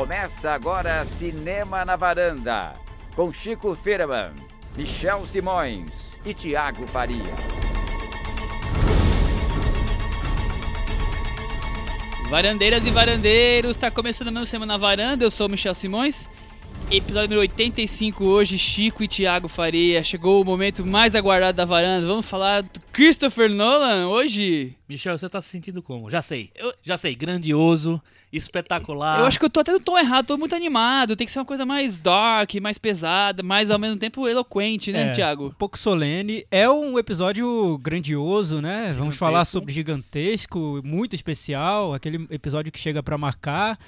Começa agora Cinema na Varanda, com Chico Firman, Michel Simões e Tiago Faria. Varandeiras e varandeiros, tá começando meu Semana na Varanda, eu sou Michel Simões. Episódio número 85 hoje, Chico e Thiago Faria. Chegou o momento mais aguardado da varanda. Vamos falar do Christopher Nolan hoje. Michel, você tá se sentindo como? Já sei. Eu- Já sei. Grandioso, espetacular. Eu acho que eu tô até no tom errado, tô muito animado. Tem que ser uma coisa mais dark, mais pesada, mas ao mesmo tempo eloquente, né, É. Thiago? um pouco solene. É um episódio grandioso, né? Vamos falar sobre gigantesco, muito especial, aquele episódio que chega pra marcar.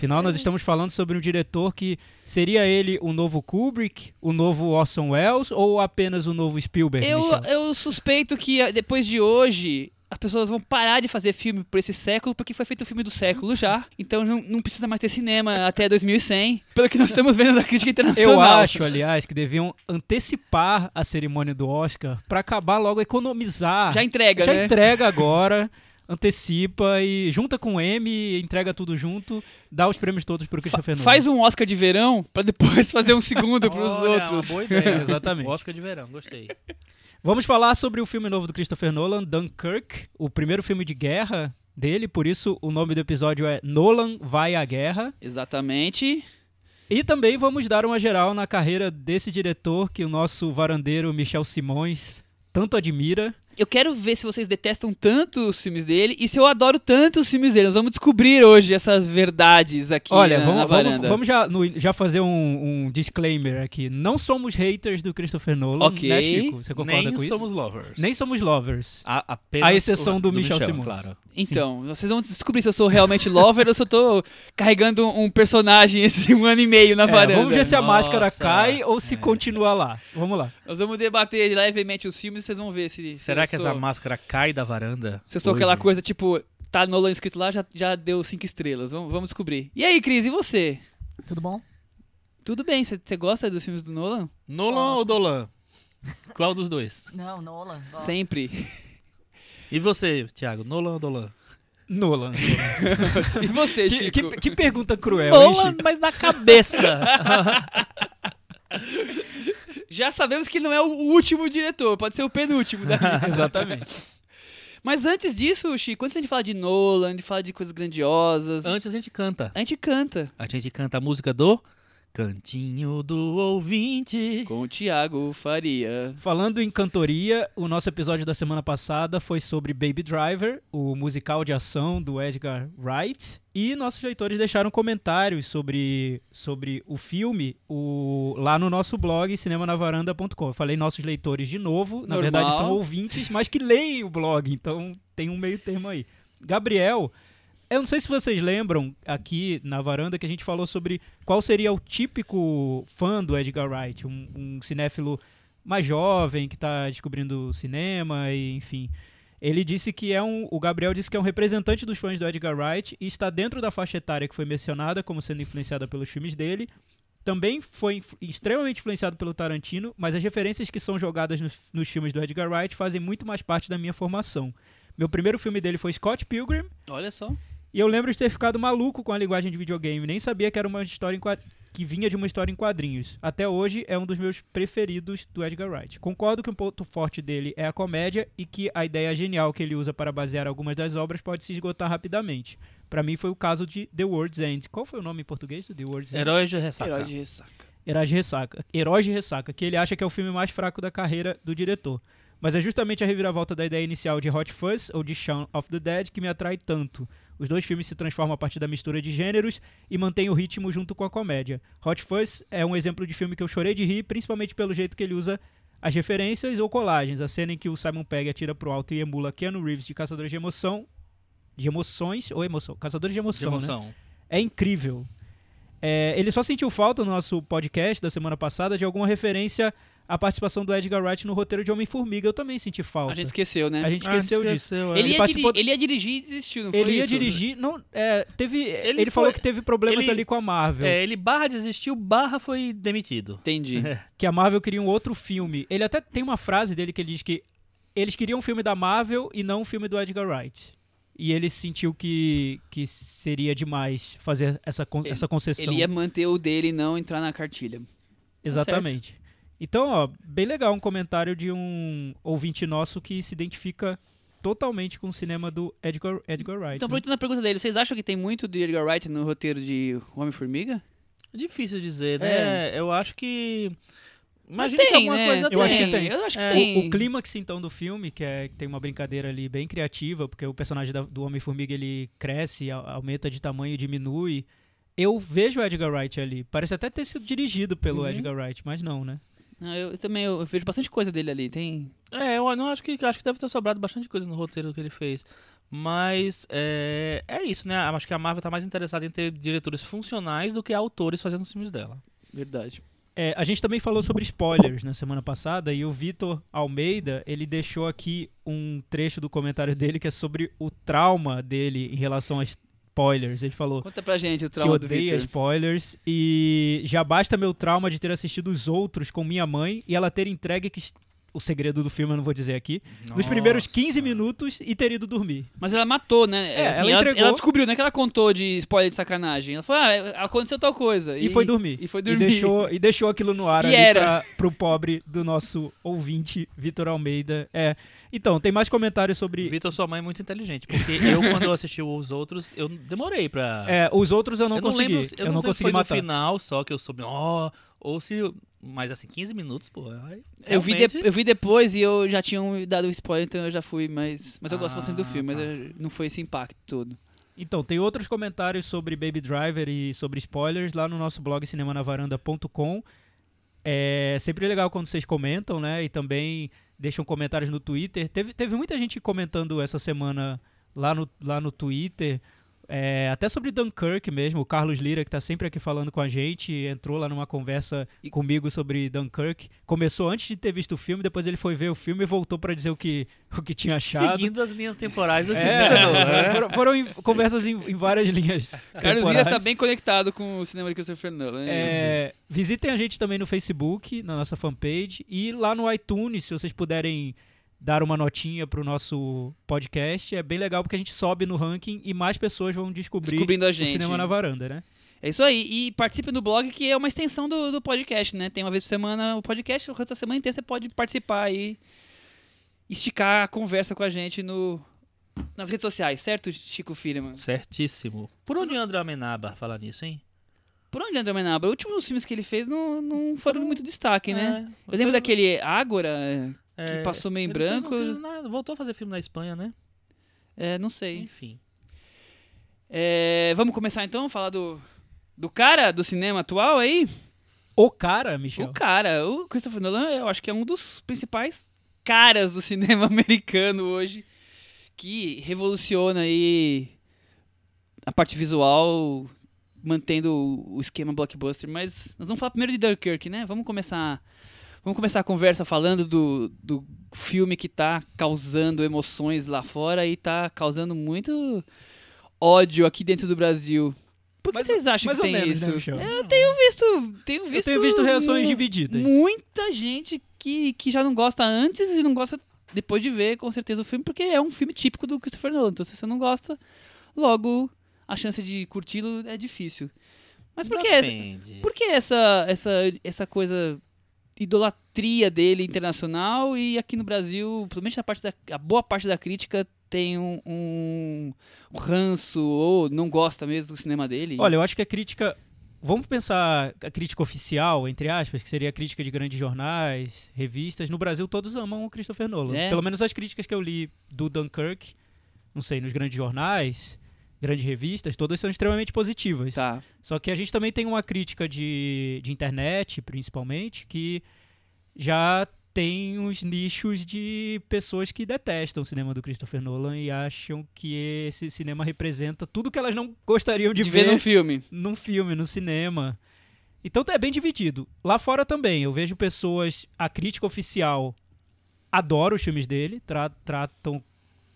Afinal, nós estamos falando sobre um diretor que seria ele o novo Kubrick, o novo Orson Welles ou apenas o novo Spielberg? Eu, eu suspeito que eh, depois de hoje. As pessoas vão parar de fazer filme por esse século, porque foi feito o filme do século já. Então não, não precisa mais ter cinema até 2100. Pelo que nós estamos vendo da crítica internacional. Eu acho, aliás, que deviam antecipar a cerimônia do Oscar pra acabar logo economizar. Já entrega, Já né? entrega agora, antecipa e junta com o M, entrega tudo junto, dá os prêmios todos pro Christopher Nolan. Faz um Oscar de verão pra depois fazer um segundo pros Olha, outros. Uma boa ideia. Exatamente. Oscar de verão, gostei. Vamos falar sobre o filme novo do Christopher Nolan, Dunkirk, o primeiro filme de guerra dele, por isso o nome do episódio é Nolan vai à guerra. Exatamente. E também vamos dar uma geral na carreira desse diretor que o nosso varandeiro Michel Simões tanto admira. Eu quero ver se vocês detestam tanto os filmes dele e se eu adoro tanto os filmes dele. Nós vamos descobrir hoje essas verdades aqui Olha, na, vamos, na vamos, varanda. vamos já, no- já fazer um, um disclaimer aqui. Não somos haters do Christopher Nolan, Ok. né, Chico? Você concorda Nem com isso? somos lovers. Nem somos lovers. A, apenas À exceção o- do Michel Simões. Claro. Então, vocês vão descobrir se eu sou realmente lover ou se eu tô carregando um personagem esse um ano e meio na É, varanda. vamos ver se a Nossa, máscara cai ou se é. continua lá. Vamos lá. Nós vamos debater levemente os filmes e vocês vão ver se. se Será que sou, essa máscara cai da varanda? Se eu sou hoje? aquela coisa tipo, tá Nolan escrito lá, já, já deu cinco estrelas. Vamos, vamos descobrir. E aí, Cris, e você? Tudo bom? Tudo bem, você gosta dos filmes do Nolan? Nolan ou Dolan? Qual dos dois? Não, Nolan. ó. Sempre. E você, Thiago? Nolan ou Dolan? Nolan. E você, que, Chico? que- que pergunta cruel, hein, Nolan, Chico? mas na cabeça. Já sabemos que não é o último diretor, pode ser o penúltimo da lista. Exatamente. Mas antes disso, Chico, antes de falar de Nolan, de falar de coisas grandiosas, Antes a gente canta. a gente canta A gente canta a música do Cantinho do Ouvinte. com o Thiago Faria. Falando em cantoria, o nosso episódio da semana passada foi sobre Baby Driver, o musical de ação do Edgar Wright. E nossos leitores deixaram comentários sobre, sobre o filme o, lá no nosso blog cinemanavaranda.com. Eu falei nossos leitores de novo, na Normal. verdade são ouvintes, mas que leem o blog, então tem um meio termo aí. Gabriel, eu não sei se vocês lembram aqui na varanda que a gente falou sobre qual seria o típico fã do Edgar Wright, um, um cinéfilo mais jovem que está descobrindo cinema e enfim. Ele disse que é um, o Gabriel disse que é um representante dos fãs do Edgar Wright e está dentro da faixa etária que foi mencionada como sendo influenciada pelos filmes dele. Também foi extremamente influenciado pelo Tarantino, mas as referências que são jogadas nos filmes do Edgar Wright fazem muito mais parte da minha formação. Meu primeiro filme dele foi Scott Pilgrim, Olha só. E eu lembro de ter ficado maluco com a linguagem de videogame. Nem sabia que era uma história em que vinha de uma história em quadrinhos. Até hoje é um dos meus preferidos do Edgar Wright. Concordo que um ponto forte dele é a comédia e que a ideia genial que ele usa para basear algumas das obras pode se esgotar rapidamente. Pra mim foi o caso de The World's End. Qual foi o nome em português do The World's End? Heróis de ressaca. Herói de ressaca. Heróis de Ressaca. Heróis de Ressaca, que ele acha que é o filme mais fraco da carreira do diretor. Mas é justamente a reviravolta da ideia inicial de Hot Fuzz ou de Shaun of the Dead que me atrai tanto. Os dois filmes se transformam a partir da mistura de gêneros e mantêm o ritmo junto com a comédia. Hot Fuzz é um exemplo de filme que eu chorei de rir, principalmente pelo jeito que ele usa as referências ou colagens. A cena em que o Simon Pegg atira pro alto e emula Keanu Reeves de Caçadores de Emoção. De emoções ou emoção? Caçadores de De emoção, né? emoção. É incrível. É, ele só sentiu falta no nosso podcast da semana passada de alguma referência à participação do Edgar Wright no roteiro de Homem-Formiga. Eu também senti falta. A gente esqueceu, né? A gente Ah, esqueceu disso. esqueceu, é. Ele, ele ia participou- ele ia dirigir e desistiu, não foi Ele ia isso? dirigir, não, é, teve, ele, Ele falou foi- que teve problemas ele- ali com a Marvel, É, ele barra desistiu, barra foi demitido. Entendi. que a Marvel queria um outro filme. Ele até tem uma frase dele que ele diz que eles queriam um filme da Marvel e não um filme do Edgar Wright. e ele sentiu que, que seria demais fazer essa, con- Ele- essa concessão. Ele ia manter o dele e não entrar na cartilha. Exatamente. Então, ó, bem legal um comentário de um ouvinte nosso que se identifica totalmente com o cinema do Edgar, Edgar Wright. Então, né? aproveitando a pergunta dele, vocês acham que tem muito do Edgar Wright no roteiro de Homem-Formiga? É difícil dizer, né? Eu acho que. Mas Imagina que tem, alguma né? coisa Eu acho que tem. tem. Eu acho que É, tem. O clímax, então, do filme, que, é, que tem uma brincadeira ali bem criativa, porque o personagem da- do Homem-Formiga ele cresce, a- aumenta de tamanho, diminui. Eu vejo o Edgar Wright ali. Parece até ter sido dirigido pelo Uhum. Edgar Wright, mas não, né? Eu, eu também eu vejo bastante coisa dele ali. Tem. É, eu não acho que acho que deve ter sobrado bastante coisa no roteiro que ele fez. Mas é, é isso, né? Acho que a Marvel tá mais interessada em ter diretores funcionais do que autores fazendo os filmes dela. Verdade. É, a gente também falou sobre spoilers na semana passada e o Vitor Almeida, ele deixou aqui um trecho do comentário dele que é sobre o trauma dele em relação a spoilers. Ele falou Conta pra gente o que trauma do odeia spoilers e já basta meu trauma de ter assistido os outros com minha mãe e ela ter entregue que o segredo do filme eu não vou dizer aqui, nos primeiros 15 minutos e ter ido dormir. Mas ela matou, né? É, Assim, ela ela, entregou. ela descobriu, não é que ela contou de spoiler de sacanagem. Ela falou, ah, aconteceu tal coisa. E, foi dormir. E foi E dormir. deixou, e deixou aquilo no ar E ali era. pra, pro pobre do nosso ouvinte, Vitor Almeida. É. Então, tem mais comentários sobre. Vitor, sua mãe é muito inteligente, porque eu, quando eu assisti os outros, eu demorei pra. É, os outros eu não eu consegui. lembro, eu não, não se consegui matar. no final só que eu soube, ó, ou se. Mas assim, 15 minutos, pô. aí, Eu vi, de- realmente- eu vi depois e eu já tinha um dado spoiler, então eu já fui, mas. Mas eu gosto Ah, bastante do filme, tá. mas eu- não foi esse impacto todo. Então, tem outros comentários sobre Baby Driver e sobre spoilers lá no nosso blog cinemanavaranda.com. É sempre legal quando vocês comentam, né? E também deixam comentários no Twitter. Teve, teve muita gente comentando essa semana lá no, lá no Twitter. É, até sobre Dunkirk mesmo, o Carlos Lira, que tá sempre aqui falando com a gente, entrou lá numa conversa E- comigo sobre Dunkirk. Começou antes de ter visto o filme, depois ele foi ver o filme e voltou pra dizer o que, o que tinha achado. Seguindo as linhas temporais do É, Christopher Nolan, né? foram, foram em- conversas em, em várias linhas. Carlos Lira temporais. tá bem conectado com o cinema de Christopher Nolan. né? É, visitem a gente também no Facebook, na nossa fanpage, e lá no iTunes, se vocês puderem dar uma notinha pro nosso podcast, é bem legal porque a gente sobe no ranking e mais pessoas vão descobrir Descobrindo a o gente. cinema na varanda, né? É isso aí. E participe do blog, que é uma extensão do, do podcast, né? Tem uma vez por semana o podcast, o resto da semana inteira você pode participar aí, esticar a conversa com a gente no, nas redes sociais, certo, Chico Firman? Certíssimo. Por onde anda o Amenábar falar nisso, hein? Por onde André Menabra? Os últimos filmes que ele fez não, não foram muito destaque, né? É, Eu lembro daquele Ágora, é, que passou meio em branco. na- voltou a fazer filme na Espanha, né? é, não sei. Enfim. É, vamos começar então a falar do, do cara do cinema atual aí? O cara, Michel. O cara, o Christopher Nolan, eu acho que é um dos principais caras do cinema americano hoje, que revoluciona aí a parte visual, mantendo o o esquema blockbuster. Mas nós vamos falar primeiro de Dunkirk, né? Vamos começar, vamos começar a conversa falando do, do filme que tá causando emoções lá fora e tá causando muito ódio aqui dentro do Brasil. Por que Mais- vocês acham que tem menos, isso? né, Michel? Eu tenho visto, tenho visto, Eu tenho visto reações divididas. Muita gente que, que já não gosta antes e não gosta depois de ver, com certeza, o filme, porque é um filme típico do Christopher Nolan. Então, se você não gosta, logo a chance de curti-lo é difícil. Mas por que essa, Depende. por que essa, essa, essa coisa idolatria dele internacional e aqui no Brasil, principalmente a parte da a boa parte da crítica tem um, um, um ranço ou não gosta mesmo do cinema dele? Olha, eu acho que a crítica. Vamos pensar a crítica oficial, entre aspas, que seria a crítica de grandes jornais, revistas. No Brasil, todos amam o Christopher Nolan. É. Pelo menos as críticas que eu li do Dunkirk, não sei, nos grandes jornais, grandes revistas, todas são extremamente positivas. tá. Só que a gente também tem uma crítica de, de internet, principalmente, que já tem uns nichos de pessoas que detestam o cinema do Christopher Nolan e acham que esse cinema representa tudo que elas não gostariam de, De ver num filme. num filme, no cinema. Então é bem dividido. Lá fora também, eu vejo pessoas. A crítica oficial adora os filmes dele, tra- tratam,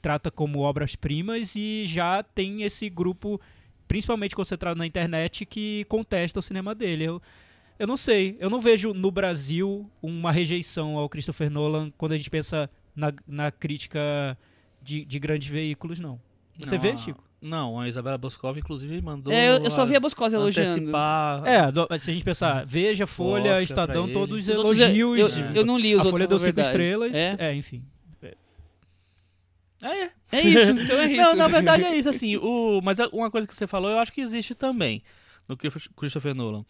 trata como obras-primas, e já tem esse grupo, principalmente concentrado na internet, que contesta o cinema dele. Eu, eu não sei, eu não vejo no Brasil uma rejeição ao Christopher Nolan quando a gente pensa na, na crítica de, de grandes veículos, não. Você Não, vê, a- Chico? Não, a Isabela Boscov, inclusive, mandou. É, eu, eu só vi a Boscosa elogiando. antecipar. É, do- se a gente pensar, Veja, Folha, Oscar Estadão, todos Os outros eu- elogios. Eu, eu não li os a outros. Folha na deu cinco verdade. estrelas. É, É, enfim. É, é. é isso, então é isso. Não, na verdade é isso, assim. O, mas a- uma coisa que você falou, eu acho que existe também no Christopher- Nolan.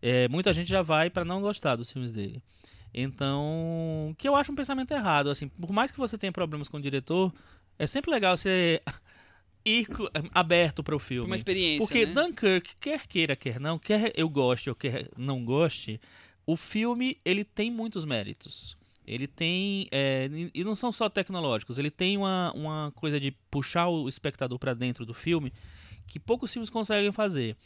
É, muita gente já vai pra não gostar dos filmes dele. Então, que eu acho um pensamento errado. Assim, por mais que você tenha problemas com o diretor, é sempre legal você ir co- aberto para o filme. uma experiência. Porque né? Dunkirk, quer queira, quer não, quer eu goste ou quer não goste, o filme ele tem muitos méritos. Ele tem. é, e- não são só tecnológicos, ele tem uma, uma coisa de puxar o espectador para dentro do filme que poucos filmes conseguem fazer.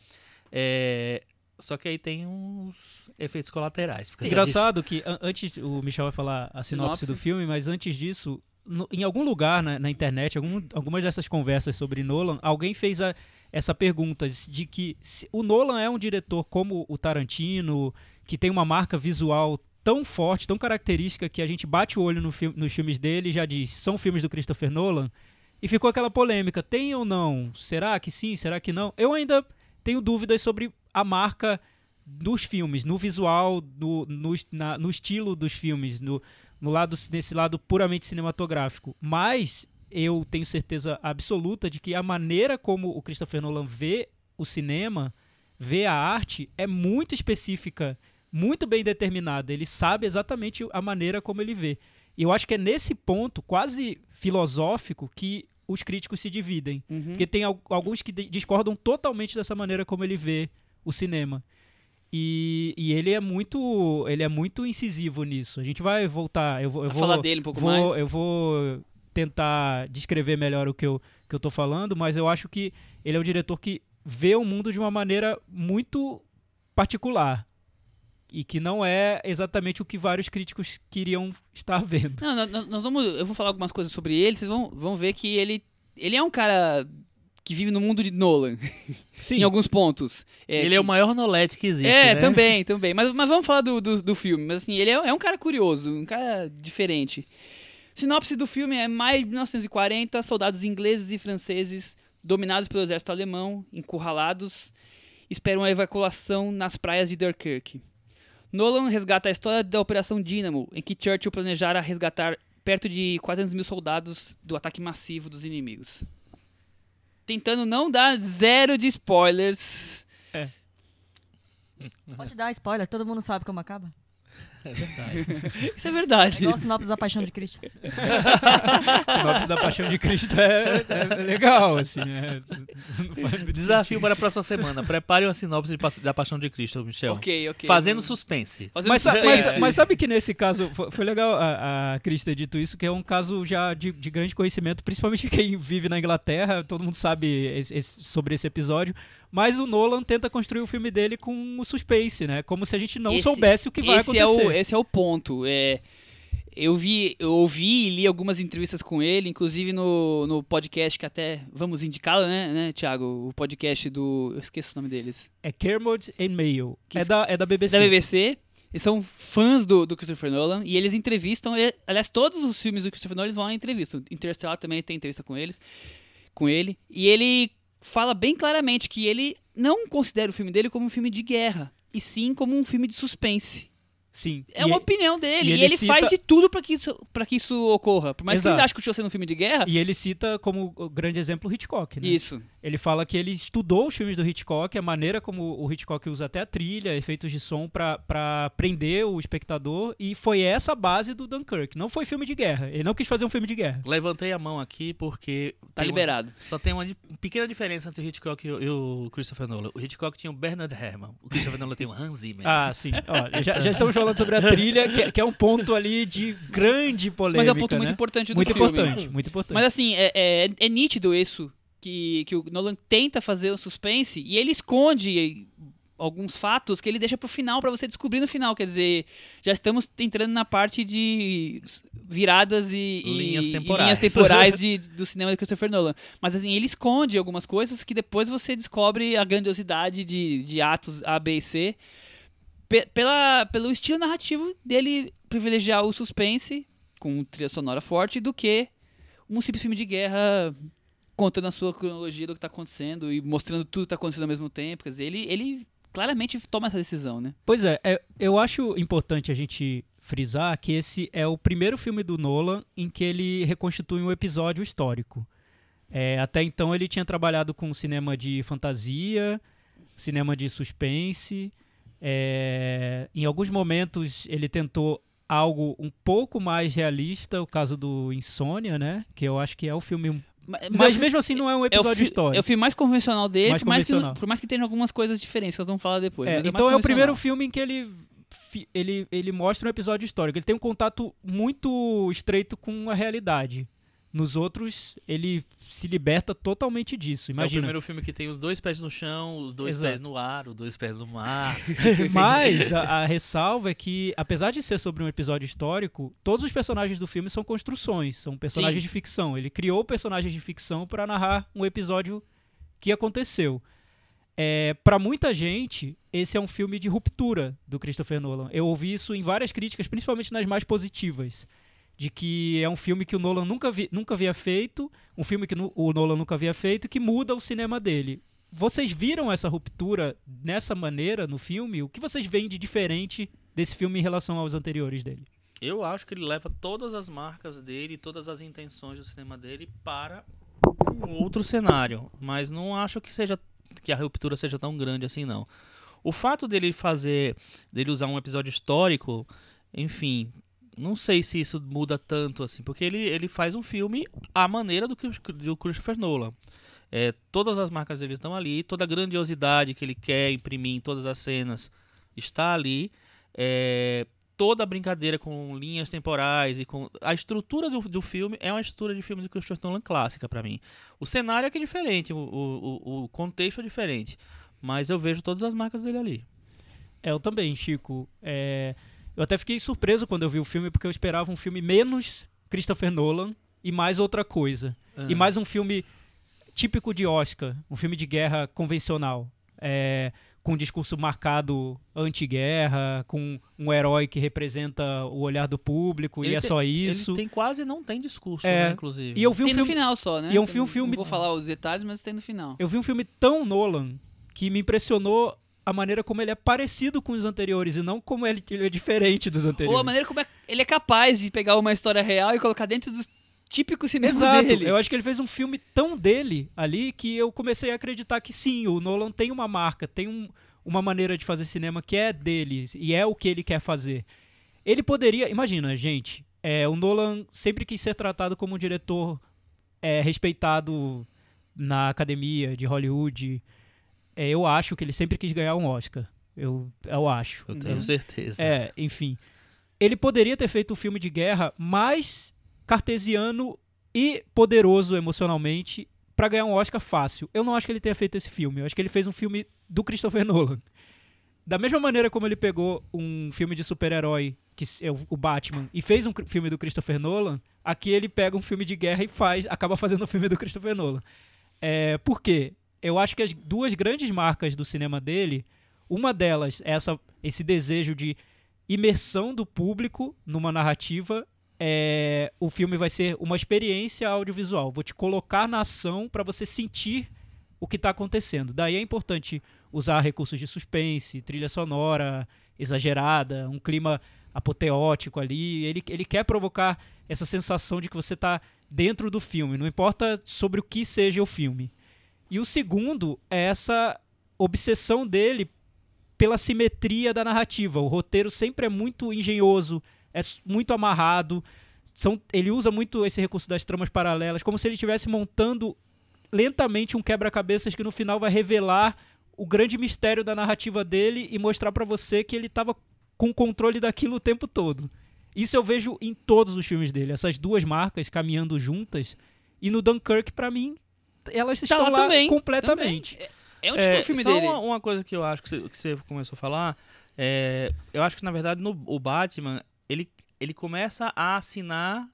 É, só que aí tem uns efeitos colaterais. porque essa Engraçado que an- antes o Michel vai falar a sinopse, Sinopse. do filme, mas antes disso, no- em algum lugar na, na internet, algum- algumas dessas conversas sobre Nolan, alguém fez a- essa pergunta de que se- o Nolan é um diretor como o Tarantino, que tem uma marca visual tão forte, tão característica que a gente bate o olho no fi- nos filmes dele e já diz, são filmes do Christopher Nolan. E ficou aquela polêmica, tem ou não? Será que sim? Será que não? Eu ainda tenho dúvidas sobre a marca dos filmes, no visual, no, no, na- no estilo dos filmes, no, no lado, nesse lado puramente cinematográfico. Mas eu tenho certeza absoluta de que a maneira como o Christopher Nolan vê o cinema, vê a arte, é muito específica, muito bem determinada. Ele sabe exatamente a maneira como ele vê. E eu acho que é nesse ponto, quase filosófico, que os críticos se dividem. Uhum. Porque tem al- alguns que discordam totalmente dessa maneira como ele vê o cinema. E, e ele é muito ele é muito incisivo nisso. A gente vai voltar. Eu vou, eu vou falar dele um pouco vou- mais. Eu vou tentar descrever melhor o que eu, que eu tô falando, mas eu acho que ele é um diretor que vê o mundo de uma maneira muito particular. E que não é exatamente o que vários críticos queriam estar vendo. Não, nó- nó- nós vamos. Eu vou falar algumas coisas sobre ele, vocês vão, vão ver que ele. Ele é um cara que vive no mundo de Nolan, Sim, em alguns pontos. Ele que- é o maior Nolete que existe. É, né? também, também. Mas, mas vamos falar do, do, do filme. Mas assim, ele é, é um cara curioso, um cara diferente. Sinopse do filme é maio de 1940, soldados ingleses e franceses, dominados pelo exército alemão, encurralados, esperam a evacuação nas praias de Dunkirk. Nolan resgata a história da Operação Dynamo, em que Churchill planejara resgatar perto de 400 mil soldados do ataque massivo dos inimigos. Tentando não dar zero de spoilers. Pode dar spoiler, todo mundo sabe como acaba. Isso é É verdade. igual a sinopse da Paixão de Cristo. sinopse da Paixão de Cristo é, é legal, assim. é- Desafio para a próxima semana. Prepare uma sinopse Pa- da Paixão de Cristo, Michel. Ok, ok. Fazendo suspense. Fazendo Mas, suspense. mas, mas sabe que nesse caso, fo- foi legal a, a Cris ter dito isso, que é um caso já de, de grande conhecimento, principalmente quem vive na Inglaterra, todo mundo sabe esse- esse- sobre esse episódio, mas o Nolan tenta construir o filme dele com o suspense, né? Como se a gente não Esse- soubesse o que vai esse é acontecer. o, esse é o ponto. É, eu vi, eu ouvi e li algumas entrevistas com ele, inclusive no, no podcast que até vamos indicá-lo, né, né, Thiago? O podcast do. Eu esqueço o nome deles. É Kermode and Mayo. Que É da, é da BBC. Da BBC. Eles são fãs do, do Christopher Nolan e eles entrevistam. ele- aliás, todos os filmes do Christopher Nolan eles vão à entrevista. Interstellar também tem entrevista com eles, com ele. E ele fala bem claramente que ele não considera o filme dele como um filme de guerra, e sim como um filme de suspense. Sim. É E uma opinião dele. e E ele ele, cita- faz de tudo pra que isso, pra que isso ocorra. Por mais que Exato. ele ache que o show sendo um filme de guerra. E ele cita como grande exemplo o Hitchcock, né? Isso. Ele fala que ele estudou os filmes do Hitchcock, a maneira como o Hitchcock usa até a trilha, efeitos de som pra- pra prender o espectador, e foi essa a base do Dunkirk. Não foi filme de guerra. Ele não quis fazer um filme de guerra. Levantei a mão aqui porque. Tá tem uma- liberado. só tem uma pequena diferença entre o Hitchcock e o, e o Christopher Nolan. O Hitchcock tinha o Bernard Herrmann. O Christopher Nolan tem o Hans Zimmer. Ah, sim. Olha, já, já estamos falando sobre a trilha, que, é- que é um ponto ali de grande polêmica. Mas é um ponto muito né? importante do Muito filme. importante, muito importante. Mas assim, é, é, é nítido isso. Que, que o Nolan tenta fazer o suspense e ele esconde alguns fatos que ele deixa pro final pra você descobrir no final. Quer dizer, já estamos entrando na parte de viradas e, e- Linhas e temporais. linhas temporais de- do cinema de Christopher Nolan. Mas assim, ele esconde algumas coisas que depois você descobre a grandiosidade de, de atos A, B e C pe- pela, pelo estilo narrativo dele privilegiar o suspense com trilha sonora forte do que um simples filme de guerra contando a sua cronologia do que tá acontecendo e mostrando tudo que tá acontecendo ao mesmo tempo. Quer dizer, ele, ele claramente toma essa decisão, né? Pois é, é, eu acho importante a gente frisar que esse é o primeiro filme do Nolan em que ele reconstitui um episódio histórico. É, até então ele tinha trabalhado com cinema de fantasia, cinema de suspense. É, em alguns momentos ele tentou algo um pouco mais realista, o caso do Insônia, né? Que eu acho que é o filme. Mas, Mas, é mesmo assim não é um é episódio fi- histórico. É o filme mais convencional dele, Mais por, mais que, convencional. por mais que tenha algumas coisas diferentes que nós vamos falar depois. É, é então mais é o primeiro convencional. filme em que ele, ele, ele mostra um episódio histórico. Ele tem um contato muito estreito com a realidade. Nos outros, ele se liberta totalmente disso. É o Imagina. primeiro filme que tem os dois pés no chão, os dois Exato. pés no ar, os dois pés no mar. Mas a, a ressalva é que, apesar de ser sobre um episódio histórico, todos os personagens do filme são construções, são personagens Sim. de ficção. Ele criou personagens de ficção para narrar um episódio que aconteceu. É, para muita gente, esse é um filme de ruptura do Christopher Nolan. Eu ouvi isso em várias críticas, principalmente nas mais positivas. De que é um filme que o Nolan nunca, vi- nunca havia feito, um filme que o Nolan nunca havia feito, que muda o cinema dele. Vocês viram essa ruptura nessa maneira no filme? O que vocês veem de diferente desse filme em relação aos anteriores dele? Eu acho que ele leva todas as marcas dele, todas as intenções do cinema dele para um outro cenário, mas não acho que seja que a ruptura seja tão grande assim não. O fato dele fazer, dele usar um episódio histórico, enfim, não sei se isso muda tanto assim, porque ele, ele faz um filme à maneira do, do Christopher Nolan. É, todas as marcas dele estão ali, toda a grandiosidade que ele quer imprimir em todas as cenas está ali. É, toda a brincadeira com linhas temporais e com a estrutura do, do filme é uma estrutura de filme de Christopher Nolan clássica pra mim. O cenário é que é diferente, o, o, o- o contexto é diferente, mas eu vejo todas as marcas dele ali. É, eu também, Chico. É, eu até fiquei surpreso quando eu vi o filme, porque eu esperava um filme menos Christopher Nolan e mais outra coisa. E mais um filme típico de Oscar, um filme de guerra convencional. É, com um discurso marcado anti-guerra, com um herói que representa o olhar do público, e Ele é tem- só isso. Ele tem quase não tem discurso, É, né, inclusive. E eu vi um Tem no filme final só, né? e é um Tem- filme- filme- Não vou falar os detalhes, mas tem no final. Eu vi um filme tão Nolan que me impressionou a maneira como ele é parecido com os anteriores e não como ele, ele é diferente dos anteriores. Ou a maneira como é- ele é capaz de pegar uma história real e colocar dentro do típico cinema Exato. dele. Eu acho que ele fez um filme tão dele ali que eu comecei a acreditar que sim, o Nolan tem uma marca, tem um- uma maneira de fazer cinema que é dele e é o que ele quer fazer. Ele poderia, imagina, gente, é, o Nolan sempre quis ser tratado como um diretor é, respeitado na academia de Hollywood. É, eu acho que ele sempre quis ganhar um Oscar. Eu, eu acho. Eu tenho Uhum. certeza. É, enfim. Ele poderia ter feito um filme de guerra mais cartesiano e poderoso emocionalmente pra ganhar um Oscar fácil. Eu não acho que ele tenha feito esse filme. Eu acho que ele fez um filme do Christopher Nolan. Da mesma maneira como ele pegou um filme de super-herói, que é o o Batman, e fez um filme do Christopher Nolan, aqui ele pega um filme de guerra e faz, acaba fazendo um filme do Christopher Nolan. É, por quê? Eu acho que as duas grandes marcas do cinema dele, uma delas é essa, esse desejo de imersão do público numa narrativa. É, o filme vai ser uma experiência audiovisual. Vou te colocar na ação para você sentir o que está acontecendo. Daí é importante usar recursos de suspense, trilha sonora exagerada, um clima apoteótico ali. Ele, ele quer provocar essa sensação de que você está dentro do filme, não importa sobre o que seja o filme. E o segundo é essa obsessão dele pela simetria da narrativa. O roteiro sempre é muito engenhoso, é muito amarrado. São, ele usa muito esse recurso das tramas paralelas, como se ele estivesse montando lentamente um quebra-cabeças que no final vai revelar o grande mistério da narrativa dele e mostrar pra você que ele estava com controle daquilo o tempo todo. Isso eu vejo em todos os filmes dele, essas duas marcas caminhando juntas. E no Dunkirk, pra mim, elas Tá estão lá lá também, completamente. também. É, é o tipo É, de filme só dele. Uma, uma coisa que eu acho que você, que você começou a falar, é, eu acho que na verdade no o Batman ele, ele começa a assinar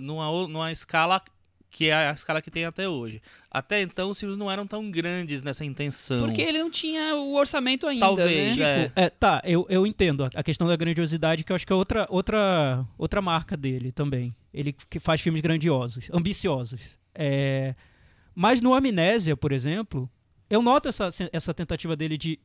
numa, numa escala que é a escala que tem até hoje. Até então os filmes não eram tão grandes nessa intenção. Porque ele não tinha o orçamento ainda, Talvez, né? é. É, tá, eu, eu entendo a- a questão da grandiosidade, que eu acho que é outra, outra, outra marca dele também. Ele que faz filmes grandiosos, ambiciosos. É, Mas no Amnésia, por exemplo, eu noto essa, essa tentativa dele de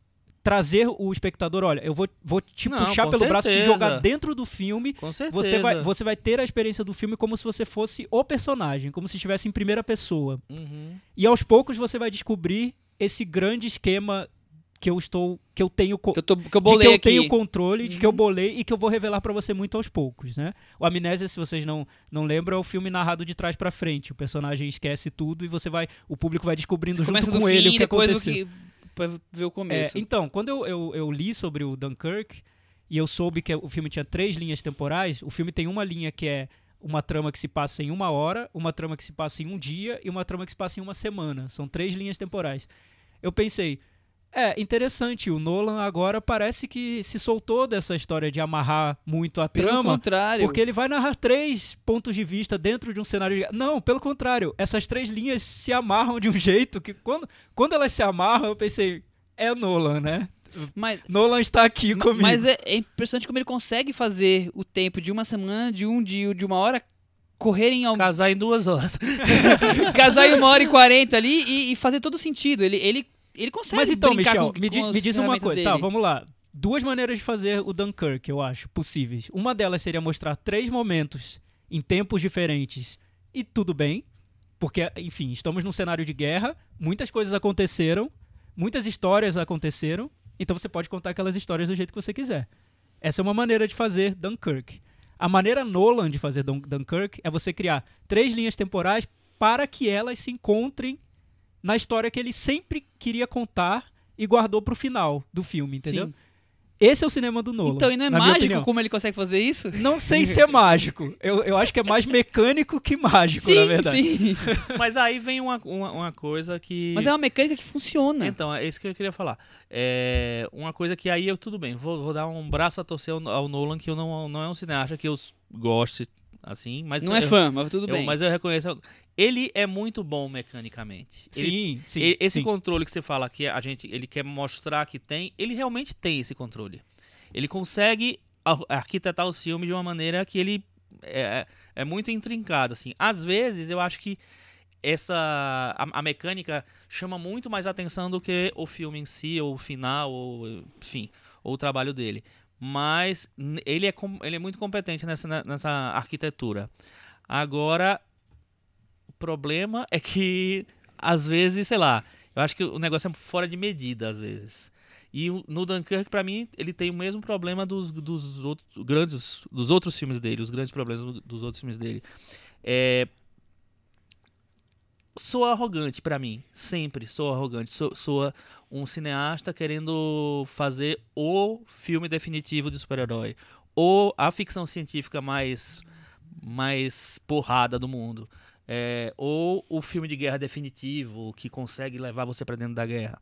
trazer o espectador, olha, eu vou, vou te Não, puxar pelo braço e te certeza. jogar dentro do filme. Com certeza. Você vai, você vai ter a experiência do filme como se você fosse o personagem, como se estivesse em primeira pessoa. Uhum. E aos poucos você vai descobrir esse grande esquema que eu estou que eu tenho Que eu, tô, que eu de bolei que eu aqui. tenho controle, de que eu Uhum. bolei e que eu vou revelar pra você muito aos poucos, né? O Amnésia, se vocês não não lembram, é o filme narrado de trás pra frente. O personagem esquece tudo e você vai, o público vai descobrindo Você junto começa com do ele fim o que aconteceu. que pra ver o É, começo. então, quando eu, eu, eu li sobre o Dunkirk e eu soube que o filme tinha três linhas temporais, o filme tem uma linha que é uma trama que se passa em uma hora, uma trama que se passa em um dia e uma trama que se passa em uma semana. São três linhas temporais. Eu pensei, é interessante, o Nolan agora parece que se soltou dessa história de amarrar muito a Pelo trama. contrário. Porque ele vai narrar três pontos de vista dentro de um cenário. de- Não, pelo contrário. Essas três linhas se amarram de um jeito que quando, quando elas se amarram, eu pensei, é Nolan, né? Mas, Nolan está aqui comigo. mas é, é impressionante como ele consegue fazer o tempo de uma semana, de um dia, de uma hora, correrem ao Casar em duas horas. casar em uma hora e quarenta ali e, e fazer todo sentido. Ele, ele, ele consegue Mas então, Michel, com, me, com me diz uma coisa. dele. Tá, vamos lá. Duas maneiras de fazer o Dunkirk, eu acho, possíveis. Uma delas seria mostrar três momentos em tempos diferentes e tudo bem. Porque, enfim, estamos num cenário de guerra, muitas coisas aconteceram, muitas histórias aconteceram, então você pode contar aquelas histórias do jeito que você quiser. Essa é uma maneira de fazer Dunkirk. A maneira Nolan de fazer Dun- Dunkirk é você criar três linhas temporais para que elas se encontrem na história que ele sempre queria contar e guardou pro final do filme, entendeu? Sim. Esse é o cinema do Nolan. Então, e não é mágico como ele consegue fazer isso? Não sei se é mágico. Eu, eu acho que é mais mecânico que mágico, na verdade. sim. Mas aí vem uma, uma, uma coisa que. Mas é uma mecânica que funciona. Então, é isso que eu queria falar. É uma coisa que aí eu, tudo bem, vou, vou dar um braço a torcer ao, ao Nolan, que eu não, não é um cineasta que eu goste, assim, mas... não é eu- fã, mas tudo eu- bem. Mas eu reconheço... Ele é muito bom mecanicamente. Ele- Sim, sim. e- esse sim. controle que você fala que a gente, ele quer mostrar que tem, ele realmente tem esse controle. Ele consegue ar- arquitetar o filme de uma maneira que ele é, é muito intrincado, assim. Às vezes, eu acho que essa a, a mecânica chama muito mais atenção do que o filme em si, ou o final, ou enfim, ou o trabalho dele. Mas ele é, ele é muito competente nessa, nessa arquitetura. Agora, o problema é que, às vezes, sei lá, eu acho que o negócio é fora de medida, às vezes. E no Dunkirk, pra mim, ele tem o mesmo problema dos, dos outros grandes, dos outros filmes dele, os grandes problemas do- dos outros filmes dele. É, soa arrogante pra mim, sempre soa arrogante. So- soa um cineasta querendo fazer o filme definitivo de super-herói, ou a ficção científica mais mais porrada do mundo. É, ou o filme de guerra definitivo que consegue levar você pra dentro da guerra.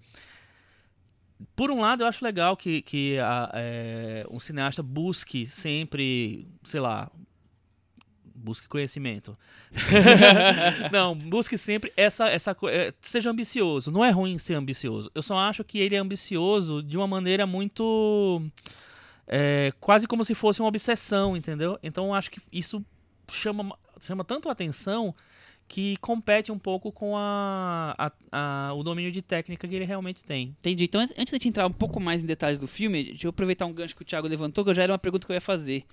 Por um lado, eu acho legal que, que a- é, um cineasta busque sempre, sei lá, busque conhecimento. Não, busque sempre essa, essa é, seja ambicioso. Não é ruim ser ambicioso. Eu só acho que ele é ambicioso de uma maneira muito é, quase como se fosse uma obsessão, entendeu? Então acho que isso chama, chama tanto a atenção que compete um pouco com a, a- a- o domínio de técnica que ele realmente tem. Entendi. Então, antes antes de entrar um pouco mais em detalhes do filme, deixa eu aproveitar um gancho que o Thiago levantou, que já era uma pergunta que eu ia fazer.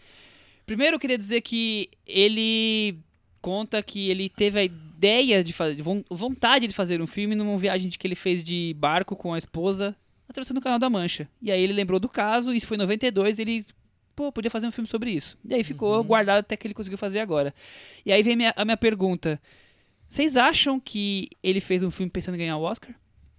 Primeiro, eu queria dizer que ele conta que ele teve a ideia de fazer, von- vontade de fazer um filme numa viagem que ele fez de barco com a esposa atravessando o Canal da Mancha. E aí ele lembrou do caso, isso foi em 92, ele pô, podia fazer um filme sobre isso. E aí ficou guardado até que ele conseguiu fazer agora. E aí vem minha- a minha pergunta. Vocês acham que ele fez um filme pensando em ganhar o Oscar?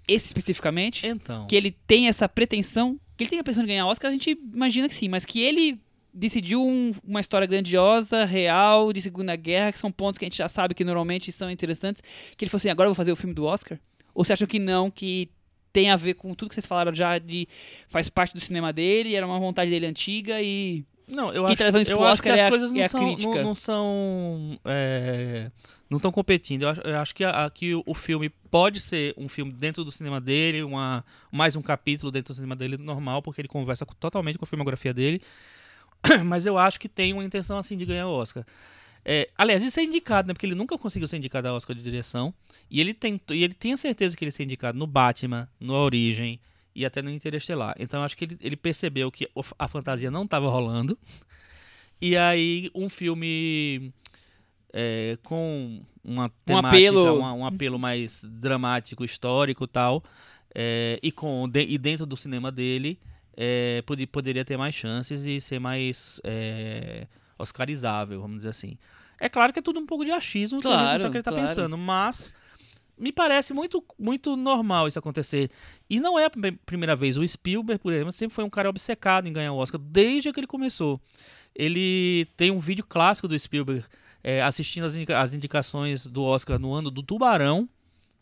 Esse especificamente? Então, que ele tem essa pretensão, que ele tem a pretensão de ganhar Oscar, a gente imagina que sim, mas que ele decidiu um- uma história grandiosa, real, de Segunda Guerra, que são pontos que a gente já sabe que normalmente são interessantes, que ele falou assim, agora eu vou fazer o filme do Oscar? Ou você acha que não, que tem a ver com tudo que vocês falaram já de faz parte do cinema dele, era uma vontade dele antiga e Não, eu acho, tá eu acho que as é coisas é não a são, não, não são, é, não estão competindo. Eu acho, eu acho que, a- que o, o filme pode ser um filme dentro do cinema dele, uma, mais um capítulo dentro do cinema dele normal, porque ele conversa totalmente com a filmografia dele. Mas eu acho que tem uma intenção assim de ganhar o Oscar. É, aliás, de ser indicado, né? Porque ele nunca conseguiu ser indicado a Oscar de direção. E ele tentou, e ele tinha certeza que ele ser indicado no Batman, no A Origem e até no Interestelar. Então eu acho que ele, ele percebeu que a fantasia não estava rolando. E aí um filme é, com uma temática, apelo. uma- um apelo mais dramático, histórico e tal, é, e, com, de- e dentro do cinema dele, é, pode- poderia ter mais chances e ser mais é, oscarizável, vamos dizer assim. É claro que é tudo um pouco de achismo, Claro, o que ele tá claro. pensando, mas me parece muito, muito normal isso acontecer. E não é a prime- primeira vez. O Spielberg, por exemplo, sempre foi um cara obcecado em ganhar o Oscar, desde que ele começou. Ele tem um vídeo clássico do Spielberg é, assistindo as, indica- as indicações do Oscar no ano do Tubarão.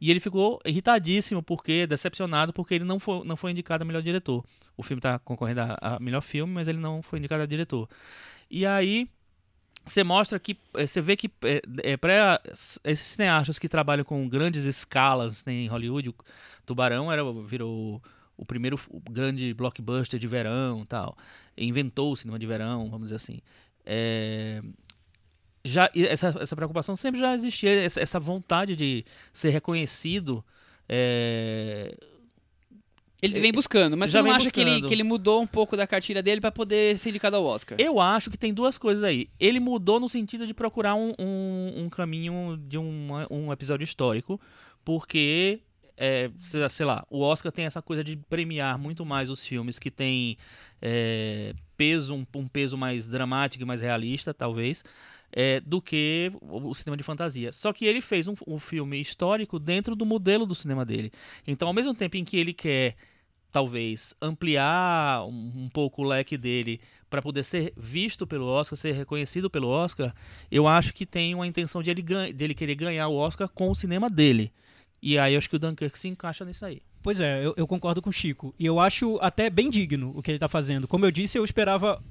E ele ficou irritadíssimo, porque decepcionado, porque ele não foi, não foi indicado a melhor diretor. O filme está concorrendo a, a melhor filme, mas ele não foi indicado a diretor. E aí você mostra que eh, você vê que é, é, para esses cineastas que trabalham com grandes escalas né, em Hollywood, o Tubarão era virou o primeiro grande blockbuster de verão, tal. Inventou o cinema de verão, vamos dizer assim. É, já essa, essa preocupação sempre já existia, essa, essa vontade de ser reconhecido. é, Ele vem buscando, mas Já você não acha que ele, que ele mudou um pouco da cartilha dele pra poder ser indicado ao Oscar? Eu acho que tem duas coisas aí. Ele mudou no sentido de procurar um, um, um caminho de um, um episódio histórico, porque, é, sei sei lá, o Oscar tem essa coisa de premiar muito mais os filmes que têm é, peso, um, um peso mais dramático e mais realista, talvez, é, do que o, cinema de fantasia. Só que ele fez um, um filme histórico dentro do modelo do cinema dele. Então, ao mesmo tempo em que ele quer talvez ampliar um, um pouco o leque dele para poder ser visto pelo Oscar, ser reconhecido pelo Oscar, eu acho que tem uma intenção de ele, dele querer ganhar o Oscar com o cinema dele. E aí eu acho que o Dunkirk se encaixa nisso aí. Pois é, eu, eu concordo com o Chico. E eu acho até bem digno o que ele tá fazendo. Como eu disse, eu esperava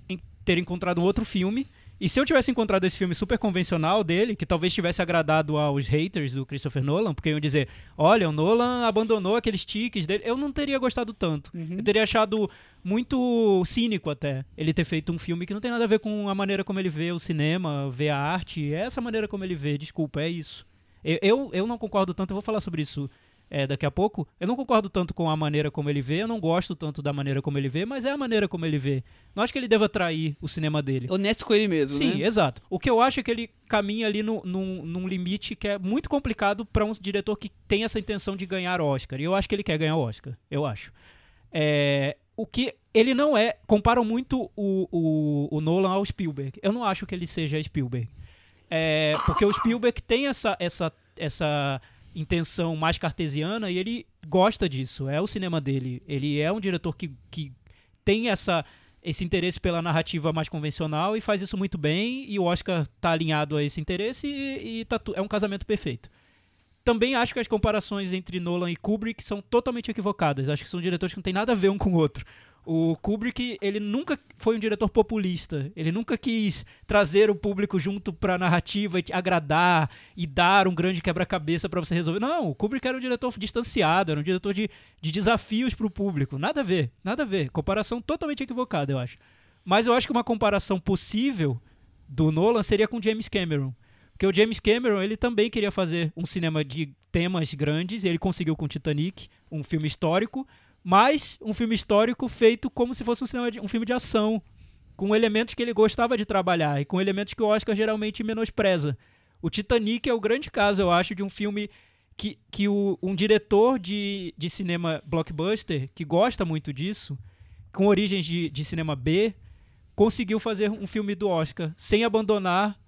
ter encontrado um outro filme. E se eu tivesse encontrado esse filme super convencional dele, que talvez tivesse agradado aos haters do Christopher Nolan, porque iam dizer: olha, o Nolan abandonou aqueles tiques dele, eu não teria gostado tanto. Uhum. Eu teria achado muito cínico até ele ter feito um filme que não tem nada a ver com a maneira como ele vê o cinema, vê a arte. É essa maneira como ele vê, desculpa, é isso. Eu, eu, eu não concordo tanto, eu vou falar sobre isso é, daqui a pouco. Eu não concordo tanto com a maneira como ele vê, eu não gosto tanto da maneira como ele vê, mas é a maneira como ele vê. Não acho que ele deva trair o cinema dele. Honesto com ele mesmo, Sim, né? exato. O que eu acho é que ele caminha ali no, num, num limite que é muito complicado para um diretor que tem essa intenção de ganhar Oscar. E eu acho que ele quer ganhar o Oscar. Eu acho. É, o que ele não é. Comparam muito o, o, o Nolan ao Spielberg. Eu não acho que ele seja Spielberg. É, porque o Spielberg tem essa, essa, essa intenção mais cartesiana e ele gosta disso. É o cinema dele. Ele é um diretor que, que tem essa, esse interesse pela narrativa mais convencional e faz isso muito bem. E o Oscar tá alinhado a esse interesse e, e tá é um casamento perfeito. Também acho que as comparações entre Nolan e Kubrick são totalmente equivocadas. Acho que são diretores que não têm nada a ver um com o outro. O Kubrick, ele nunca foi um diretor populista. Ele nunca quis trazer o público junto pra narrativa e agradar e dar um grande quebra-cabeça pra você resolver. Não, o Kubrick era um diretor distanciado, era um diretor de, de desafios pro público. Nada a ver, nada a ver. Comparação totalmente equivocada, eu acho. Mas eu acho que uma comparação possível do Nolan seria com James Cameron. Porque o James Cameron, ele também queria fazer um cinema de temas grandes, e ele conseguiu com Titanic, um filme histórico, mas um filme histórico feito como se fosse um, de- um filme de ação, com elementos que ele gostava de trabalhar e com elementos que o Oscar geralmente menospreza. O Titanic é o grande caso, eu acho, de um filme que, que o- um diretor de, de cinema blockbuster, que gosta muito disso, com origens de, de cinema B, conseguiu fazer um filme do Oscar sem abandonar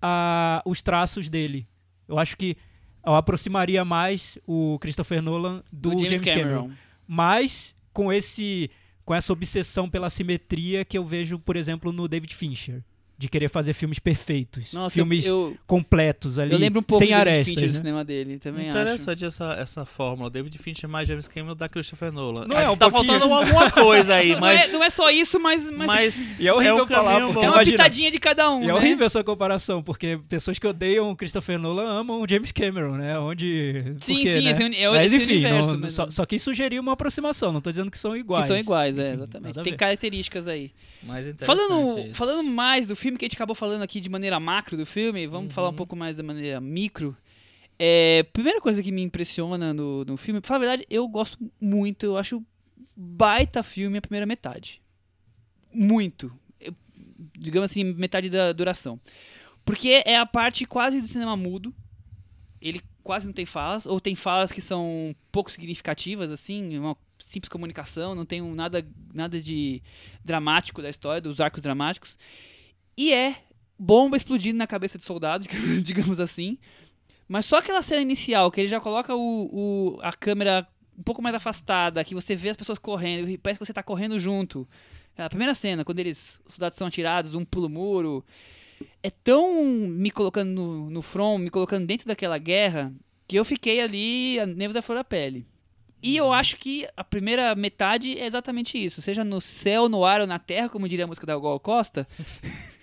a- os traços dele. Eu acho que eu aproximaria mais o Christopher Nolan do, Do James, Cameron. Mas com esse com essa obsessão pela simetria que eu vejo, por exemplo, no David Fincher, de querer fazer filmes perfeitos, Nossa, filmes eu, completos ali, eu lembro um pouco sem do David arestas. Fincher do né? cinema dele, também acho. Interessante essa, essa fórmula. David Fincher mais James Cameron da Christopher Nolan. Não é um tá pouquinho? faltando alguma coisa aí, Não, mas... é, não é só isso, mas, mas, mas E é horrível um falar, porque é uma imagina- pitadinha de cada um, E é né? horrível essa comparação, porque pessoas que odeiam o Christopher Nolan amam o James Cameron, né? Onde. Sim, quê, sim, né? esse, é, Mas esse enfim, universo. não- mas- só, só quis sugerir uma aproximação, não tô dizendo que são iguais. que são iguais, é, Enfim, exatamente. nada a Tem características aí. interessante Falando, isso. falando mais do filme que a gente acabou falando aqui de maneira macro do filme, vamos Uhum. falar um pouco mais da maneira micro. É, primeira coisa que me impressiona no, no filme, pra falar a verdade, eu gosto muito, eu acho baita filme a primeira metade. Muito. Eu- digamos assim, metade da duração. Porque é a parte quase do cinema mudo. Ele quase não tem falas, ou tem falas que são pouco significativas, assim, uma simples comunicação, não tem um nada, nada de dramático da história, dos arcos dramáticos. E é bomba explodindo na cabeça de soldado, digamos assim. Mas só aquela cena inicial, que ele já coloca o, o- a câmera um pouco mais afastada, que você vê as pessoas correndo, e parece que você tá correndo junto. A primeira cena, quando eles, os soldados são atirados, um pula o muro. É tão me colocando no, no front, me colocando dentro daquela guerra, que eu fiquei ali, a nervos da flor da pele. E eu acho que a primeira metade é exatamente isso. Seja no céu, no ar ou na terra, como diria a música da Gal Costa.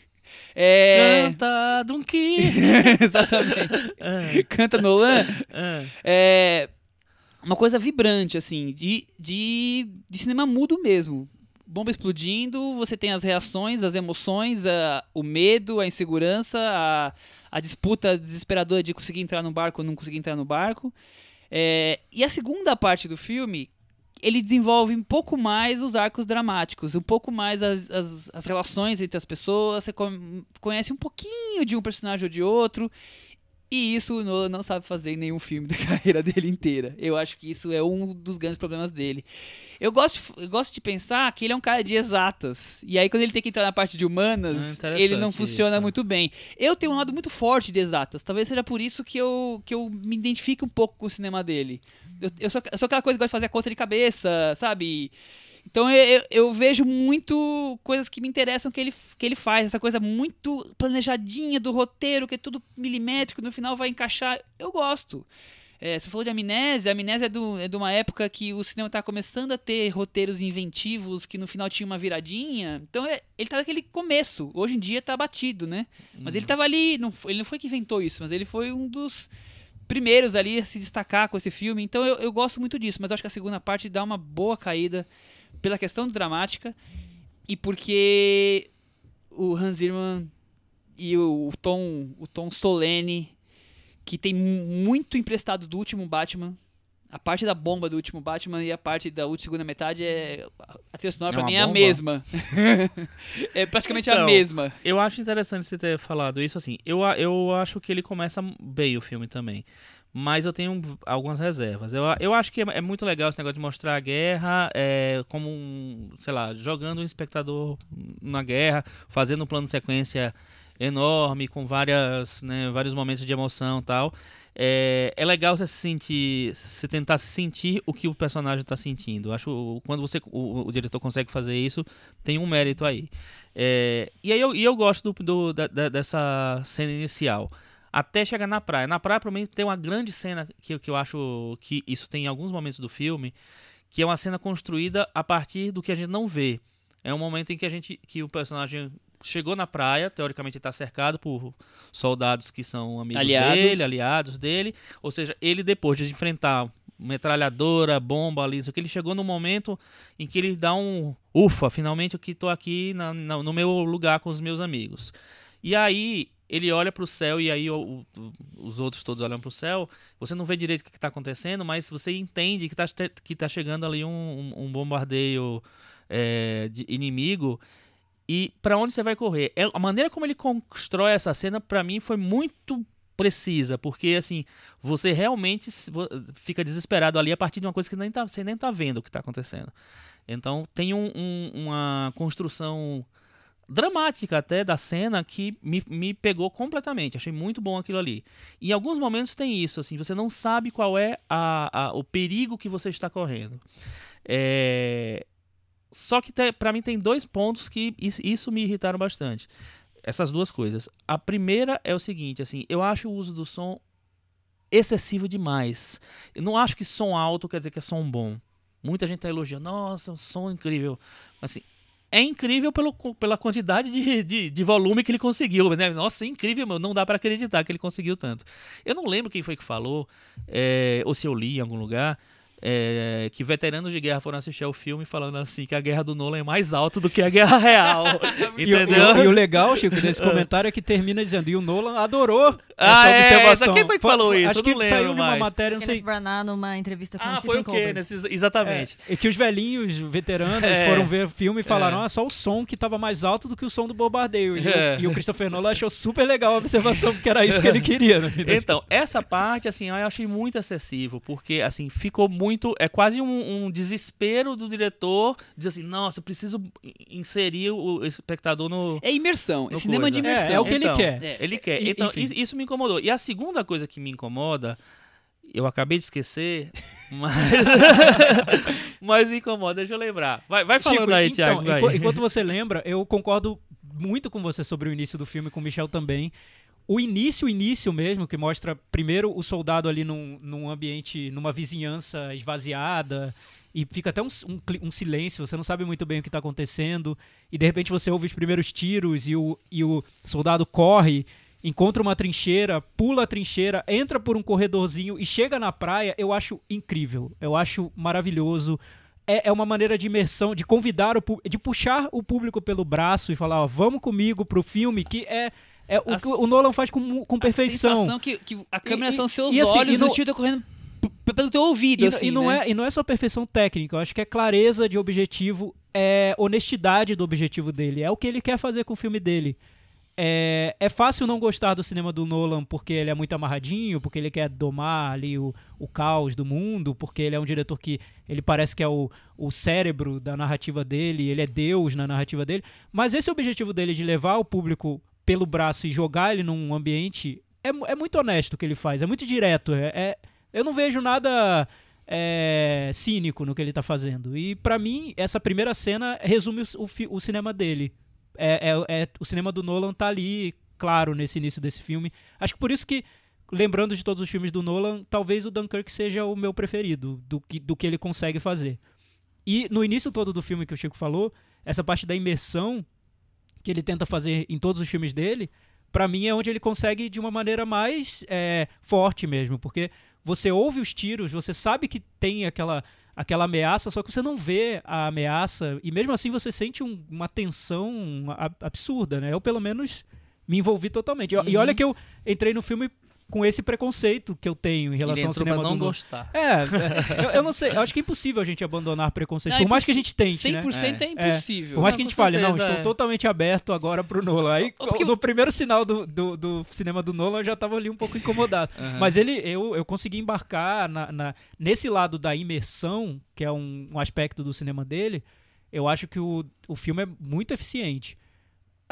é. Canta, Dunki! exatamente. Ah, Canta Nolan. ah. É uma coisa vibrante, assim, de, de, de cinema mudo mesmo. Bomba explodindo, você tem as reações, as emoções, a- o medo, a insegurança, a, a disputa desesperadora de conseguir entrar no barco ou não conseguir entrar no barco. É, e a segunda parte do filme, ele desenvolve um pouco mais os arcos dramáticos, um pouco mais as, as, as relações entre as pessoas, você conhece um pouquinho de um personagem ou de outro, e isso o Nolan não sabe fazer em nenhum filme da carreira dele inteira. Eu acho que isso é um dos grandes problemas dele. Eu gosto, eu gosto de pensar que ele é um cara de exatas. E aí, quando ele tem que entrar na parte de humanas, interessante ele não funciona isso. muito bem. Eu tenho um lado muito forte de exatas. Talvez seja por isso que eu, que eu me identifique um pouco com o cinema dele. Eu, eu, sou, eu sou aquela coisa que gosta de fazer a conta de cabeça, sabe? Então eu, eu, vejo muito coisas que me interessam que ele, que ele faz. Essa coisa muito planejadinha do roteiro, que é tudo milimétrico, no final vai encaixar. Eu gosto. É, você falou de Amnésia. Amnésia é, do, é de uma época que o cinema estava começando a ter roteiros inventivos, que no final tinha uma viradinha. Então é- ele tá naquele começo. Hoje em dia tá batido, né? Mas ele tava ali. Não, ele não foi que inventou isso, mas ele foi um dos primeiros ali a se destacar com esse filme. Então eu, eu gosto muito disso, mas acho que a segunda parte dá uma boa caída pela questão dramática e porque o Hans Zimmer e o, o tom o tom solene que tem mu- muito emprestado do último Batman a parte da bomba do último Batman e a parte da segunda metade é a trilha sonora É pra mim é a mesma é praticamente a Então, mesma Eu acho interessante você ter falado isso assim. Eu, a- eu acho que ele começa bem o filme também. Mas eu tenho algumas reservas. Eu, a- eu acho que é, é muito legal esse negócio de mostrar a guerra é, como um, sei lá, jogando um espectador na guerra, fazendo um plano de sequência enorme, com várias, né, vários momentos de emoção tal. É, é legal você se sentir, você tentar sentir o que o personagem está sentindo. Acho quando você, o, o diretor consegue fazer isso, tem um mérito aí. É, e aí eu, e eu gosto do, do- da- dessa cena inicial. Até chegar na praia. Na praia, pra mim, tem uma grande cena que, que eu acho que isso tem em alguns momentos do filme, que é uma cena construída a partir do que a gente não vê. É um momento em que a gente que o personagem chegou na praia, teoricamente está cercado por soldados que são amigos Aliados. dele, aliados dele, ou seja, ele depois de enfrentar metralhadora, bomba ali, isso que ele chegou no momento em que ele dá um ufa, finalmente eu que tô aqui na- na- no meu lugar com os meus amigos. E aí ele olha pro céu e aí o- o- os outros todos olham pro céu. Você não vê direito o que está acontecendo, mas você entende que tá, che- que tá chegando ali um, um- um bombardeio é, de inimigo. E para onde você vai correr? É- a maneira como ele constrói essa cena, para mim, foi muito precisa, porque assim, você realmente fica desesperado ali a partir de uma coisa que nem tá, você nem tá vendo o que tá acontecendo. Então tem um- um- uma construção dramática até da cena que me, me pegou completamente. Achei muito bom aquilo ali. E em alguns momentos tem isso, assim, você não sabe qual é a, a- o perigo que você está correndo. É, Só que para mim tem dois pontos que is- isso me irritaram bastante. Essas duas coisas. A primeira é o seguinte, assim, eu acho o uso do som excessivo demais. Eu não acho que som alto quer dizer que é som bom. Muita gente tá elogiando, nossa, um som incrível. Assim, é incrível pelo, pela quantidade de, de, de volume que ele conseguiu, né? Nossa, é incrível, meu, não dá para acreditar que ele conseguiu tanto. Eu não lembro quem foi que falou, é, ou se eu li em algum lugar, é, que veteranos de guerra foram assistir ao filme falando assim que a guerra do Nolan é mais alta do que a guerra real. E, o- e entendeu? o- e o legal, Chico, desse comentário é que termina dizendo, e o Nolan adorou Ah, essa é, observação. quem foi que falou isso? Acho Eu que saiu numa mais. matéria, não sei. Branagh numa entrevista com Ah, o foi Stephen o Colbert. Kenneth, ex- exatamente. É, e que os velhinhos veteranos É. foram ver o filme e falaram: É. ah, só o som que tava mais alto do que o som do bombardeio. E, É. o, e o Christopher Nolan achou super legal a observação, porque era isso que ele queria. Vida. Então, essa parte, assim, eu achei muito excessivo, porque, assim, ficou muito. É quase um, um desespero do diretor, dizer assim, nossa, eu preciso inserir o espectador no. É imersão, é No cinema coisa. de imersão. É, é o que ele Então, quer. É. Ele quer. E- então, enfim. isso, me incomodou. E a segunda coisa que me incomoda, eu acabei de esquecer, mas. mas me incomoda, deixa eu lembrar. Vai, vai falando Chico, aí, então, Thiago. vai. enqu- enquanto você lembra, eu concordo muito com você sobre o início do filme, com o Michel também. O início, o início mesmo, que mostra primeiro o soldado ali num, num ambiente, numa vizinhança esvaziada, e fica até um, um um silêncio, você não sabe muito bem o que está acontecendo, e de repente você ouve os primeiros tiros e o, e o soldado corre, encontra uma trincheira, pula a trincheira, entra por um corredorzinho e chega na praia, eu acho incrível, eu acho maravilhoso. É, é uma maneira de imersão, de convidar o de puxar o público pelo braço e falar, ó, vamos comigo pro filme, que é, é o A o Nolan faz com, com A perfeição. sensação que, que a câmera E- são seus e assim, olhos e não- o tiro tá correndo pelo teu ouvido, E, assim, e não né? é, e não é só perfeição técnica, eu acho que é clareza de objetivo, é honestidade do objetivo dele, é o que ele quer fazer com o filme dele. É, é fácil não gostar do cinema do Nolan porque ele é muito amarradinho, porque ele quer domar ali o, o caos do mundo, porque ele é um diretor que ele parece que é o, o cérebro da narrativa dele, ele é Deus na narrativa dele. Mas esse objetivo dele de levar o público pelo braço e jogar ele num ambiente é, é muito honesto o que ele faz, é muito direto. É, é- eu não vejo nada é, cínico no que ele tá fazendo. E pra mim, essa primeira cena resume o, o o cinema dele. É, é- é- o cinema do Nolan tá ali, claro, nesse início desse filme. Acho que por isso que, lembrando de todos os filmes do Nolan, talvez o Dunkirk seja o meu preferido do que, do que ele consegue fazer. E no início todo do filme que o Chico falou, essa parte da imersão que ele tenta fazer em todos os filmes dele, pra mim é onde ele consegue de uma maneira mais é, forte mesmo, porque você ouve os tiros, você sabe que tem aquela aquela ameaça, só que você não vê a ameaça e mesmo assim você sente um- uma tensão absurda, né? Eu pelo menos me envolvi totalmente. E- E Uhum. olha que eu entrei no filme com esse preconceito que eu tenho em relação Ele ao cinema pra não do gostar. É, é, eu, eu não sei, eu acho que é impossível a gente abandonar preconceito, Não, por é mais que a gente tente, né? 100% é, É. impossível. Por mais Não, que a gente fale, não, estou é. totalmente aberto agora pro Nolan. Aí, O que- no primeiro sinal do, do, do cinema do Nolan, eu já tava ali um pouco incomodado. Aham. Mas ele, eu, eu consegui embarcar na, na- nesse lado da imersão, que é um, um aspecto do cinema dele, eu acho que o, o filme é muito eficiente.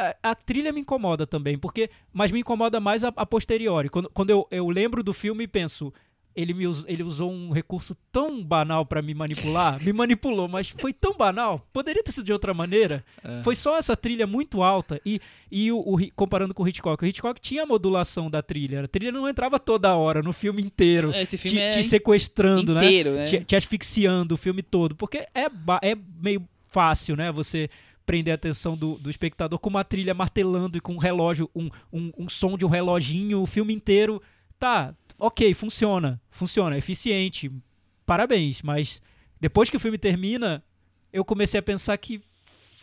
A, a trilha me incomoda também, porque mas me incomoda mais a, a posteriori. Quando, quando eu, eu lembro do filme e penso, ele, me ele usou um recurso tão banal pra me manipular, me manipulou, mas foi tão banal, poderia ter sido de outra maneira. É. Foi só essa trilha muito alta. E, e o, o comparando com o Hitchcock, o Hitchcock tinha a modulação da trilha. A trilha não entrava toda hora no filme inteiro, Esse te, filme é te sequestrando, né? inteiro, né? Te, te asfixiando o filme todo. Porque é, é meio fácil, né? Você prender a atenção do, do espectador com uma trilha martelando e com um relógio, um, um, um som de um reloginho o filme inteiro. Tá, ok, funciona. Funciona, é eficiente. Parabéns, mas depois que o filme termina, eu comecei a pensar que,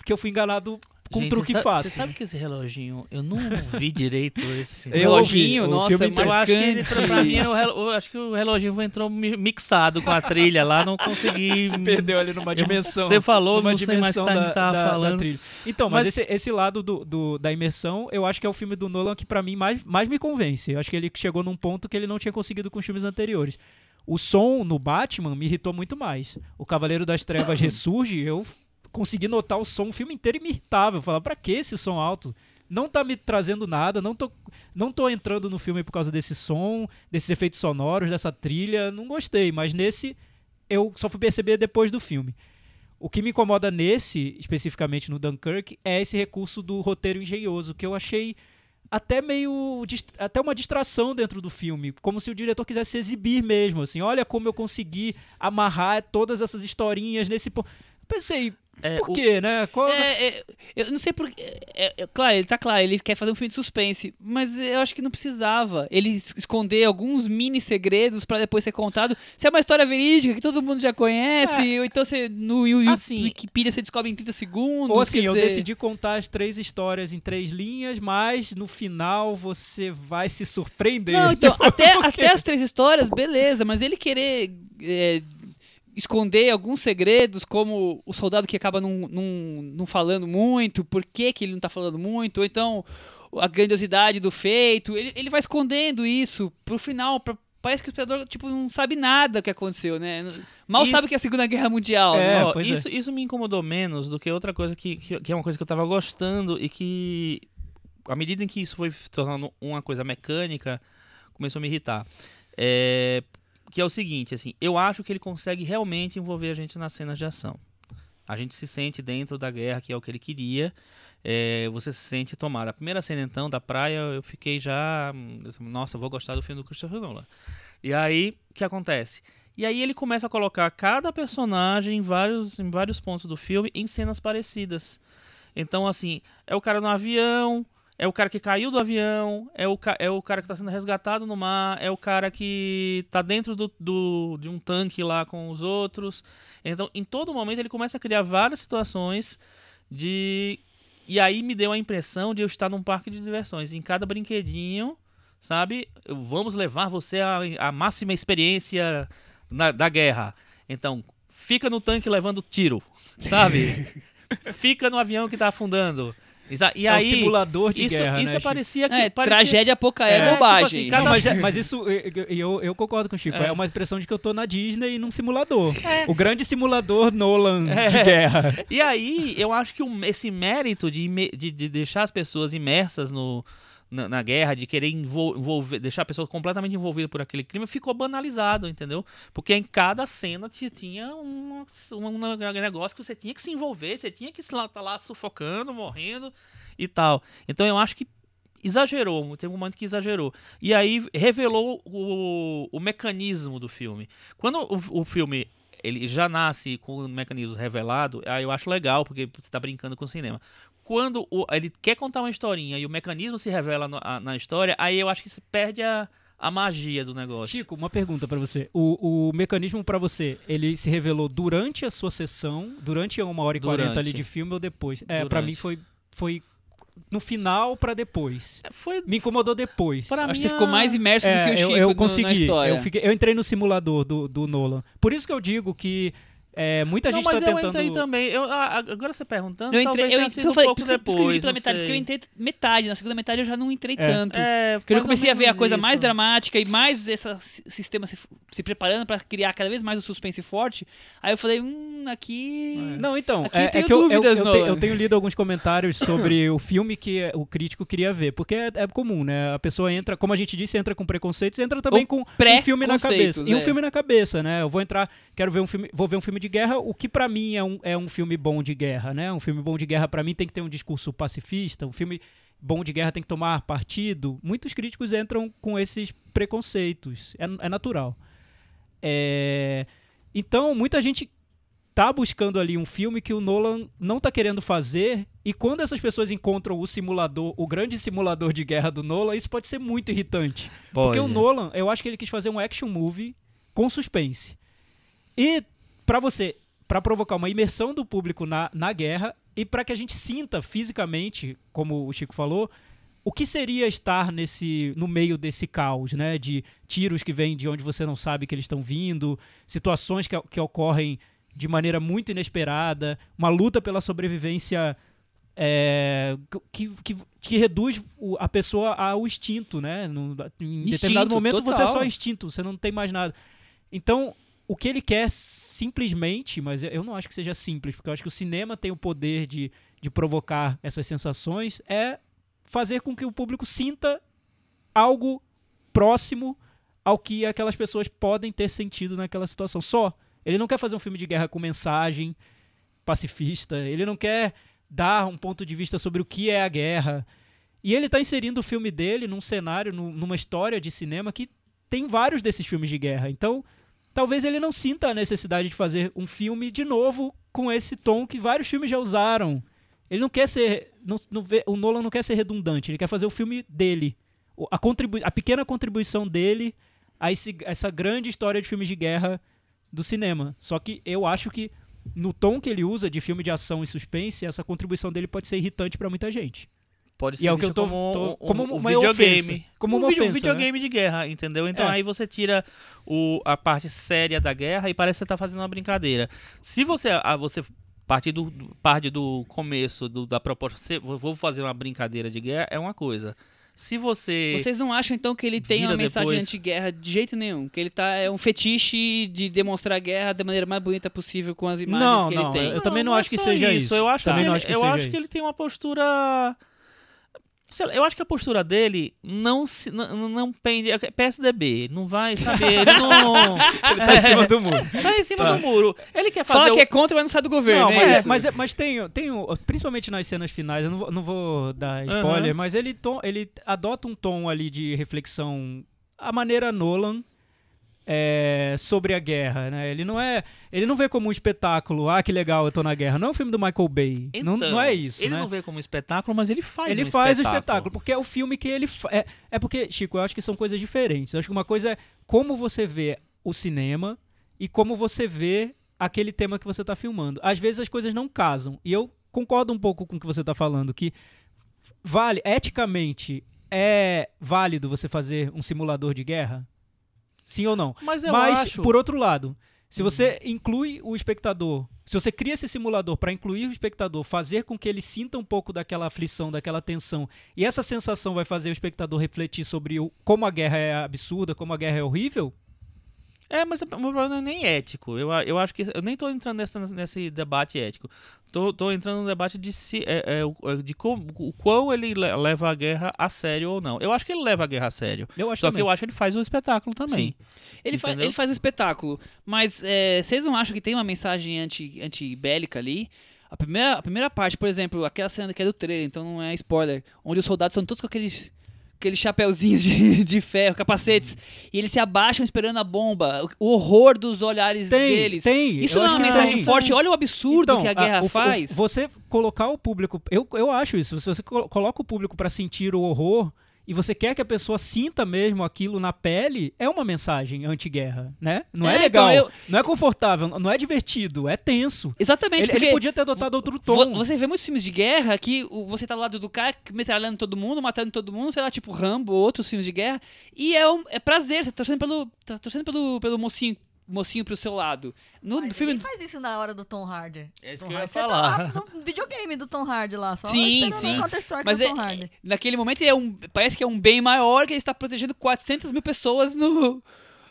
que eu fui enganado com um Gente, truque sa- fácil. Você sabe que esse reloginho, eu não vi direito esse. Eu reloginho, ouvi, nossa, é. Eu acho que pra, mim, era o relo- eu acho que o reloginho entrou mi- mixado com a trilha lá, não consegui. Você perdeu ali numa dimensão. Você falou, numa não sei mais dimensão que tá- da, tava da- da trilha. Então, mas, Mas- esse, esse lado do, do- da imersão, eu acho que é o filme do Nolan que pra mim mais, mais me convence. Eu acho que ele chegou num ponto que ele não tinha conseguido com os filmes anteriores. O som no Batman me irritou muito mais. O Cavaleiro das Trevas ressurge, eu consegui notar o som o filme inteiro e me irritava. Eu falava, pra que esse som alto? Não tá me trazendo nada, não tô, não tô entrando no filme por causa desse som, desses efeitos sonoros, dessa trilha, não gostei. Mas nesse, eu só fui perceber depois do filme. O que me incomoda nesse, especificamente no Dunkirk, é esse recurso do roteiro engenhoso, que eu achei até meio. até uma distração dentro do filme. Como se o diretor quisesse se exibir mesmo. Assim, olha como eu consegui amarrar todas essas historinhas nesse ponto. Pensei, É, Por o- quê, né? Qual- É, é, eu não sei por é, é, claro, ele tá claro, ele quer fazer um filme de suspense, mas eu acho que não precisava. Ele es- esconder alguns mini segredos pra depois ser contado. Se é uma história verídica que todo mundo já conhece, ou então você no, Yu- Assim- Wikipedia você descobre em 30 segundos. Ou assim, quer eu dizer- decidi contar as três histórias em três linhas, mas no final você vai se surpreender. Não, então, até, até as três histórias, beleza, mas ele querer é, esconder alguns segredos, como o soldado que acaba não, não, não falando muito, por que, que ele não tá falando muito, ou então a grandiosidade do feito, ele, ele vai escondendo isso pro final, pra- parece que o espectador tipo, não sabe nada que aconteceu, né? Mal Isso- sabe que é a Segunda Guerra Mundial, É, né? Pois é. isso, isso me incomodou menos do que outra coisa que, que, que é uma coisa que eu tava gostando e que, à medida em que isso foi se tornando uma coisa mecânica, começou a me irritar. É, que é o seguinte, assim, eu acho que ele consegue realmente envolver a gente nas cenas de ação. A gente se sente dentro da guerra, que é o que ele queria. É, você se sente tomado. A primeira cena, então, da praia, eu fiquei já. hum, Nossa, vou gostar do filme do Christopher Nolan. E aí, o que acontece? E aí ele começa a colocar cada personagem em vários, em vários pontos do filme em cenas parecidas. Então, assim, é o cara no avião, é o cara que caiu do avião, é o, é o cara que está sendo resgatado no mar, é o cara que tá dentro do, do- de um tanque lá com os outros. Então, em todo momento, ele começa a criar várias situações de. E aí me deu a impressão de eu estar num parque de diversões. Em cada brinquedinho, sabe? Vamos levar você à, à máxima experiência na- da guerra. Então, fica no tanque levando tiro, sabe? fica no avião que tá afundando. Exa- E é aí, um simulador de isso, guerra, isso né, parecia que. É, parecia- tragédia pouca é, É, tipo bobagem. assim, cada- Não, mas, é- mas isso, eu, eu, concordo com o Chico. É. É. uma expressão de que eu tô na Disney num simulador. O grande simulador Nolan de É. guerra. E aí, eu acho que esse mérito de, de, de deixar as pessoas imersas no, na, na guerra, de querer envol- envolver, deixar a pessoa completamente envolvida por aquele crime, ficou banalizado, entendeu? Porque em cada cena se tinha um, um, negócio que você tinha que se envolver, você tinha que estar tá lá sufocando, morrendo e tal. Então eu acho que exagerou, teve um momento que exagerou. E aí revelou o, o mecanismo do filme. Quando o, o filme ele já nasce com o mecanismo revelado, aí eu acho legal, porque você tá brincando com o cinema. Quando o- ele quer contar uma historinha e o mecanismo se revela no- a- na história, aí eu acho que se perde a, a magia do negócio. Chico, uma pergunta pra você. O, o mecanismo pra você, ele se revelou durante a sua sessão, durante uma hora e quarenta ali de filme ou depois? É, pra Durante. mim foi, foi no final pra depois. Foi Me incomodou depois. Pra Acho que mim, você ficou mais imerso do que o É, Chico eu, eu consegui. na história. Eu, fiquei- eu entrei no simulador do, do Nolan. Por isso que eu digo que é, muita não, gente mas tá eu tentando. entrei também. Eu, agora você perguntando, Eu talvez entrei, eu, tenha eu falei, um pouco eu depois. não metade, porque eu entrei metade, na segunda metade eu já não entrei É, tanto. É, Porque eu mais comecei a ver a coisa mais isso. dramática e mais esse si- sistema se, se preparando pra criar cada vez mais o suspense forte. Aí eu falei, hum, aqui. Não, então, Aqui é, eu tenho é que eu, eu, dúvidas, eu, te- eu tenho lido alguns comentários sobre o filme que o crítico queria ver, porque é, é comum, né? A pessoa entra, como a gente disse, entra com preconceitos, entra também Ou com um filme na cabeça. E um é. filme na cabeça, né? Eu vou entrar, quero ver um filme, vou ver um filme de guerra, o que pra mim é um, é um filme bom de guerra, né? Um filme bom de guerra pra mim tem que ter um discurso pacifista, um filme bom de guerra tem que tomar partido. Muitos críticos entram com esses preconceitos, é, é natural. É, Então, muita gente tá buscando ali um filme que o Nolan não tá querendo fazer e quando essas pessoas encontram o simulador, o grande simulador de guerra do Nolan, isso pode ser muito irritante. Porque o Pode. Nolan, eu acho que ele quis fazer um action movie com suspense. E pra você, pra provocar uma imersão do público na, na guerra e pra que a gente sinta fisicamente, como o Chico falou, o que seria estar nesse no meio desse caos, né? De tiros que vêm de onde você não sabe que eles estão vindo, situações que, que ocorrem de maneira muito inesperada, uma luta pela sobrevivência é, que, que, que reduz a pessoa ao instinto, né? No- em Instinto, determinado momento você é total. só instinto, você não tem mais nada. Então, o que ele quer simplesmente, mas eu não acho que seja simples, porque eu acho que o cinema tem o poder de, de provocar essas sensações, é fazer com que o público sinta algo próximo ao que aquelas pessoas podem ter sentido naquela situação. Só. Ele não quer fazer um filme de guerra com mensagem pacifista, ele não quer dar um ponto de vista sobre o que é a guerra. E ele está inserindo o filme dele num cenário, nu- numa história de cinema que tem vários desses filmes de guerra. Então, talvez ele não sinta a necessidade de fazer um filme de novo com esse tom que vários filmes já usaram. Ele não quer ser. não- não vê- o Nolan não quer ser redundante, ele quer fazer o filme dele. A, contribui- a pequena contribuição dele a esse- essa grande história de filmes de guerra do cinema. Só que eu acho que no tom que ele usa de filme de ação e suspense, essa contribuição dele pode ser irritante pra muita gente. Pode E é o que eu tô- como, tô- um- como um uma videogame. ofensa. Como um uma vídeo- um ofensa, né? videogame de guerra, entendeu? Então É. aí você tira o, a parte séria da guerra e parece que você tá fazendo uma brincadeira. Se você, a, você partir do, parte do começo do- da proposta, "Se- vou fazer uma brincadeira de guerra, é uma coisa. Se você... Vocês não acham então que ele tem uma mensagem depois. anti-guerra de jeito nenhum? Que ele tá é um fetiche de demonstrar a guerra da maneira mais bonita possível com as imagens Não, que não, ele tem? eu também não é acho que só seja isso. Eu acho, Também que, não ele- que eu seja acho que isso. ele tem uma postura. Eu acho que a postura dele não se, não, não pende. é PSDB, não vai saber. Ele não. Ele tá em cima do muro. tá em cima Tá. do muro. Ele quer fazer. Fala o- que é contra, mas não sai do governo, Não, é mas, é- mas, é- mas tem, tem principalmente nas cenas finais, eu não vou, não vou dar spoiler, Aham. mas ele, tom- ele adota um tom ali de reflexão, a maneira Nolan é, sobre a guerra, né? Ele não é, ele não vê como um espetáculo, ah, que legal, eu tô na guerra. Não é um filme do Michael Bay, não, Então, não é isso, Ele né? não vê como espetáculo, mas ele faz ele um faz o espetáculo, porque é o filme que ele. fa- É, é porque, Chico, eu acho que são coisas diferentes. Eu acho que uma coisa é como você vê o cinema e como você vê aquele tema que você está filmando. Às vezes as coisas não casam. E eu concordo um pouco com o que você está falando, que vale, eticamente, é válido você fazer um simulador de guerra? Sim ou não? Mas Mas, acho. por outro lado, se você inclui o espectador, se você cria esse simulador para incluir o espectador, fazer com que ele sinta um pouco daquela aflição, daquela tensão, e essa sensação vai fazer o espectador refletir sobre o, como a guerra é absurda, como a guerra é horrível, É, mas o meu problema não é nem ético. Eu, eu acho que. Eu nem tô entrando nessa, nesse debate ético. Tô, tô entrando no debate de se. É, é, é, de como, o quão ele le- leva a guerra a sério ou não. Eu acho que ele leva a guerra a sério. eu acho Só que também. eu acho que ele faz o espetáculo também. Ele, fa ele faz o espetáculo, mas é, vocês não acham que tem uma mensagem anti- anti-bélica ali? A primeira, a primeira parte, por exemplo, aquela cena que é do trailer, então não é spoiler, onde os soldados são todos com aqueles, aqueles chapeuzinhos de, de ferro, capacetes, e eles se abaixam esperando a bomba, o, o horror dos olhares Tem, deles. tem. Isso não é uma mensagem tem. forte, olha o absurdo Então, que a guerra o- o- faz. você colocar o público. Eu, eu acho isso. Se você colo- coloca o público para sentir o horror e você quer que a pessoa sinta mesmo aquilo na pele, é uma mensagem anti-guerra, né? Não é, É, legal, então eu- não é confortável, não é divertido, é tenso. Exatamente, Ele, ele podia ter adotado outro tom. você vê muitos filmes de guerra que você tá do lado do cara metralhando todo mundo, matando todo mundo, sei lá, tipo Rambo, outros filmes de guerra, e é, um, é prazer, você tá torcendo pelo, tá torcendo pelo, pelo mocinho, mocinho pro seu lado. No Mas filme... faz isso na hora do Tom Hardy. É isso Tom que eu ia você falar. tá lá no videogame do Tom Hardy lá, só Sim, sim. Mas do é, Tom Hardy. naquele momento é um, parece que é um bem maior que ele está protegendo 400 mil pessoas no,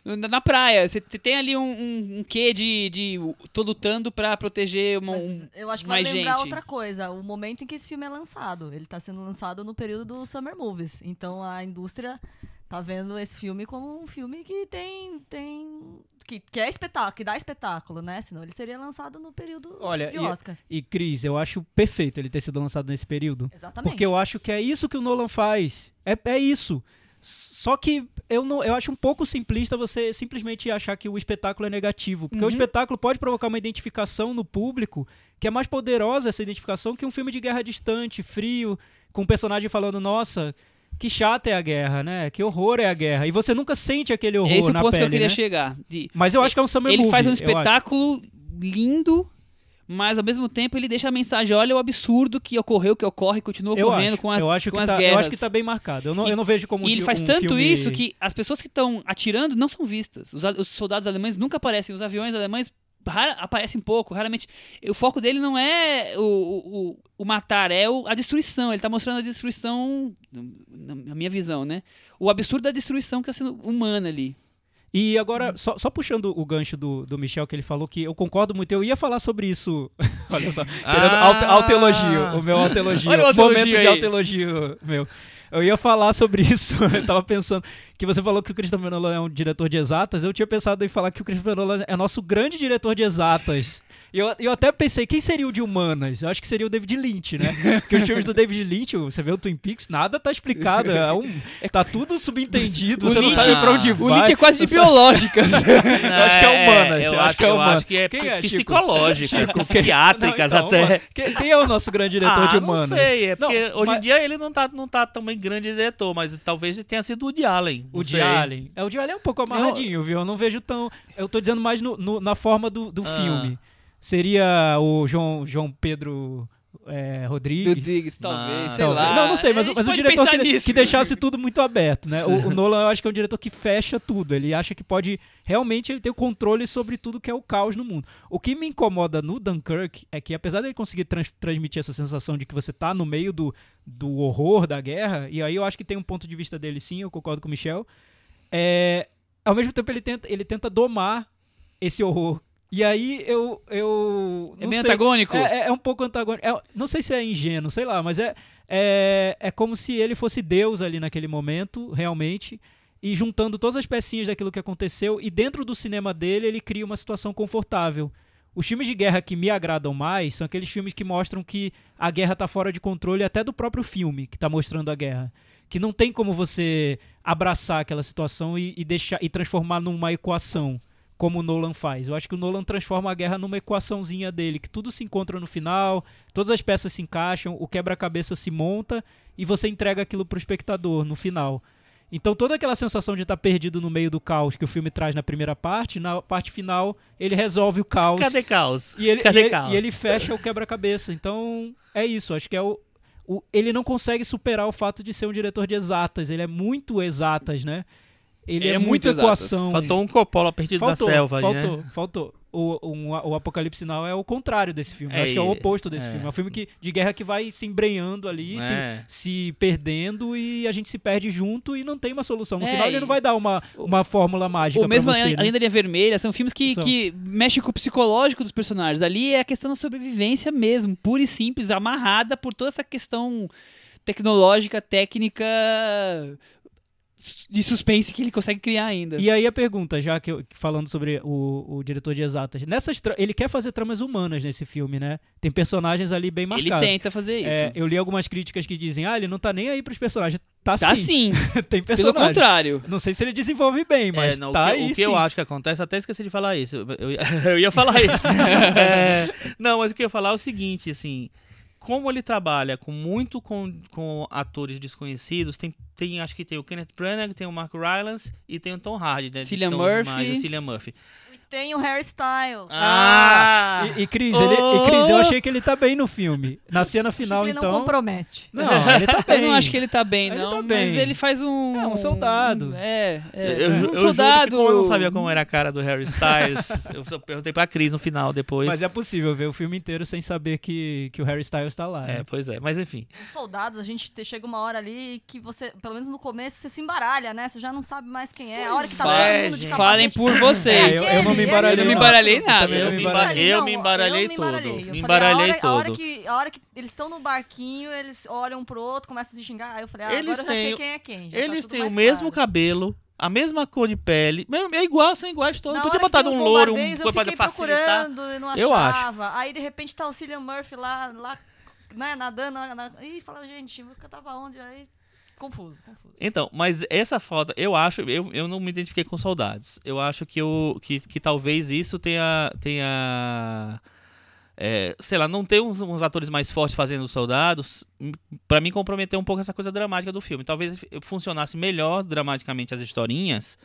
na, na praia. Você você tem ali um, um, um quê de, de tô lutando pra proteger uma, Mas um, eu acho que mais vai lembrar gente. outra coisa, o momento em que esse filme é lançado. Ele tá sendo lançado no período do Summer Movies. Então a indústria tá vendo esse filme como um filme que tem. tem que, que é espetáculo, que dá espetáculo, né? Senão ele seria lançado no período Olha, de e- Oscar. E Cris, eu acho perfeito ele ter sido lançado nesse período. Exatamente. Porque eu acho que é isso que o Nolan faz. É, é isso. Só que eu não, eu acho um pouco simplista você simplesmente achar que o espetáculo é negativo, porque o Uhum. espetáculo pode provocar uma identificação no público que é mais poderosa essa identificação que um filme de guerra distante, frio, com um personagem falando, nossa, que chata é a guerra, né? Que horror é a guerra. E você nunca sente aquele horror Esse é na ponto pele, que eu queria né? chegar. De, Mas eu acho que é um summer ele movie, faz um espetáculo lindo, mas ao mesmo tempo ele deixa a mensagem: olha o absurdo que ocorreu, que ocorre e continua Eu ocorrendo acho, com as, eu acho com que as tá, guerras. Eu acho que tá bem marcado. Eu não, E- eu não vejo como E ele um faz tanto filme- isso que as pessoas que estão atirando não são vistas. Os, os soldados alemães nunca aparecem, os aviões alemães rara- aparecem pouco, raramente. O foco dele não é o, o, o- matar, é o- a destruição. Ele tá mostrando a destruição, na minha visão, né? O absurdo da destruição que está sendo humana ali. E agora, só, só puxando o gancho do, do Michel, que ele falou que eu concordo muito, eu ia falar sobre isso Olha só, querendo Ah. autoelogio, o meu autoelogio, Olha o momento de aí. autoelogio meu. Eu ia falar sobre isso, eu tava pensando que você falou que o Christopher Nolan é um diretor de exatas, eu tinha pensado em falar que o Christopher Nolan é nosso grande diretor de exatas. E eu, eu até pensei, quem seria o de humanas? Eu acho que seria o David Lynch, né? Porque os filmes do David Lynch, você vê o Twin Peaks, nada tá explicado, é um, tá tudo subentendido, O você não Lynch- sabe pra onde O vai. Nietzsche é quase de biológicas. Eu acho que é humanas, Eu, eu acho, que é eu humana. acho que é, Quem é, psicológicas, Chico, psiquiátricas Não, então, até. Quem, quem é o nosso grande diretor ah, de humanas? Não sei, é Não, porque hoje mas- em dia ele não tá, não tá também grande diretor, mas talvez tenha sido o Woody Allen. O de. Allen. É, o de Allen é um pouco amarradinho, viu? Eu não vejo tão. Eu tô dizendo mais no- no- na forma do, do Ah. filme. Seria o João, João Pedro é, Do Rodrigues. Diggs, talvez, Ah, sei Talvez. lá. Não, não sei, mas, mas o diretor que, nisso. que deixasse tudo muito aberto, né? O, o Nolan, eu acho que é um diretor que fecha tudo. Ele acha que pode realmente ele ter o controle sobre tudo que é o caos no mundo. O que me incomoda no Dunkirk é que, apesar dele conseguir trans- transmitir essa sensação de que você tá no meio do, do horror da guerra, e aí eu acho que tem um ponto de vista dele sim, eu concordo com o Michel, é, ao mesmo tempo ele tenta, ele tenta domar esse horror. E aí eu. eu É bem sei, antagônico? é, é- é um pouco antagônico. É- não sei se é ingênuo, sei lá, mas é, é, é como se ele fosse Deus ali naquele momento, realmente, e juntando todas as pecinhas daquilo que aconteceu, e dentro do cinema dele ele cria uma situação confortável. Os filmes de guerra que me agradam mais são aqueles filmes que mostram que a guerra está fora de controle até do próprio filme que está mostrando a guerra. Que não tem como você abraçar aquela situação e, e deixar e transformar numa equação como o Nolan faz. Eu acho que o Nolan transforma a guerra numa equaçãozinha dele, que tudo se encontra no final, todas as peças se encaixam, o quebra-cabeça se monta e você entrega aquilo pro espectador no final. Então toda aquela sensação de estar perdido no meio do caos que o filme traz na primeira parte, na parte final ele resolve o caos Cadê caos? e ele, Cadê e ele, caos? e ele fecha o quebra-cabeça. Então é isso, acho que é o, o- ele não consegue superar o fato de ser um diretor de exatas, ele é muito exatas, né? Ele Ele é, é exatas. equação. Faltou um Coppola perdido Faltou, na selva ali, faltou, né? faltou. O, um- o Apocalipse Now é o contrário desse filme. Eu É, acho que é o oposto desse é. filme. É um filme que, de guerra que vai se embrenhando ali, se, É. se perdendo e a gente se perde junto e não tem uma solução. No É, final ele não vai dar uma, uma fórmula mágica Ou mesmo pra você. a, né? da Linha Vermelha, são filmes que, São. que mexem com o psicológico dos personagens. Ali é a questão da sobrevivência mesmo, pura e simples, amarrada por toda essa questão tecnológica, técnica de suspense que ele consegue criar ainda. E aí a pergunta, já que eu, falando sobre o, o diretor de exatas, nessas ele quer fazer tramas humanas nesse filme, né? Tem personagens ali bem ele marcados. tenta fazer isso. É, eu li algumas críticas que dizem, ah, ele não tá nem aí pros personagens. Tá, tá sim, sim, tem pelo personagem. contrário. Não sei se ele desenvolve bem, mas É, não, tá o que, aí o que sim. eu acho que acontece, até esqueci de falar isso. Eu, eu- eu ia falar isso. É, não, mas o que eu ia falar é o seguinte, assim, como ele trabalha com muito com, com atores desconhecidos, tem, tem acho que tem o Kenneth Branagh, tem o Mark Rylance e tem o Tom Hardy, né? Cillian Murphy. mais, o Cillian Murphy. Tem o Harry Styles. Ah! E, e Cris, ele, e Cris, eu Oh! achei que ele tá bem no filme. Na cena final, ele então. não compromete. Não, ele tá bem. Eu não acho que ele tá bem, Ele não. tá Mas bem. ele faz um. É, um soldado. É, é. Eu, um eu juro soldado. que como eu não sabia como era a cara do Harry Styles, eu só perguntei pra Cris no final depois. Mas é possível ver o filme inteiro sem saber que, que o Harry Styles tá lá. É, né? pois é, mas enfim. Os soldados, a gente te- chega uma hora ali que você, pelo menos no começo, você se embaralha, né? Você já não sabe mais quem é. A hora que tá é, todo mundo de capacete. Falem por vocês. É, eu, eu não me embaralhei. Eu não me embaralhei nada. Eu me embaralhei. eu me embaralhei todo. Me embaralhei a hora, A hora, todo. que, a hora que eles estão no barquinho, eles olham pro outro, começam a se xingar. Aí eu falei, ah, Eles agora eu já sei têm- quem é quem. tá Eles tudo têm o mesmo claro. cabelo, a mesma cor de pele. É igual, são iguais todos. Na Podia botar um louro, um coisa pra facilitar. procurando e não Eu acho. achava. Aí, de repente, tá o Cillian Murphy lá, lá né, nadando. Na, na... Ih, fala, gente, eu tava onde? Aí, confuso, confuso. Então, mas essa falta, eu acho, eu, eu não me identifiquei com soldados. Eu acho que, eu, que, que talvez isso tenha. tenha é, sei lá, não ter uns, uns atores mais fortes fazendo os soldados, m- pra mim comprometeu um pouco essa coisa dramática do filme. Talvez funcionasse melhor dramaticamente as historinhas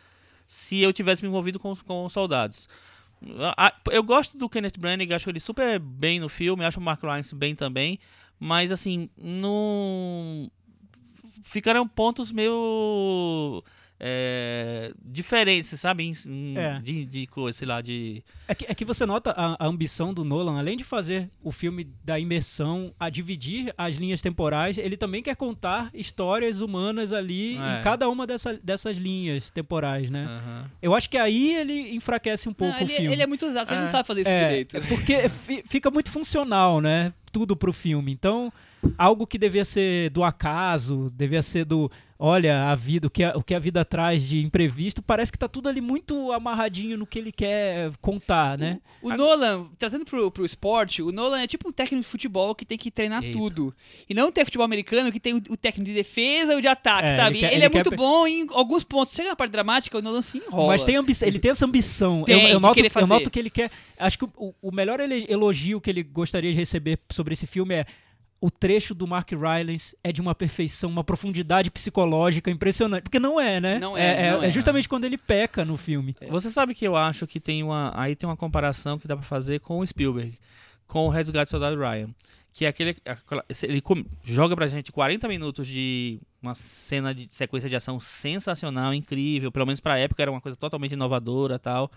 se eu tivesse me envolvido com, com os soldados. Eu gosto do Kenneth Branagh, acho ele super bem no filme, acho o Mark Rylance bem também, mas assim, não ficaram pontos meio é, diferentes, sabe? Em- em- É. De, de coisa, sei lá, de. É que, é que você nota a, a ambição do Nolan, além de fazer o filme da imersão, a dividir as linhas temporais, ele também quer contar histórias humanas ali É. em cada uma dessa, dessas linhas temporais, né? Aham. Eu acho que aí ele enfraquece um pouco Não, ele, o filme. ele é muito usado, você É. não sabe fazer isso É, direito. é porque fi- fica muito funcional, né? Tudo pro filme. Então, algo que devia ser do acaso, devia ser do, olha, a vida, o que a, o que a vida traz de imprevisto, parece que tá tudo ali muito amarradinho no que ele quer contar, né? O Nolan, trazendo pro, pro esporte, o Nolan é tipo um técnico de futebol que tem que treinar Eita. tudo. E não tem futebol americano que tem o, o técnico de defesa e o de ataque, É, sabe? ele Ele, quer- ele é quer muito bom em alguns pontos. Chega na parte dramática, o Nolan se enrola. Mas tem ambi- ele tem essa ambição. Tem, eu, eu noto, eu noto que ele quer. Acho que o, o melhor ele- elogio que ele gostaria de receber sobre esse filme é. O trecho do Mark Rylance é de uma perfeição, uma profundidade psicológica impressionante. Porque não é, né? Não é, é, não é é. justamente quando ele peca no filme. Você sabe que eu acho que tem uma. Aí tem uma comparação que dá pra fazer com o Spielberg, com o Resgate do Soldado Ryan. Que é aquele. aquela- ele joga pra gente 40 minutos de uma cena de sequência de ação sensacional, incrível. Pelo menos pra época era uma coisa totalmente inovadora tal.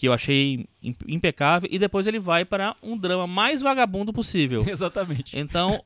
Que eu achei im- impecável. E depois ele vai para um drama mais vagabundo possível. Exatamente. Então,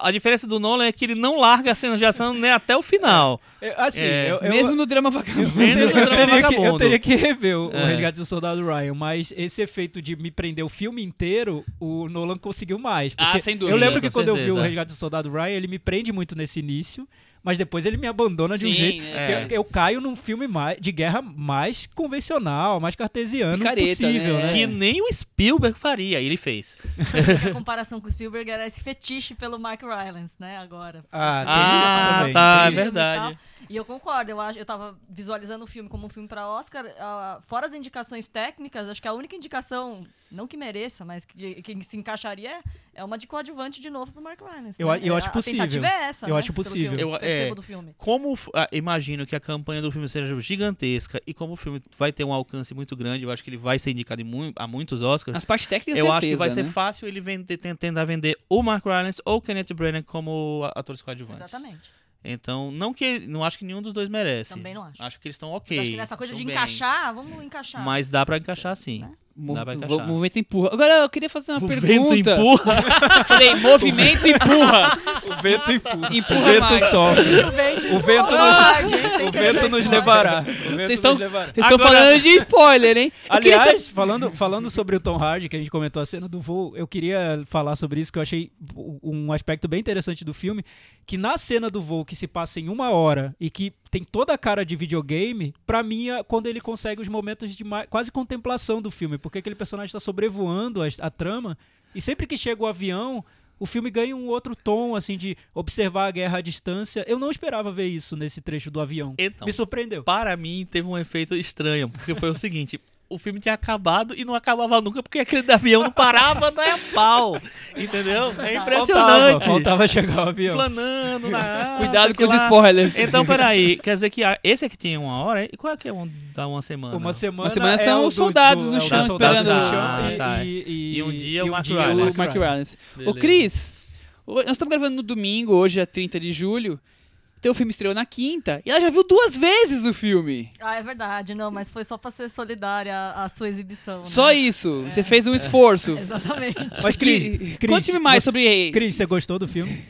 a diferença do Nolan é que ele não larga a cena de ação nem até o final. É, assim, É, eu, eu, Mesmo no drama vagabundo. Mesmo eu, no drama teria que, eu vagabundo. teria que rever o, o É. Resgate do Soldado Ryan, mas esse efeito de me prender o filme inteiro, o Nolan conseguiu mais. Ah, sem dúvida. Eu lembro que quando eu vi o certeza. Resgate do Soldado Ryan, ele me prende muito nesse início, mas depois ele me abandona de um Sim, jeito é. que eu, eu caio num filme mais, de guerra mais convencional, mais cartesiano Picareta, possível, né? né? Que nem o Spielberg faria. E ele fez. Porque a comparação com o Spielberg era esse fetiche pelo Mark Rylance, né? Agora. Ah, tem Ah, isso também. tá, tem é verdade. E eu concordo, eu acho, eu tava visualizando o filme como um filme pra Oscar, ah, fora as indicações técnicas, acho que a única indicação, não que mereça, mas que, que se encaixaria é, é uma de coadjuvante de novo pro Mark Rylance. Eu né? a- eu acho a, possível. A tentativa é essa, Eu né? acho possível. eu Eu- é. do filme. Como ah, imagino que a campanha do filme seja gigantesca e como o filme vai ter um alcance muito grande, eu acho que ele vai ser indicado mui- a muitos Oscars. As partes técnicas, eu certeza, acho que vai ser né? fácil ele vender, ten- tentar vender ou Mark Rylance ou Kenneth Branagh como atores coadjuvantes. Exatamente. Então, não que não acho que nenhum dos dois merece. Também não acho. Acho que eles estão Eu ok. acho que nessa coisa de bem. encaixar, vamos encaixar. Mas dá pra encaixar sim. Né? Movimento empurra. Agora eu queria fazer uma O pergunta. vento empurra. Falei, movimento empurra. O vento empurra. Empurra o vento mais. sofre. O vento, O vento nos, o vento nos levará. O vento Vocês nos estão levará. vocês estão Agora- falando de spoiler, hein? Eu queria Aliás, falando, falando sobre o Tom Hardy, que a gente comentou a cena do voo, eu queria falar sobre isso, que eu achei um aspecto bem interessante do filme, que na cena do voo, que se passa em uma hora e que tem toda a cara de videogame, pra mim, é quando ele consegue os momentos de mais, quase contemplação do filme, porque aquele personagem tá sobrevoando a, a trama, e sempre que chega o avião, o filme ganha um outro tom, assim, de observar a guerra à distância. Eu não esperava ver isso nesse trecho do avião. Então, Me surpreendeu. para mim teve um efeito estranho, porque foi o seguinte, o filme tinha acabado e não acabava nunca, porque aquele avião não parava nem a pau, entendeu? É Faltava, impressionante. faltava chegar o avião. Planando na Cuidado com os lá. spoilers. Então, peraí, quer dizer que esse aqui tinha uma hora, e qual é que é um, da uma semana? Uma semana, Uma semana é são o os soldados no é o chão soldados esperando- no chão Ah, e, tá. e, e, E um dia o Mark Rylance. o Mark Rylance. Ô, Beleza. Cris, o- nós estamos gravando no domingo, hoje é 30 de julho. Teu filme estreou na quinta. E ela já viu duas vezes o filme. Ah, é verdade, não, mas foi só pra ser solidária à, à sua exibição. né? Só isso. Você fez um esforço. Exatamente. Mas, Cris, Cris, Conte-me mais você- sobre. Cris, você gostou do filme?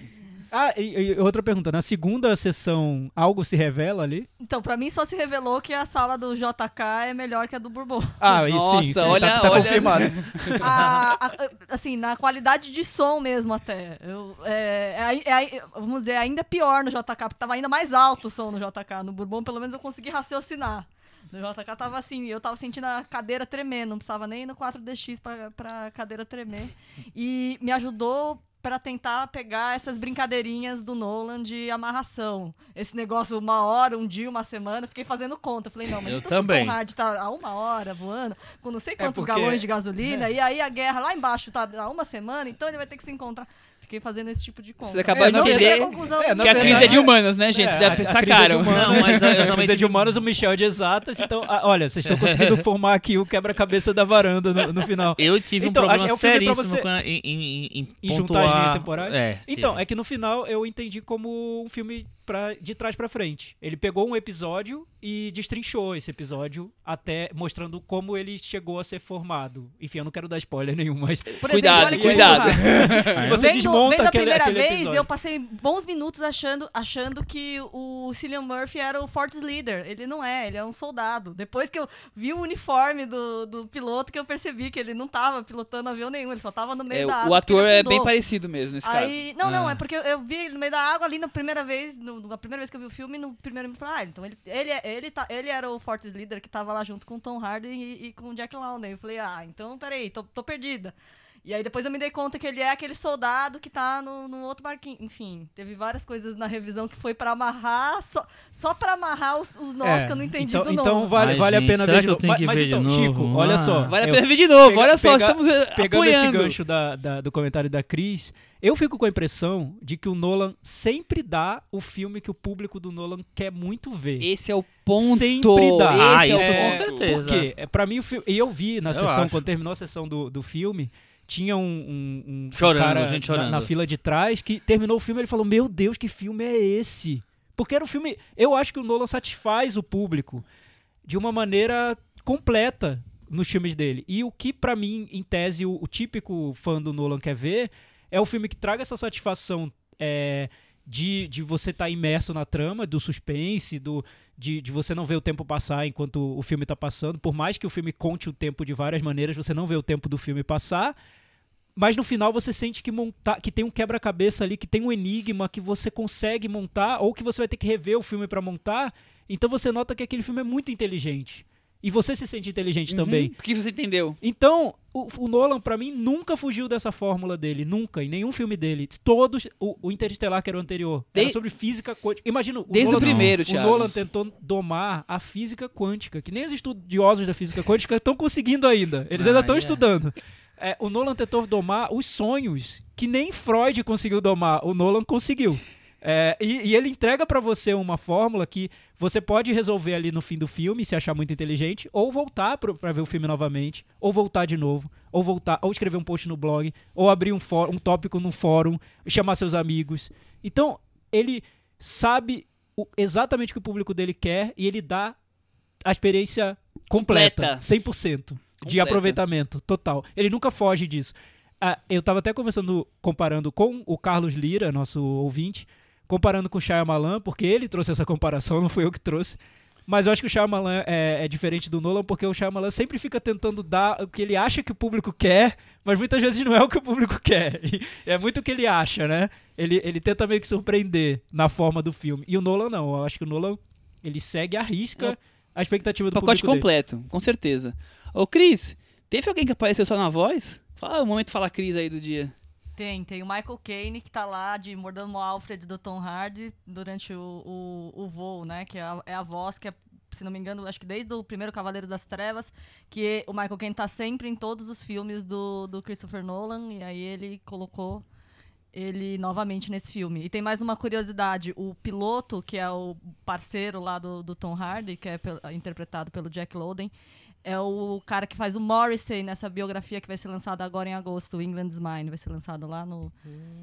Ah, e, e outra pergunta. Na segunda sessão, algo se revela ali? Então, pra mim só se revelou que a sala do JK é melhor que a do Bourbon. Ah, e Nossa, sim, sim, olha- tá, tá olha- confirmado. A- a- assim, na qualidade de som mesmo até. Eu, é, é é ai- vamos dizer, ainda pior no JK, porque tava ainda mais alto o som no JK. No Bourbon, pelo menos, eu consegui raciocinar. No JK tava assim, eu tava sentindo a cadeira tremer, não precisava nem ir no 4DX pra, pra cadeira tremer. E me ajudou pra tentar pegar essas brincadeirinhas do Nolan de amarração. Esse negócio, uma hora, um dia, uma semana, fiquei fazendo conta. Falei, não, mas Eu o também. Tom Hardy tá a uma hora voando, com não sei É quantos porque- galões de gasolina, e aí a guerra lá embaixo tá há uma semana, então ele vai ter que se encontrar. Fiquei fazendo esse tipo de conta. Vocês acabaram É, de entender é, que a crise é de humanas, né, gente? É, Já a- a crise é de sacaram. humanas. Não, mas eu A também crise é de humanas, o Michel é de exatas. Então, ah, olha, vocês estão conseguindo formar aqui o quebra-cabeça da varanda no, no final. Eu tive Então, um acho- problema é um filme pra seríssimo você- com a- em, em, em, Em juntar as linhas temporais? É, Então, sim. é que no final eu entendi como um filme pra, de trás pra frente. Ele pegou um episódio e destrinchou esse episódio, até mostrando como ele chegou a ser formado. Enfim, eu não quero dar spoiler nenhum, mas. Por Cuidado, olha que cuidado. E você vendo, desmonta vendo a aquele, primeira aquele vez, episódio. eu passei bons minutos achando, achando que o Cillian Murphy era o Fortress Leader. Ele não é, ele é um soldado. Depois que eu vi o uniforme do, do piloto, que eu percebi que ele não tava pilotando avião nenhum, ele só tava no meio É, da água. o ator é bem parecido mesmo nesse caso. Aí, não, não, Ah. é porque eu, eu vi ele no meio da água ali na primeira vez, no, na primeira vez que eu vi o filme, no primeiro eu falei, ah, então ele, ele, é- ele, tá, ele era o Fortress Leader que tava lá junto com Tom Hardy e, e com Jack Launay. Eu falei, ah, então peraí, tô, tô perdida. E aí depois eu me dei conta que ele é aquele soldado que tá no, no outro barquinho. Enfim, teve várias coisas na revisão que foi pra amarrar, só, só pra amarrar os, os nós É, que eu não entendi então, do então novo. vale, Ai, vale gente, a pena ver que de eu novo. tenho Mas, mas então, novo? Chico, olha Ah. só. Vale a pena ver de novo, pega- olha só, pega- estamos eh, Pegando esse apoiando. gancho da, da- do comentário da Cris, eu fico com a impressão de que o Nolan sempre dá o filme que o público do Nolan quer muito ver. Esse é o ponto. Sempre dá. Ah, Esse é o isso ponto. com certeza. Por quê? É, pra mim, o filme. E eu vi na Eu sessão, acho. quando terminou a sessão do, do filme, tinha um, um, um- Chorando, cara gente na- chorando. Na, fila de trás que terminou o filme ele falou: Meu Deus, que filme é esse? Porque era um filme. Eu acho que o Nolan satisfaz o público de uma maneira completa nos filmes dele. E o que, pra mim, em tese, o, o típico fã do Nolan quer ver é o filme que traga essa satisfação. é, de, de você estar imerso na trama, do suspense, do, de, de você não ver o tempo passar enquanto o filme está passando. Por mais que o filme conte o tempo de várias maneiras, você não vê o tempo do filme passar. Mas no final você sente que, montar, que tem um quebra-cabeça ali, que tem um enigma que você consegue montar, ou que você vai ter que rever o filme para montar. Então você nota que aquele filme é muito inteligente. E você se sente inteligente também. Uhum, porque você entendeu. Então, o, o Nolan, pra mim, nunca fugiu dessa fórmula dele. Nunca, em nenhum filme dele. Todos. O, o Interestelar, que era o anterior, era De- sobre física quântica. Imagina, o Desde o Nolan, primeiro, o Thiago. Nolan tentou domar a física quântica, que nem os estudiosos da física quântica estão conseguindo ainda. Eles ainda Ah, estão é. estudando. É, o Nolan tentou domar os sonhos que nem Freud conseguiu domar. O Nolan conseguiu. É, e, e ele entrega pra você uma fórmula que você pode resolver ali no fim do filme, se achar muito inteligente, ou voltar pra ver o filme novamente, ou voltar de novo, ou voltar, ou escrever um post no blog, ou abrir um, um tópico num fórum, chamar seus amigos. Então, ele sabe o- exatamente o que o público dele quer e ele dá a experiência completa, Completa. 100% de Completa. aproveitamento total. Ele nunca foge disso. Ah, eu tava até conversando, comparando com o Carlos Lira, nosso ouvinte, comparando com o Shyamalan, porque ele trouxe essa comparação, não foi eu que trouxe. Mas eu acho que o Shyamalan é, é diferente do Nolan, porque o Shyamalan sempre fica tentando dar o que ele acha que o público quer, mas muitas vezes não é o que o público quer. E é muito o que ele acha, né? Ele, ele tenta meio que surpreender na forma do filme. E o Nolan não. Eu acho que o Nolan, ele segue a risca a expectativa do Pacote público dele. completo, com certeza. Ô, Cris, teve alguém que apareceu só na voz? Fala o momento fala Cris aí do dia. Tem, tem o Michael Caine que tá lá de mordendo o Alfred do Tom Hardy durante o, o, o voo, né? Que é a, é a voz que é, se não me engano, acho que desde o primeiro Cavaleiro das Trevas, que o Michael Caine tá sempre em todos os filmes do, do Christopher Nolan, e aí ele colocou ele novamente nesse filme. E tem mais uma curiosidade, o piloto, que é o parceiro lá do, do Tom Hardy, que é interpretado pelo Jack Lowden, é o cara que faz o Morrissey nessa biografia que vai ser lançada agora em agosto, o England's Mine, vai ser lançado lá no,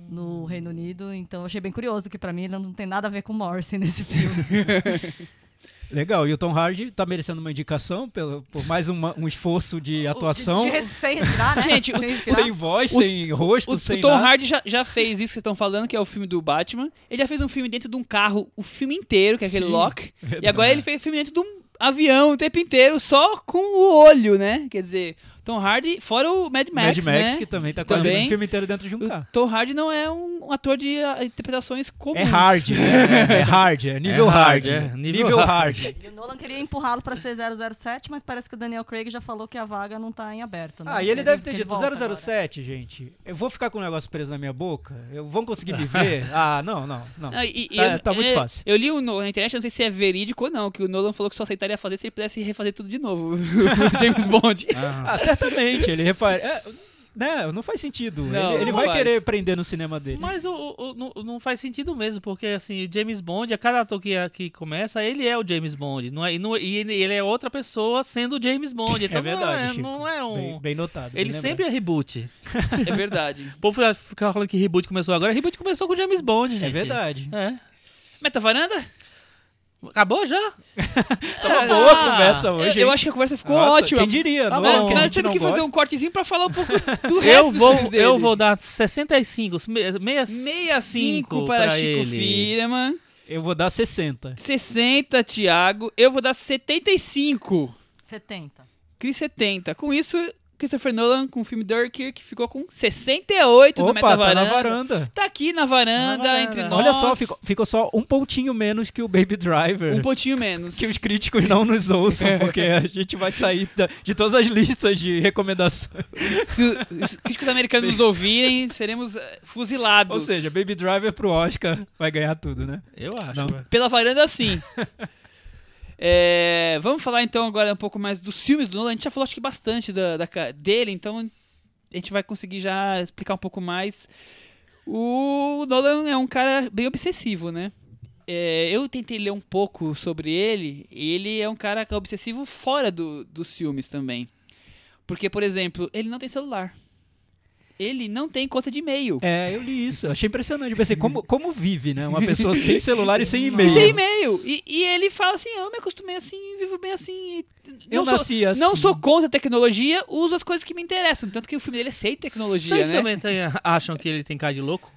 no Reino Unido. Então achei bem curioso que pra mim ele não tem nada a ver com Morrissey nesse filme. Legal, e o Tom Hardy tá merecendo uma indicação pelo, por mais uma- um esforço de atuação. De- de res- sem respirar, né? Gente, o- sem respirar. Sem voz, O- sem rosto, O, o sem Tom nada. Hardy já, já fez isso que vocês estão falando, que é o filme do Batman. Ele já fez um filme dentro de um carro o filme inteiro, que é aquele Sim, Lock. verdade. E agora ele fez filme dentro de um avião o tempo inteiro, só com o olho, né? Quer dizer, Tom Hardy, fora o Mad Max, Mad Max, né? que também tá quase o filme inteiro dentro de um O carro. Tom Hardy não é um, ator de ah, interpretações comuns. É hard, né? É hard, é nível É hard. hard, é nível nível hard. hard. E o Nolan queria empurrá-lo pra ser 007, mas parece que o Daniel Craig já falou que a vaga não tá em aberto. Né? Ah, e ele deve ter dito volta agora. 007, gente. Eu vou ficar com um negócio preso na minha boca? Eu vão conseguir me ver? Ah, não, não, não. Ah, e- Tá- eu- tá muito é, fácil. Eu li no- na internet, não sei se é verídico ou não, que o Nolan falou que só aceitaria fazer se ele pudesse refazer tudo de novo. o James Bond. Ah, Ah, certamente, ele repara. é, né, não faz sentido. Não, ele ele não vai faz. querer prender no cinema dele. Mas o, o- o- não, não faz sentido mesmo, porque assim, o James Bond, a cada ator que, que começa, ele é o James Bond. Não é, e, não- e ele, ele é outra pessoa sendo o James Bond. Então é verdade, não é, Chico. não é um. Bem, bem notado. bem ele lembrado. sempre é reboot. É verdade. O povo fica- fica falando que reboot começou agora. Reboot começou com o James Bond, gente. É verdade. É. Meta varanda? Acabou já? Tava boa a Ah, conversa hoje. Eu, eu acho que a conversa ficou Nossa, ótima. Quem diria? Tá não é bom. Nós gente temos que fazer gosta. um cortezinho pra falar um pouco do resto Eu vou, dele. eu vou dar 65, me- 65 65 para, Chico ele. Firman, Eu vou dar 60. 60 Thiago, eu vou dar 75. 70. Cris 70. Com isso, Christopher Nolan com o filme Dunkirk ficou com 68 do Opa, Meta tá na Varanda. Tá aqui na varanda, Na varanda. entre nós. Olha só, ficou, ficou só um pontinho menos que o Baby Driver. Um pontinho menos. Que os críticos não nos ouçam, porque a gente vai sair da- de todas as listas de recomendações. Se os críticos americanos nos ouvirem, seremos eh, fuzilados. Ou seja, Baby Driver pro Oscar vai ganhar tudo, né? Eu acho. Não. Pela varanda, sim. É, vamos falar então agora um pouco mais dos filmes do Nolan. A gente já falou acho que bastante da, da dele, então a gente vai conseguir já explicar um pouco mais. O Nolan é um cara bem obsessivo, né? É, eu tentei ler um pouco sobre ele. Ele é um cara obsessivo fora do- dos filmes também. Porque, por exemplo, ele não tem celular. Ele não tem conta de e-mail. É, eu li isso. Achei impressionante. Pensei, como, como vive, né? Uma pessoa sem celular e sem e-mail. sem e-mail. E, e ele fala assim: eu me acostumei assim, vivo bem assim. Eu Não sou- nasci assim. Não sou contra a tecnologia, uso as coisas que me interessam. Tanto que o filme dele é sem tecnologia, Vocês né? também acham que ele tem cara de louco?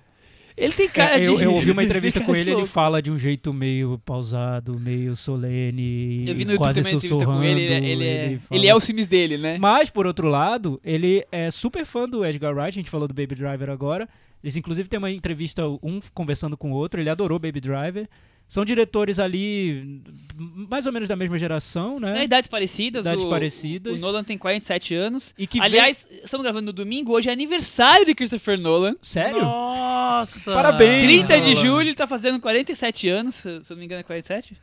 Ele tem cara É, de. eu, eu ouvi uma entrevista com ele, ele fala de um jeito meio pausado, meio solene, Eu vi no YouTube quase também uma entrevista com ele. Ele, é- ele, é, ele ele é os assim. filmes dele, né? Mas, por outro lado, ele é super fã do Edgar Wright, a gente falou do Baby Driver agora. Eles, inclusive, têm uma entrevista, um conversando com o outro, ele adorou Baby Driver. São diretores ali, mais ou menos da mesma geração, né? É, idades parecidas. Idades o, parecidas. O Nolan tem 47 anos. E que Aliás, estamos gravando no domingo, hoje é aniversário de Christopher Nolan. vem... Sério? Nossa! Parabéns! 30 de Nolan. julho, ele tá fazendo 47 anos, se eu não me engano é 47.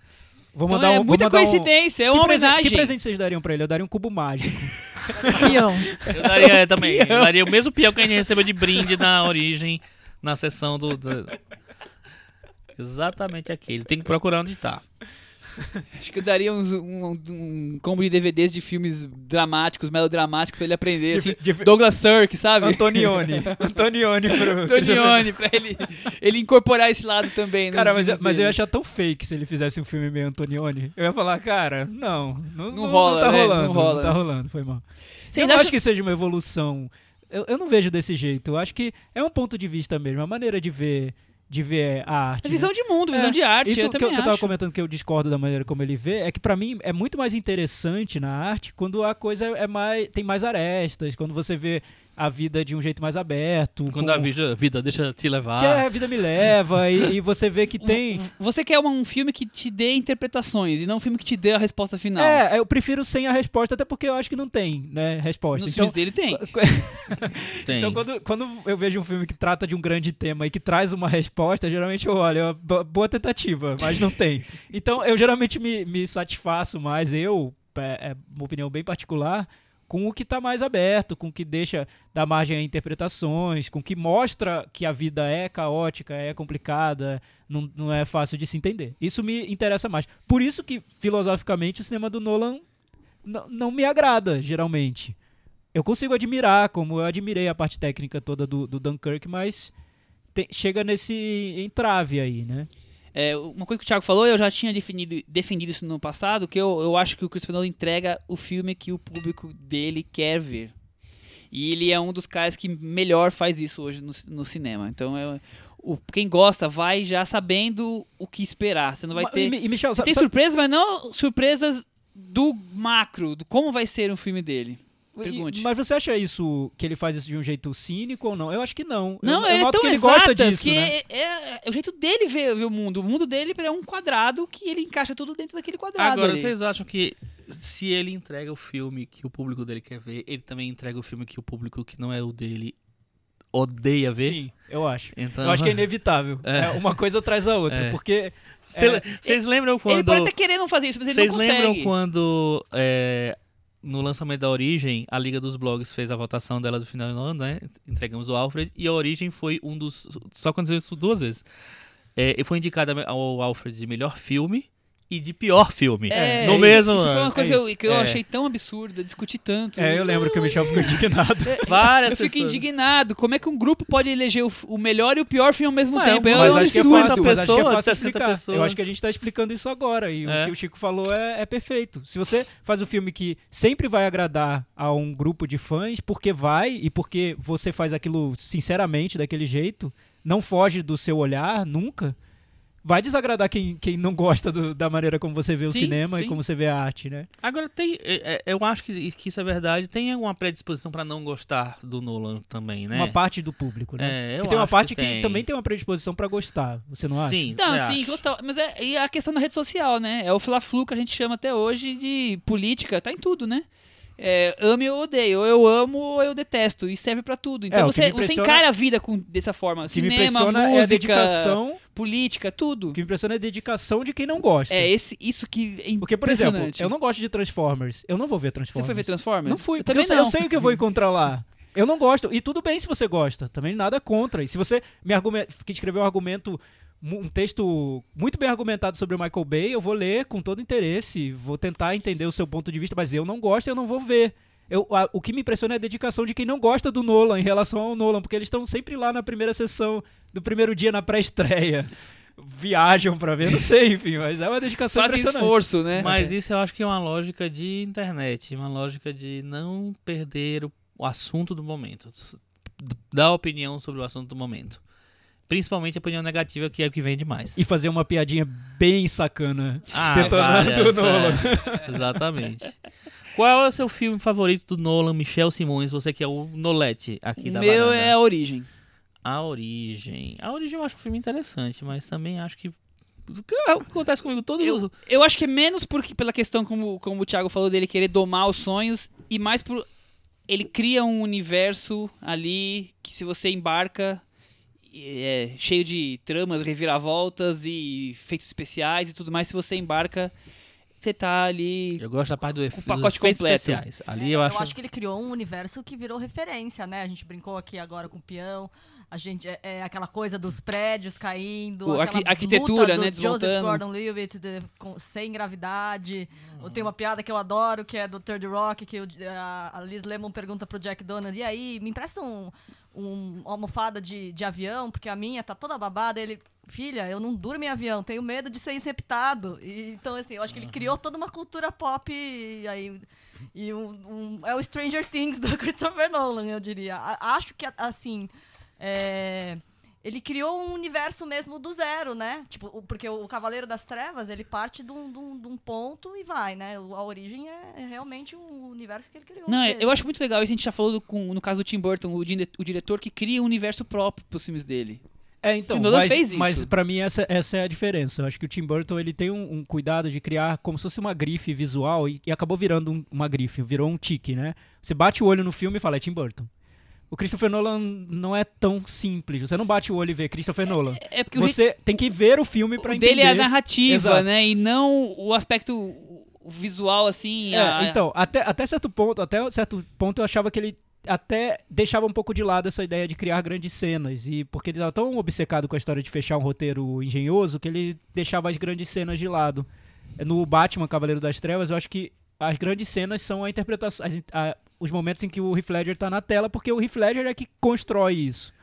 Vou Então mandar é um, muita mandar um- coincidência, é Que uma presen- homenagem. Que presente vocês dariam pra ele? Eu daria um cubo mágico. Eu daria é, também. Eu daria o mesmo peão que a gente recebeu de brinde na origem, na sessão do. do- Exatamente aquele. Tem que procurar onde tá. Acho que eu daria uns- um, um combo de DVDs de filmes dramáticos, melodramáticos pra ele aprender, assim. Douglas Sirk, sabe? Antonioni. Antonioni pro... Antonioni, pra ele, ele incorporar esse lado também. Cara, mas, mas eu ia achar tão fake se ele fizesse um filme meio Antonioni. Eu ia falar, cara, não. Não, Não rola, tá né? Não rolando. rola. tá rolando, foi mal. Vocês eu não acham- acho que seja uma evolução. Eu, eu não vejo desse jeito. Eu acho que é um ponto de vista mesmo, a maneira de ver, de ver a arte. É visão né? de mundo, visão É, de arte, Isso eu que, eu, que eu tava comentando que eu discordo da maneira como ele vê, é que pra mim é muito mais interessante na arte quando a coisa é mais tem mais arestas, quando você vê a vida de um jeito mais aberto. Quando com- a vida, vida deixa te levar. que é, a vida me leva e, e você vê que tem Você quer uma- um filme que te dê interpretações e não um filme que te dê a resposta final. É, eu prefiro sem a resposta, até porque eu acho que não tem, né, resposta. Nos Então, filmes dele tem. Tem. então quando, quando eu vejo um filme que trata de um grande tema e que traz uma resposta, geralmente eu olho, bo- boa tentativa, mas não tem. Então eu geralmente me, me satisfaço mais, eu, é, é uma opinião bem particular, com o que está mais aberto, com o que deixa da margem a interpretações, com o que mostra que a vida é caótica, é complicada, não, não é fácil de se entender. Isso me interessa mais. Por isso que, filosoficamente, o cinema do Nolan não me agrada, geralmente. Eu consigo admirar, como eu admirei a parte técnica toda do, do Dunkirk, mas chega nesse entrave aí, né? É, uma coisa que o Thiago falou, eu já tinha definido, defendido isso no passado, que eu, eu acho que o Christopher Nolan entrega o filme que o público dele quer ver. E ele é um dos caras que melhor faz isso hoje no, no cinema. Então, é, o, quem gosta vai já sabendo o que esperar. Você não vai ter... E, e Michel, Você sabe, tem surpresas, mas não surpresas do macro, do como vai ser um filme dele. E- Pergunte. mas você acha isso que ele faz isso de um jeito cínico ou não? Eu acho que não. Não, eu, eu ele é noto tão que ele gosta disso, que né? é, é- é o jeito dele ver, ver o mundo. O mundo dele é um quadrado que ele encaixa tudo dentro daquele quadrado. Agora, ali. vocês acham que se ele entrega o filme que o público dele quer ver, ele também entrega o filme que o público que não é o dele odeia ver? Sim, eu acho. Então, Eu acho que é inevitável. É. É, uma coisa atrás da outra. É. Porque Cê- é, Vocês lembram Ele quando. pode até querer não fazer isso, mas ele Vocês não lembram consegue. quando é, no lançamento da Origem, a Liga dos Blogs fez a votação dela do final do ano, né? Entregamos o Alfred. E a Origem foi um dos. Só aconteceu isso duas vezes. É, foi indicada ao Alfred de melhor filme e de pior filme. É, no isso- mesmo Isso foi ano. uma coisa É que eu, que eu É. achei tão absurda, discuti tanto. É, eu isso. lembro que o Michel ficou indignado. Várias Eu fico indignado. Como é que um grupo pode eleger o, o melhor e o pior filme ao mesmo tempo? um- É Mas um acho que é fácil, mas acho que é pessoas, fácil 60 explicar. pessoas. Eu acho que a gente tá explicando isso agora. E É. o que o Chico falou é, é perfeito. Se você faz um filme que sempre vai agradar a um grupo de fãs, porque vai e porque você faz aquilo sinceramente, daquele jeito, não foge do seu olhar nunca, vai desagradar quem, quem não gosta do- da maneira como você vê o Sim, cinema e sim. como você vê a arte, né? Agora tem, é, é, eu acho que, que isso é verdade. Tem alguma predisposição pra não gostar do Nolan também, né? Uma parte do público, né? É, tem uma acho parte que que, também tem uma predisposição pra gostar, você não acha? Sim, Não, sim, acho. total. Mas é e a questão da rede social, né? É o fla-flu que a gente chama até hoje de política, tá em tudo, né? É, ame ou odeio, ou eu amo ou eu detesto, e serve pra tudo. Então É, você, você encara a vida com, dessa forma. Que Cinema, impressiona música, é a dedicação. política, tudo. O que me impressiona é a dedicação de quem não gosta. É esse, isso que é Porque, por exemplo, eu não gosto de Transformers. Eu não vou ver Você Transformers. foi ver Transformers? Não fui, Eu porque eu, também sei, não. eu sei o que eu vou encontrar lá. Eu não gosto. E tudo bem se você gosta. Também nada contra. E se você me argumen- que escrever um argumento, um texto muito bem argumentado sobre o Michael Bay, eu vou ler com todo interesse. Vou tentar entender o seu ponto de vista, mas eu não gosto e eu não vou ver. Eu, a- o que me impressiona é a dedicação de quem não gosta do Nolan em relação ao Nolan, porque eles estão sempre lá na primeira sessão do primeiro dia na pré-estreia. Viajam pra ver, não sei, enfim, mas é uma dedicação impressionante. esforço, né? Mas isso eu acho que é uma lógica de internet, uma lógica de não perder o, o assunto do momento, dar opinião sobre o assunto do momento. Principalmente a opinião negativa, que é o que vende mais. E fazer uma piadinha bem sacana. Ah, detonando várias, o Nolan. é, exatamente. Qual é o seu filme favorito do Nolan, Michel Simões? Você que é o Nolete aqui O da meu varanda. é a origem. A Origem. A Origem eu acho um filme interessante, mas também acho que... O que acontece comigo todos os... Eu, eu acho que é menos porque, pela questão, como, como o Thiago falou, dele querer domar os sonhos, e mais por. Ele cria um universo ali que, se você embarca, é cheio de tramas, reviravoltas e feitos especiais e tudo mais. Se você embarca, você tá ali. Eu gosto da parte do efe- pacote efeitos completo. especiais. Ali É, eu acho... que ele criou um universo que virou referência, né? A gente brincou aqui agora com o peão. A gente é, é aquela coisa dos prédios caindo, O aquela arqui- arquitetura, luta do né, Joseph desmontando. Gordon-Levitt de- com- sem gravidade. Tem uma piada que eu adoro, que é do Third Rock, que o- a, a Liz Lemon pergunta pro Jack Donald, e aí, me empresta um, um- uma almofada de, de avião, porque a minha tá toda babada. Ele, filha, eu não durmo em avião, tenho medo de ser inceptado. E, então, assim, eu acho que ele criou toda uma cultura pop e aí... E um, um- é o Stranger Things do Christopher Nolan, eu diria. A- acho que, assim, é, ele criou um universo mesmo do zero, né? Tipo, o- porque o Cavaleiro das Trevas, ele parte de um, de um- de um ponto e vai, né? O- A origem é, é realmente um universo que ele criou. Não, é- eu acho muito legal isso. A gente já falou do- com- no caso do Tim Burton, o, dire- o diretor que cria um universo próprio pros filmes dele. É, então, O Nolan mas, fez isso. mas pra mim essa, essa é a diferença. Eu acho que o Tim Burton ele tem um, um cuidado de criar como se fosse uma grife visual e, e acabou virando um- uma grife, virou um tique, né? Você bate o olho no filme e fala, é Tim Burton. O Christopher Nolan não é tão simples. Você não bate o olho e vê Christopher Nolan. É porque o jeito- Você tem que ver o filme o pra entender. dele é a narrativa, Exato. né? E não o aspecto visual, assim. É, a- então, até, até certo ponto, até certo ponto eu achava que ele até deixava um pouco de lado essa ideia de criar grandes cenas e porque ele estava tão obcecado com a história de fechar um roteiro engenhoso que ele deixava as grandes cenas de lado. No Batman Cavaleiro das Trevas, eu acho que as grandes cenas são a interpretação, a- os momentos em que o Heath Ledger está na tela, porque o Heath Ledger é que constrói isso.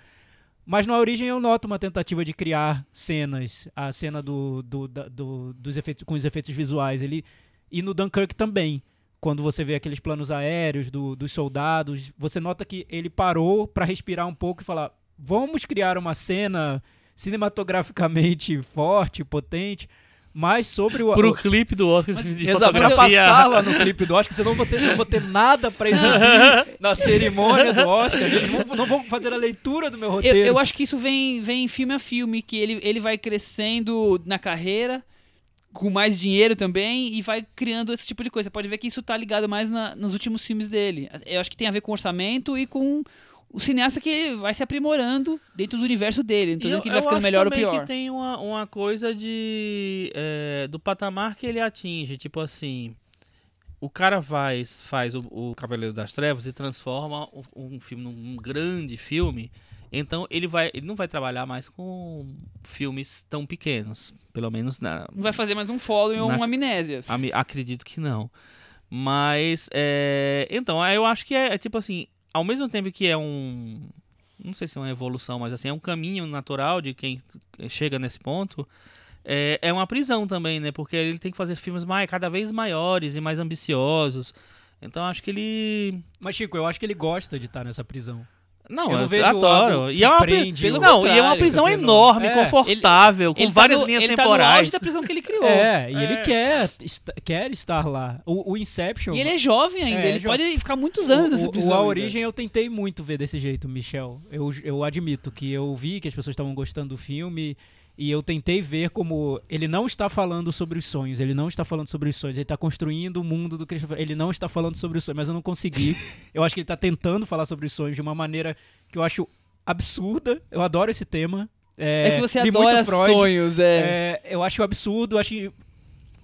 Mas na origem eu noto uma tentativa de criar cenas, a cena do, do, da- do- dos efeitos com os efeitos visuais. Ele e no Dunkirk também, quando você vê aqueles planos aéreos do- dos soldados, você nota que ele parou para respirar um pouco e falar: vamos criar uma cena cinematograficamente forte, potente, mas sobre o, Pro o clipe do Oscar de Exato, pra fotografia. passar lá no clipe do Oscar, senão eu vou ter, não vou ter nada pra exibir na cerimônia do Oscar. Eles vão- não vão fazer a leitura do meu Eu, roteiro. eu acho que isso vem, vem filme a filme, que ele, ele vai crescendo na carreira, com mais dinheiro também, e vai criando esse tipo de coisa. Você pode ver que isso tá ligado mais na- nos últimos filmes dele. Eu acho que tem a ver com orçamento e com o cineasta que vai se aprimorando dentro do universo dele. E eu- que ele vai eu ficando acho melhor ou pior. que tem uma, uma coisa de é, do patamar que ele atinge, tipo assim, o cara faz, faz o, o Cavaleiro das Trevas e transforma um, um filme num grande filme, então ele vai, ele não vai trabalhar mais com filmes tão pequenos, pelo menos na, Não vai fazer mais um follow ou uma amnésia. Acredito que não. Mas, é... então, eu acho que é, é tipo assim, ao mesmo tempo que é um. Não sei se é uma evolução, mas assim, é um caminho natural de quem chega nesse ponto. É, é uma prisão também, né? Porque ele tem que fazer filmes mais, cada vez maiores e mais ambiciosos. Então acho que ele. Mas, Chico, eu acho que ele gosta de estar nessa prisão. Não, Eu eu, não vejo adoro. E é uma, prende Pelo não, e é uma prisão enorme. É. confortável, com Ele tá várias no- linhas ele tá no temporais. auge da prisão que ele criou. É, e É. ele quer, est- quer estar lá. O, o Inception. E ele é jovem ainda, É, ele jovem. pode ficar muitos anos nessa prisão. o A. Origem eu tentei muito ver desse jeito, Michel. Eu, eu admito que eu vi que as pessoas estavam gostando do filme e eu tentei ver como ele não está falando sobre os sonhos, ele não está falando sobre os sonhos, ele está construindo o mundo do Christopher, ele não está falando sobre os sonhos, mas eu não consegui. eu acho que ele está tentando falar sobre os sonhos de uma maneira que eu acho absurda. Eu adoro esse tema. É que você adora Freud. sonhos, é. É, eu acho absurdo, eu acho.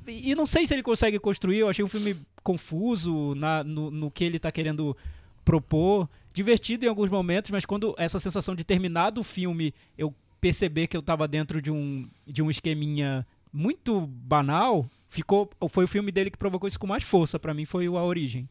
E não sei se ele consegue construir, eu achei um filme confuso na, no, no que ele tá querendo propor. Divertido em alguns momentos, mas quando essa sensação de terminado o filme, eu perceber que eu tava dentro de um, de um esqueminha muito banal, ficou. Foi o filme dele que provocou isso com mais força pra mim, foi o A Origem.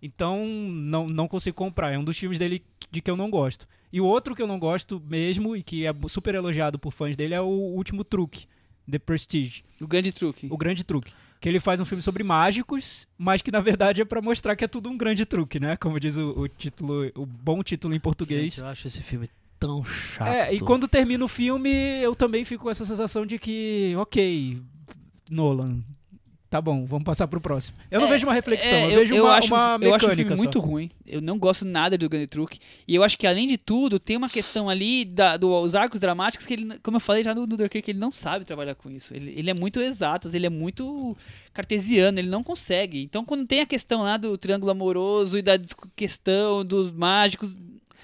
Então, não, não consigo comprar. É um dos filmes dele de que eu não gosto. E o outro que eu não gosto mesmo, e que é super elogiado por fãs dele, é o Último Truque, The Prestige, O grande truque. o grande truque. Que ele faz um filme sobre mágicos, mas que na verdade é pra mostrar que é tudo um grande truque, né? Como diz o, o título, o bom título em português. Gente, eu acho esse filme tão chato. É, e quando termina o filme, eu também fico com essa sensação de que, ok, Nolan, tá bom, vamos passar pro próximo. Eu não É, vejo uma reflexão, É, eu, vejo uma, acho, uma eu acho o mecânica filme muito ruim. Eu não gosto nada do Grande Truque. E eu acho que, além de tudo, tem uma questão ali da, dos arcos dramáticos que ele, como eu falei já no, no Dunkirk, ele não sabe trabalhar com isso. Ele, ele é muito exatas, ele é muito cartesiano, ele não consegue. Então, quando tem a questão lá do triângulo amoroso e da questão dos mágicos,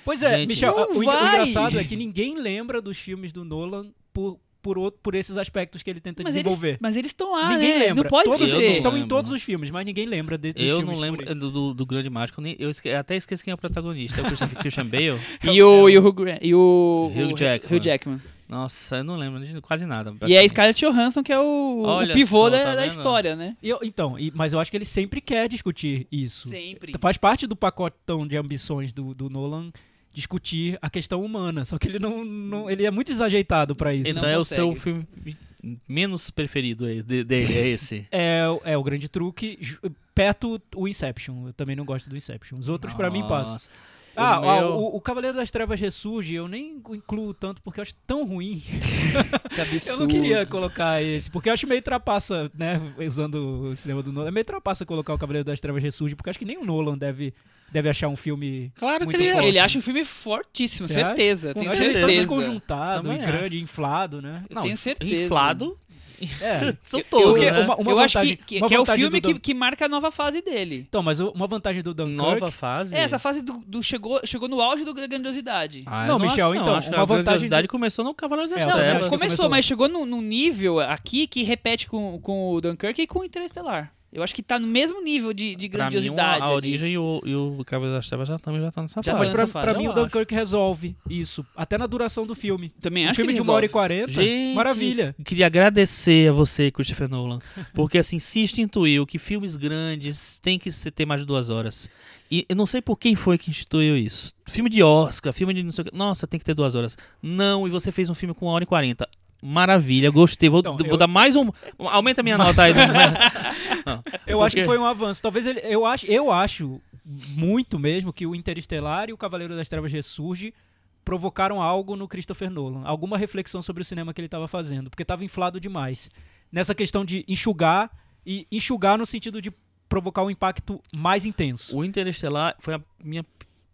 Pois é, Gente, Michel, o, o engraçado é que ninguém lembra dos filmes do Nolan por, por, outro- por esses aspectos que ele tenta mas eles desenvolver. mas eles estão lá, ninguém né? lembra. Não pode todos esquecer. eles estão em todos os filmes, mas ninguém lembra de, Eu não lembro do, do, do Grande Mágico, nem, eu, esque- até esqueci quem é o protagonista. É o Christian, Christian Bale? E o, e o, Hugh e o, Hugh o- Jackman. Hugh Jackman. Nossa, eu não lembro de quase nada. E é. Scarlett Johansson, que é o, o pivô só, da, tá da história, né? Eu- então, e- mas eu acho que ele sempre quer discutir isso. Sempre. Faz parte do pacotão de ambições do, do Nolan discutir a questão humana, só que ele não, não- ele é muito desajeitado pra isso. Então é o seu filme menos preferido dele, é esse. É, o- é o grande truque, perto o Inception. Eu também não gosto do Inception. Os outros pra mim passam. Ah, O ah, meu- o, o Cavaleiro das Trevas ressurge, eu nem incluo tanto porque eu acho tão ruim. Eu não queria colocar esse, porque eu acho meio trapaça, né? Usando o cinema do Nolan. É meio trapaça colocar o Cavaleiro das Trevas ressurge, porque eu acho que nem o Nolan deve, deve achar um filme. Claro muito que ele é. forte. Ele acha um filme fortíssimo, Você acha? certeza. Com Tenho Eu acho ele todo certeza. desconjuntado Também e grande, inflado, né? Eu tenho certeza. Inflado. É. São Eu- todos, Porque né? uma, uma eu acho vantagem, que, que, uma que é o filme que, que marca a nova fase dele. Então, mas uma vantagem do Dunkirk... Nova fase. É, essa fase do, do chegou, chegou no auge do, da grandiosidade. Ah, Não, eu Michel, acho, então, acho que uma a vantagem grandiosidade começou no Cavaleiro das É, eu Não, Trevas. acho que começou, começou. mas chegou num, num nível aqui que repete com, com o Dunkirk e com o Interestelar. Eu acho que tá no mesmo nível de, de Pra mim, grandiosidade. a, origem e o, e o Cavaleiro das Trevas já também já tá nessa Já fase. Mas tá pra, fase, pra eu mim o acho. Dunkirk resolve isso, até na duração do filme. Também Um acho filme que de ele uma hora e resolve. quarenta, Gente, maravilha. Queria agradecer a você, Christopher Nolan, porque assim, se instituiu que filmes grandes tem que ser- ter mais de duas horas. E eu não sei por quem foi que instituiu isso. Filme de Oscar, filme de não sei o que. Nossa, tem que ter duas horas. Não, e você fez um filme com uma hora e quarenta. Maravilha, gostei. Vou, Então, vou eu- dar mais um. Aumenta a minha nota aí. Não, Eu acho que porque- foi um avanço. Talvez ele, eu acho, eu acho muito mesmo que o Interestelar e o Cavaleiro das Trevas ressurge provocaram algo no Christopher Nolan, alguma reflexão sobre o cinema que ele estava fazendo, porque estava inflado demais. Nessa questão de enxugar e enxugar no sentido de provocar um impacto mais intenso. O Interestelar foi a minha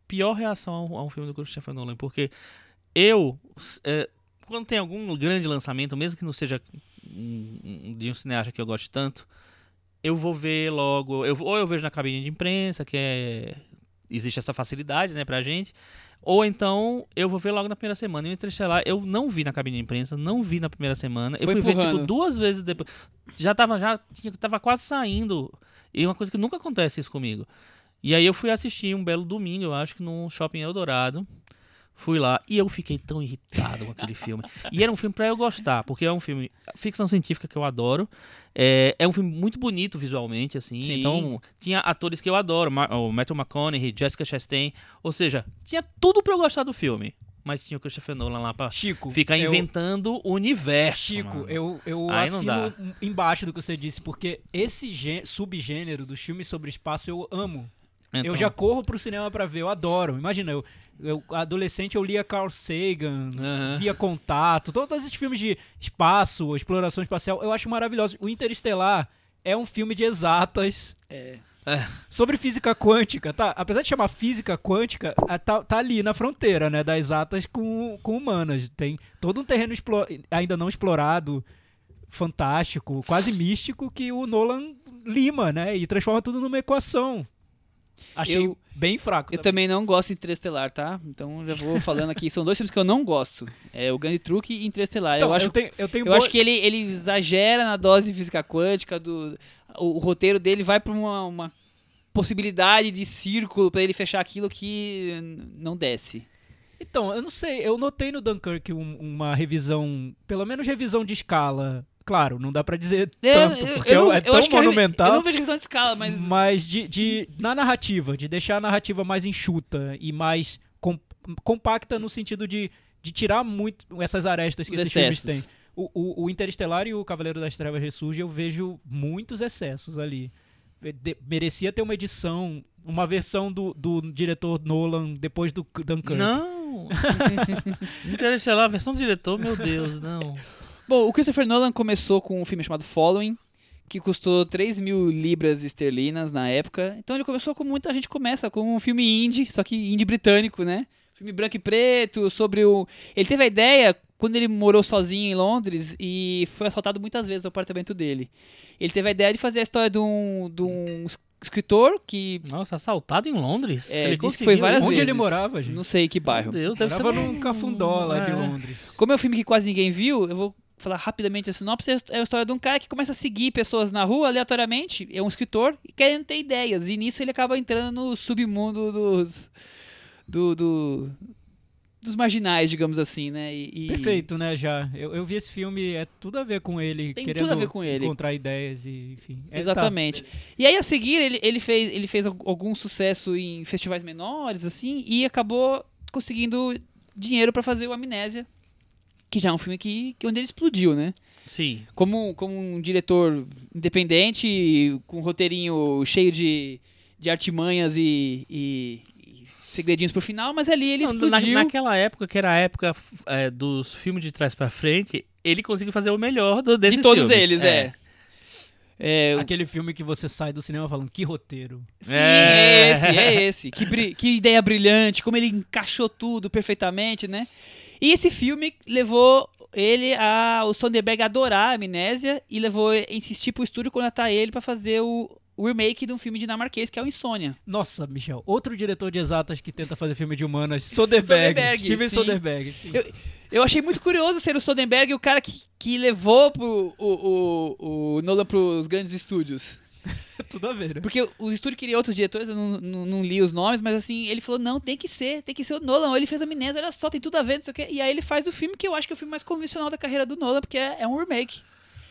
pior reação a um, a um filme do Christopher Nolan, porque eu, é, quando tem algum grande lançamento, mesmo que não seja de um cineasta que eu goste tanto, eu vou ver logo, eu, ou eu vejo na cabine de imprensa, que é existe essa facilidade, né, pra gente, ou então eu vou ver logo na primeira semana. E o Interestelar eu não vi na cabine de imprensa, não vi na primeira semana. Eu Foi fui ver empurrando. tipo duas vezes depois. Já tava já tava quase saindo. E uma coisa que nunca acontece isso comigo. E aí eu fui assistir um belo domingo, eu acho que no Shopping Eldorado. Fui lá e eu fiquei tão irritado com aquele filme. E era um filme pra eu gostar, porque é um filme ficção científica que eu adoro. É, é um filme muito bonito visualmente, assim. Sim. Então tinha atores que eu adoro, o Matthew McConaughey, Jessica Chastain. Ou seja, tinha tudo pra eu gostar do filme. Mas tinha o Christopher Nolan lá pra Chico. ficar eu- universo. universo. Chico, mano. eu, eu Aí assino embaixo do que você disse, porque esse gê- subgênero dos filmes sobre espaço eu amo. Eu Então, já corro pro cinema pra ver, eu adoro. Imagina, eu, eu adolescente eu lia Carl Sagan, Aham. via Contato, todos esses filmes de espaço, exploração espacial, eu acho maravilhosos. O Interestelar é um filme de exatas É. sobre física quântica, tá? Apesar de chamar física quântica, a- tá, tá ali na fronteira, né, das exatas com, com humanas. Tem todo um terreno ainda não explorado, fantástico, quase místico, que o Nolan lima, né, e transforma tudo numa equação. Achei Eu- bem fraco. Eu também não gosto de Interestelar, tá? Então já vou falando aqui. São dois filmes que eu não gosto. É o Grande Truque e Interestelar. Então, eu acho, tenho, eu tenho eu boa- acho que ele, ele exagera na dose de física quântica. Do, o, o roteiro dele vai pra uma, uma possibilidade de círculo pra ele fechar aquilo que não desce. Então, eu não sei, eu notei no Dunkirk um- uma revisão, pelo menos revisão de escala. Claro, não dá pra dizer tanto, porque não- é tão acho que a revi- monumental. Eu não vejo questão de escala, mas. Mas de, de- na narrativa, de deixar a narrativa mais enxuta e mais com- compacta no sentido de, de tirar muito essas arestas que Os esses filmes excessos. têm. O, o, o Interestelar e o Cavaleiro das Trevas Ressurge eu vejo muitos excessos ali. De- merecia ter uma edição, uma versão do, do diretor Nolan depois do Dunkirk. Não! Interestelar, a versão do diretor, meu Deus, não. Bom, o Christopher Nolan começou com um filme chamado Following, que custou 3 mil libras esterlinas na época. Então ele começou como muita gente começa, com um filme indie, só que indie britânico, né? Filme branco e preto, sobre o... Ele teve a ideia quando ele morou sozinho em Londres e foi assaltado muitas vezes o apartamento dele. Ele teve a ideia de fazer a história de um, de um escritor que... Nossa, assaltado em Londres? É, Ele disse que foi várias Onde vezes. ele morava, gente? Não sei que bairro. Meu Deus, deve Morava ser num cafundó lá de É. Londres. Como é um filme que quase ninguém viu, eu vou falar rapidamente a sinopse. É a história de um cara que começa a seguir pessoas na rua aleatoriamente, é um escritor, e querendo ter ideias. E nisso ele acaba entrando no submundo dos. do. do- dos marginais, digamos assim, né? E, e- Perfeito, né, já. Eu, eu vi esse filme, é tudo a ver com ele, Tem querendo tudo a ver com ele. encontrar ideias e, enfim. É, tá. Exatamente. E aí, a seguir, ele, ele fez, ele fez al- algum sucesso em festivais menores, assim, e acabou conseguindo dinheiro pra fazer o Amnésia, que já é um filme que, que onde ele explodiu, né? Sim. como, como um diretor independente, com um roteirinho cheio de, de artimanhas e, e- e segredinhos pro final, mas ali ele Não, na- explodiu. naquela época, que era a época é, dos filmes de trás pra frente, ele conseguiu fazer o melhor do, desses de todos filmes. eles, é. É, o- Aquele filme que você sai do cinema falando, que roteiro. sim, É. é esse, é esse. Que, que ideia brilhante, como ele encaixou tudo perfeitamente, né? E esse filme levou ele a o Sonderberg a adorar a Amnésia e levou a insistir pro estúdio contratar ele pra fazer o, o remake de um filme dinamarquês que é o Insônia. Nossa, Michel, outro diretor de exatas que tenta fazer filme de humanas, Soderbergh. Soderbergh, Steven sim. Soderbergh. sim. Eu- Eu achei muito curioso ser o Soderbergh o cara que, que levou pro, o, o, o Nolan pros grandes estúdios. Tudo a ver, né? Porque o estúdio queria outros diretores, eu não, não, não li os nomes, mas assim, ele falou, não, tem que ser, tem que ser o Nolan. Ele fez Amnésia, olha só, tem tudo a ver, não sei o quê. E aí ele faz o filme que eu acho que é o filme mais convencional da carreira do Nolan, porque é, é um remake.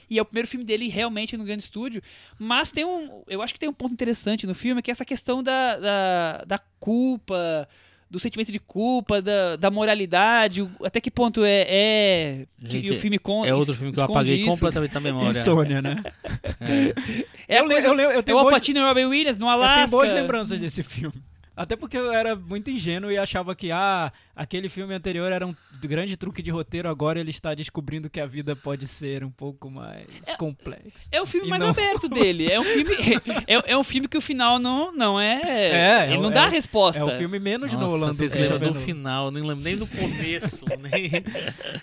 E é o primeiro filme dele realmente no grande estúdio. Mas tem um. Eu acho que tem um ponto interessante no filme, que é essa questão da, da, da culpa, do sentimento de culpa, da, da moralidade, o- até que ponto é. é que Gente, o filme con É outro filme que eu apaguei isso. completamente da memória. Insônia, né? É, a eu, coisa- eu, eu é tenho o boas, Alpatino e o Robin Williams no eu Alasca. tenho boas lembranças desse filme. Até porque eu era muito ingênuo e achava que, ah, aquele filme anterior era um grande truque de roteiro, agora ele está descobrindo que a vida pode ser um pouco mais complexa. É o filme E mais não- aberto dele. É um filme, é, é um filme que o final não, não é. É, ele é não o- dá é a o- resposta. É o filme menos Nossa, Nolan do vocês Christopher lembram do final, nem lembro nem do começo. nem...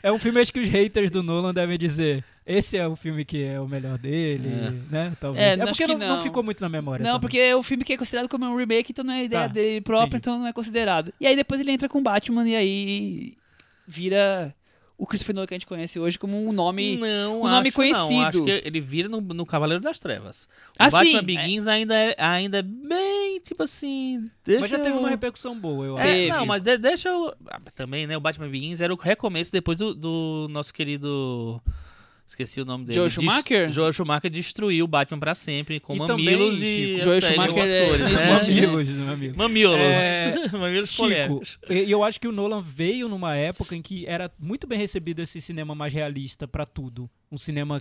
É um filme acho que os haters do Nolan devem dizer. Esse é o filme que é o melhor dele, né? Talvez. É, É, porque que não, não não. ficou muito na memória. Não, também. porque é o filme que é considerado como um remake, então não é ideia Tá, dele próprio, entendi. então não é considerado. E aí depois ele entra com Batman e aí vira o Christopher Nolan que a gente conhece hoje como um nome. não, o nome acho Não. Acho conhecido. que ele vira no, no Cavaleiro das Trevas. O Ah, Batman sim, Begins ainda, é, ainda é bem, tipo assim... Deixa Mas já teve eu- uma repercussão boa, eu É, acho. Teve. não, mas de- deixa eu... ah, também, né, o Batman Begins era o recomeço depois do, do nosso querido... Esqueci o nome dele. Joel Dest- Schumacher? Joel Schumacher destruiu o Batman pra sempre, com E mamilos também, e... Joel Schumacher algumas é- cores, né? Mamilos, meu amigo. Mamilos. É, Mamilos Chico, polêmicos. e eu acho que o Nolan veio numa época em que era muito bem recebido esse cinema mais realista pra tudo. Um cinema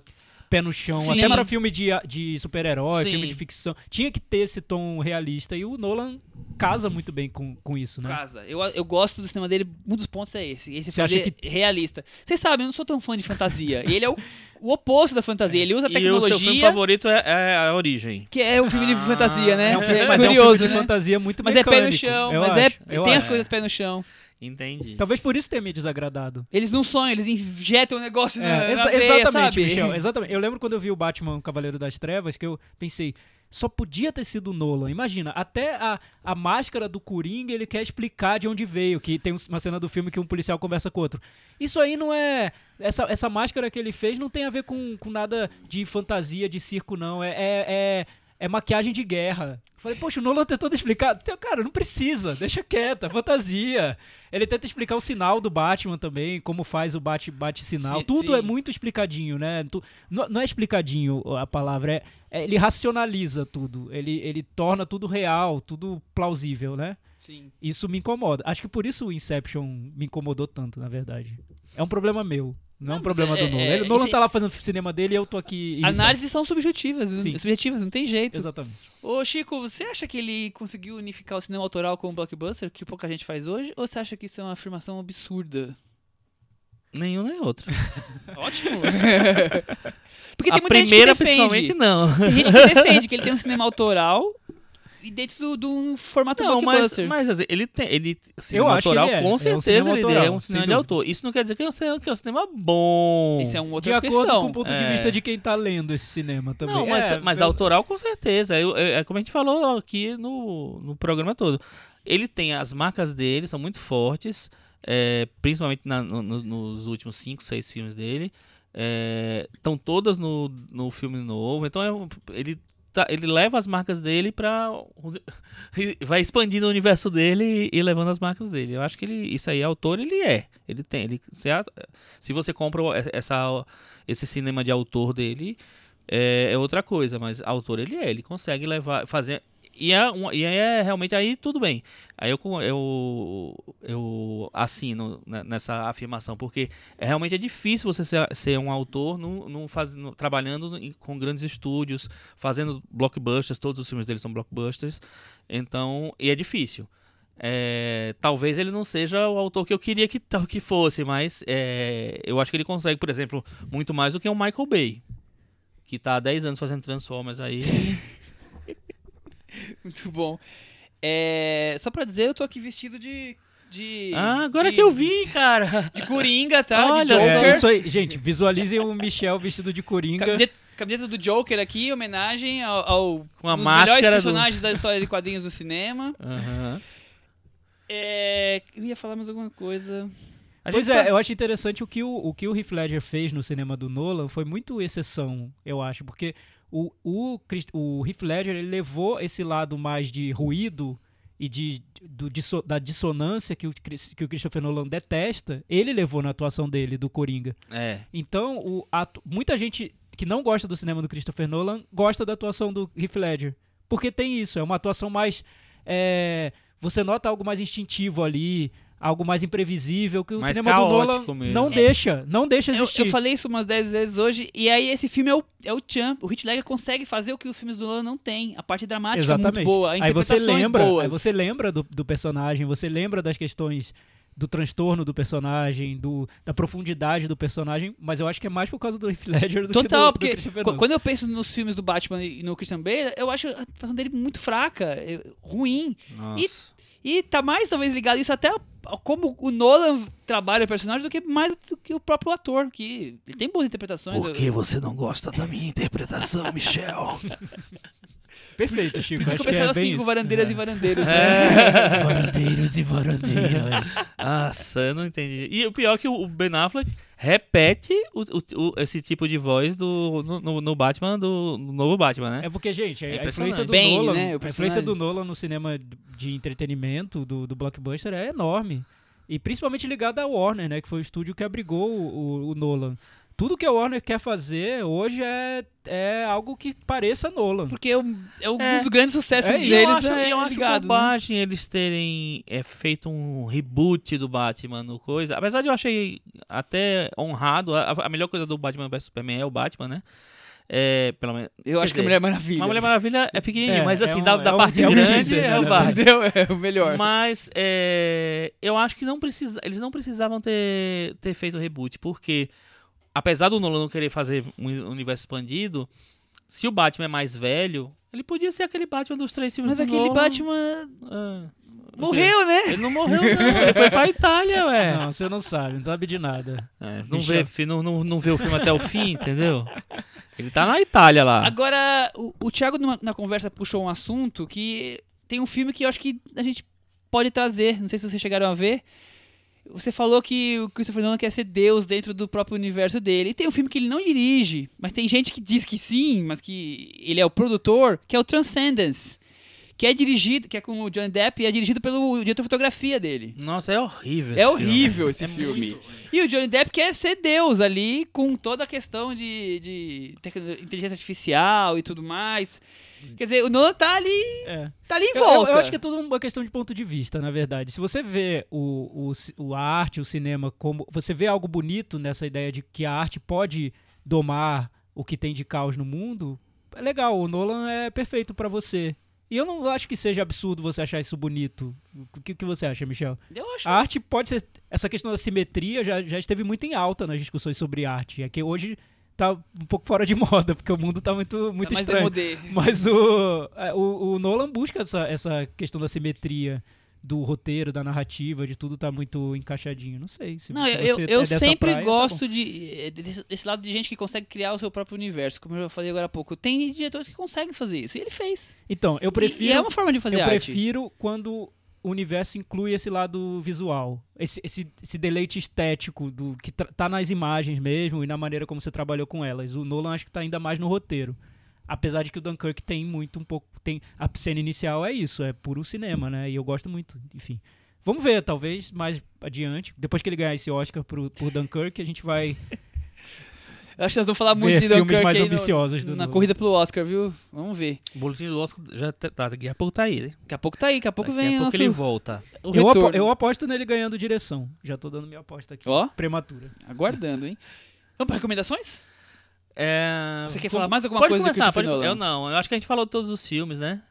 pé no chão, até pra filme de, de super-herói, filme de ficção. Tinha que ter esse tom realista e o Nolan casa muito bem com, com isso, né? Casa. Eu, eu gosto do cinema dele, um dos pontos é esse. Esse Você acha fazer realista. Vocês sabem, eu não sou tão fã de fantasia. Ele é o, o oposto da fantasia. Ele usa a E o seu filme tecnologia, favorito é, é A Origem. que é um filme de Ah, fantasia, né? É um filme, É mas é um curioso, filme de né? fantasia muito Mas é pé no chão, mas acho, é, tem as acho. coisas pé no chão. Entendi. Talvez por isso tenha me desagradado. Eles não sonham, eles injetam o negócio na, É, na exa- veia, exatamente, sabe? Michel. Exatamente. Eu lembro quando eu vi o Batman Cavaleiro das Trevas que eu pensei, só podia ter sido o Nolan. Imagina, até a, a máscara do Coringa ele quer explicar de onde veio, que tem um- uma cena do filme que um policial conversa com outro. Isso aí não é. Essa, essa máscara que ele fez não tem a ver com, com nada de fantasia, de circo, não. É. é, é é maquiagem de guerra. Falei, poxa, o Nolan tentando explicar. Teu, Cara, não precisa, deixa quieto, é fantasia. Ele tenta explicar o sinal do Batman também, como faz o bate- bate-sinal. Sim, Tudo sim. é muito explicadinho, né? Não é explicadinho a palavra, é, é- ele racionaliza tudo. Ele, ele torna tudo real, tudo plausível, né? Sim. Isso me incomoda. Acho que por isso o Inception me incomodou tanto, na verdade. É um problema meu. Não, é um Não, problema do é- Nolan. é- Ele- o Nolan tá lá fazendo cinema dele e eu tô aqui. irritado. Análises são subjetivas, Sim. subjetivas, não tem jeito. Exatamente. Ô Chico, você acha que ele conseguiu unificar o cinema autoral com o blockbuster, que pouca gente faz hoje, ou você acha que isso é uma afirmação absurda? Nenhum nem outro. Ótimo. Porque tem a muita primeira, gente que defende. principalmente, não. Tem gente que defende que ele tem um cinema autoral e dentro do- de um formato Não, mas, blockbuster. mas assim, ele tem. Ele, cinema acho que autoral, ele é. com É um certeza, ele autoral, é um cinema de autor. Isso não quer dizer que é um cinema, que é um cinema bom. Isso é uma De outra acordo questão. com o ponto de É. vista de quem tá lendo esse cinema também. Não, mas, É, mas eu- autoral com certeza. Eu- É, é como a gente falou aqui no, no programa todo. Ele tem as marcas dele, são muito fortes, é, principalmente na- no- no- nos últimos 5, 6 filmes dele. Estão todas no, no filme novo. Então é um- ele, tá- ele leva as marcas dele pra. Vai expandindo o universo dele e, e levando as marcas dele. Eu acho que ele, isso aí, autor, ele é. Ele tem. Ele, se, se você compra essa, esse cinema de autor dele, é, é outra coisa, mas autor ele é, ele consegue levar, fazer. E é, e é realmente aí tudo bem. Aí eu, eu, eu assino ne- nessa afirmação, porque é, realmente é difícil você ser, ser um autor num, num faz, num- trabalhando em- com grandes estúdios, fazendo blockbusters, todos os filmes dele são blockbusters. Então, e é difícil. É, talvez ele não seja o autor que eu queria que, que fosse, mas é, eu acho que ele consegue, por exemplo, muito mais do que o Michael Bay, que tá há 10 anos fazendo Transformers aí. Muito bom. É, só pra dizer, eu tô aqui vestido de. de ah, agora de- que eu vi, cara! De Coringa, tá? Olha. É isso aí, gente. Visualizem o Michel vestido de Coringa. Camiseta, camiseta do Joker aqui, em homenagem ao, ao Com a um melhores do- personagens da história de quadrinhos do cinema. Aham. É, eu ia falar mais alguma coisa. A Pois gente é, eu acho interessante o que o, o que o Heath Ledger fez no cinema do Nolan foi muito exceção, eu acho, porque o, o, o Heath Ledger ele levou esse lado mais de ruído e de, do, disso- da dissonância que o, que o Christopher Nolan detesta, ele levou na atuação dele, do Coringa. É. Então, o atu- muita gente que não gosta do cinema do Christopher Nolan gosta da atuação do Heath Ledger. Porque tem isso, é uma atuação mais. é, você nota algo mais instintivo ali, algo mais imprevisível, que o Mais cinema do Nolan mesmo. não deixa, não deixa Eu, existir. eu falei isso umas 10 vezes hoje, e aí esse filme é o, é o Chan. O Heath Ledger consegue fazer o que os filmes do Nolan não tem. A parte dramática é Exatamente. muito boa, a aí você lembra, boas. aí você lembra do, do personagem, você lembra das questões do transtorno do personagem, do, da profundidade do personagem, mas eu acho que é mais por causa do Heath Ledger do Total, que do, do porque Nolan. quando eu penso nos filmes do Batman e no Christian Bale, eu acho a atuação dele muito fraca, é, ruim. Nossa. E tá mais talvez ligado isso até a como o Nolan trabalha o personagem do que mais do que o próprio ator, que ele tem boas interpretações. Por que você não gosta da minha interpretação, Michel? Perfeito, Chico. Acho que começaram é bem assim com isso. varandeiras e varandeiros, né? É. Varandeiros e varandeiras. Nossa, eu não entendi. E o pior é que o Ben Affleck repete o- o- o- esse tipo de voz do, no, no- Batman, do no novo Batman, né? É porque, gente, a- É a impressionante. influência do Bane, Nolan, né, a influência do Nolan no cinema de entretenimento do, do blockbuster é enorme. E principalmente ligado à Warner, né, que foi o estúdio que abrigou o, o- o Nolan. Tudo que a Warner quer fazer hoje é, é algo que pareça Nolan. Porque é, um, é um É. dos grandes sucessos É deles. eu acho, é eu acho ligado, né? bobagem eles terem é, feito um reboot do Batman no coisa. Apesar de eu achei até honrado, a, a melhor coisa do Batman vs Superman é o Batman, né? É, pelo menos. Eu acho que Quer a dizer, Mulher Maravilha. Uma Mulher Maravilha é pequenininha, É, mas é assim, um- da, é da um- parte é um grande teaser, é né, o na Batman. É o melhor. Mas é, eu acho que não precisa, eles não precisavam ter, ter feito o reboot, porque apesar do Nolan não querer fazer um universo expandido, se o Batman é mais velho, ele podia ser aquele Batman dos três filmes Mas do aquele Nolan. Batman Ah, morreu, né? Ele não morreu, não. Ele foi pra Itália, ué. Não, você não sabe, não sabe de nada. É, não, vê, não, não, não vê o filme até o fim, entendeu? Ele tá na Itália lá. Agora, o, o Thiago numa- na conversa puxou um assunto que tem um filme que eu acho que a gente pode trazer. Não sei se vocês chegaram a ver. Você falou que o Christopher Nolan quer ser Deus dentro do próprio universo dele. E tem um filme que ele não dirige, mas tem gente que diz que sim, mas que ele é o produtor, que é o Transcendence. Que é dirigido, que é com o Johnny Depp e é dirigido pelo diretor de fotografia dele. Nossa, é horrível. É esse horrível esse É filme. muito E o Johnny Depp quer ser Deus ali, com toda a questão de, de inteligência artificial e tudo mais. Quer dizer, o Nolan tá ali, É. tá ali em Eu, eu- volta. eu acho que é tudo uma questão de ponto de vista, na verdade. Se você vê o, o, a arte, o cinema, como. Você vê algo bonito nessa ideia de que a arte pode domar o que tem de caos no mundo, é legal. O Nolan é perfeito pra você. E eu não acho que seja absurdo você achar isso bonito. O que, que você acha, Michel? Eu acho. A arte pode ser. Essa questão da simetria já, já esteve muito em alta nas discussões sobre arte. É que hoje tá um pouco fora de moda, porque o mundo tá muito, muito tá estranho. demodê. Mas o, é, o, o Nolan busca essa, essa questão da simetria do roteiro, da narrativa, de tudo tá muito encaixadinho. Não sei se, Não, eu, você eu, eu é sempre praia, tá gosto bom. de, eh, desse, desse lado de gente que consegue criar o seu próprio universo, como eu falei agora há pouco. Tem diretores que conseguem fazer isso, e ele fez. Então, eu E- prefiro, E, é uma forma de fazer eu arte. prefiro quando o universo inclui esse lado visual, esse, esse, esse deleite estético do que tá nas imagens mesmo e na maneira como você trabalhou com elas. O Nolan acho que tá ainda mais no roteiro. Apesar de que o Dunkirk tem muito um pouco, tem a cena inicial é isso, é puro cinema, né? E eu gosto muito, enfim. Vamos ver, talvez mais adiante, depois que ele ganhar esse Oscar pro, por Dunkirk, a gente vai Eu acho que nós vamos falar muito de filmes Dunkirk mais no- ambiciosos do na corrida pelo Oscar, viu? Vamos ver. O boletim do Oscar já tá, tá, daqui a pouco tá aí, né? Daqui a pouco tá aí, daqui a pouco Daqui vem a pouco nosso, ele volta. Eu, apo- eu aposto nele ganhando direção. Já tô dando minha aposta aqui. Ó. Prematura. Aguardando, hein? Vamos para recomendações? É, Você quer como- falar mais alguma pode coisa começar, pode? Eu não, eu acho que a gente falou de todos os filmes, né?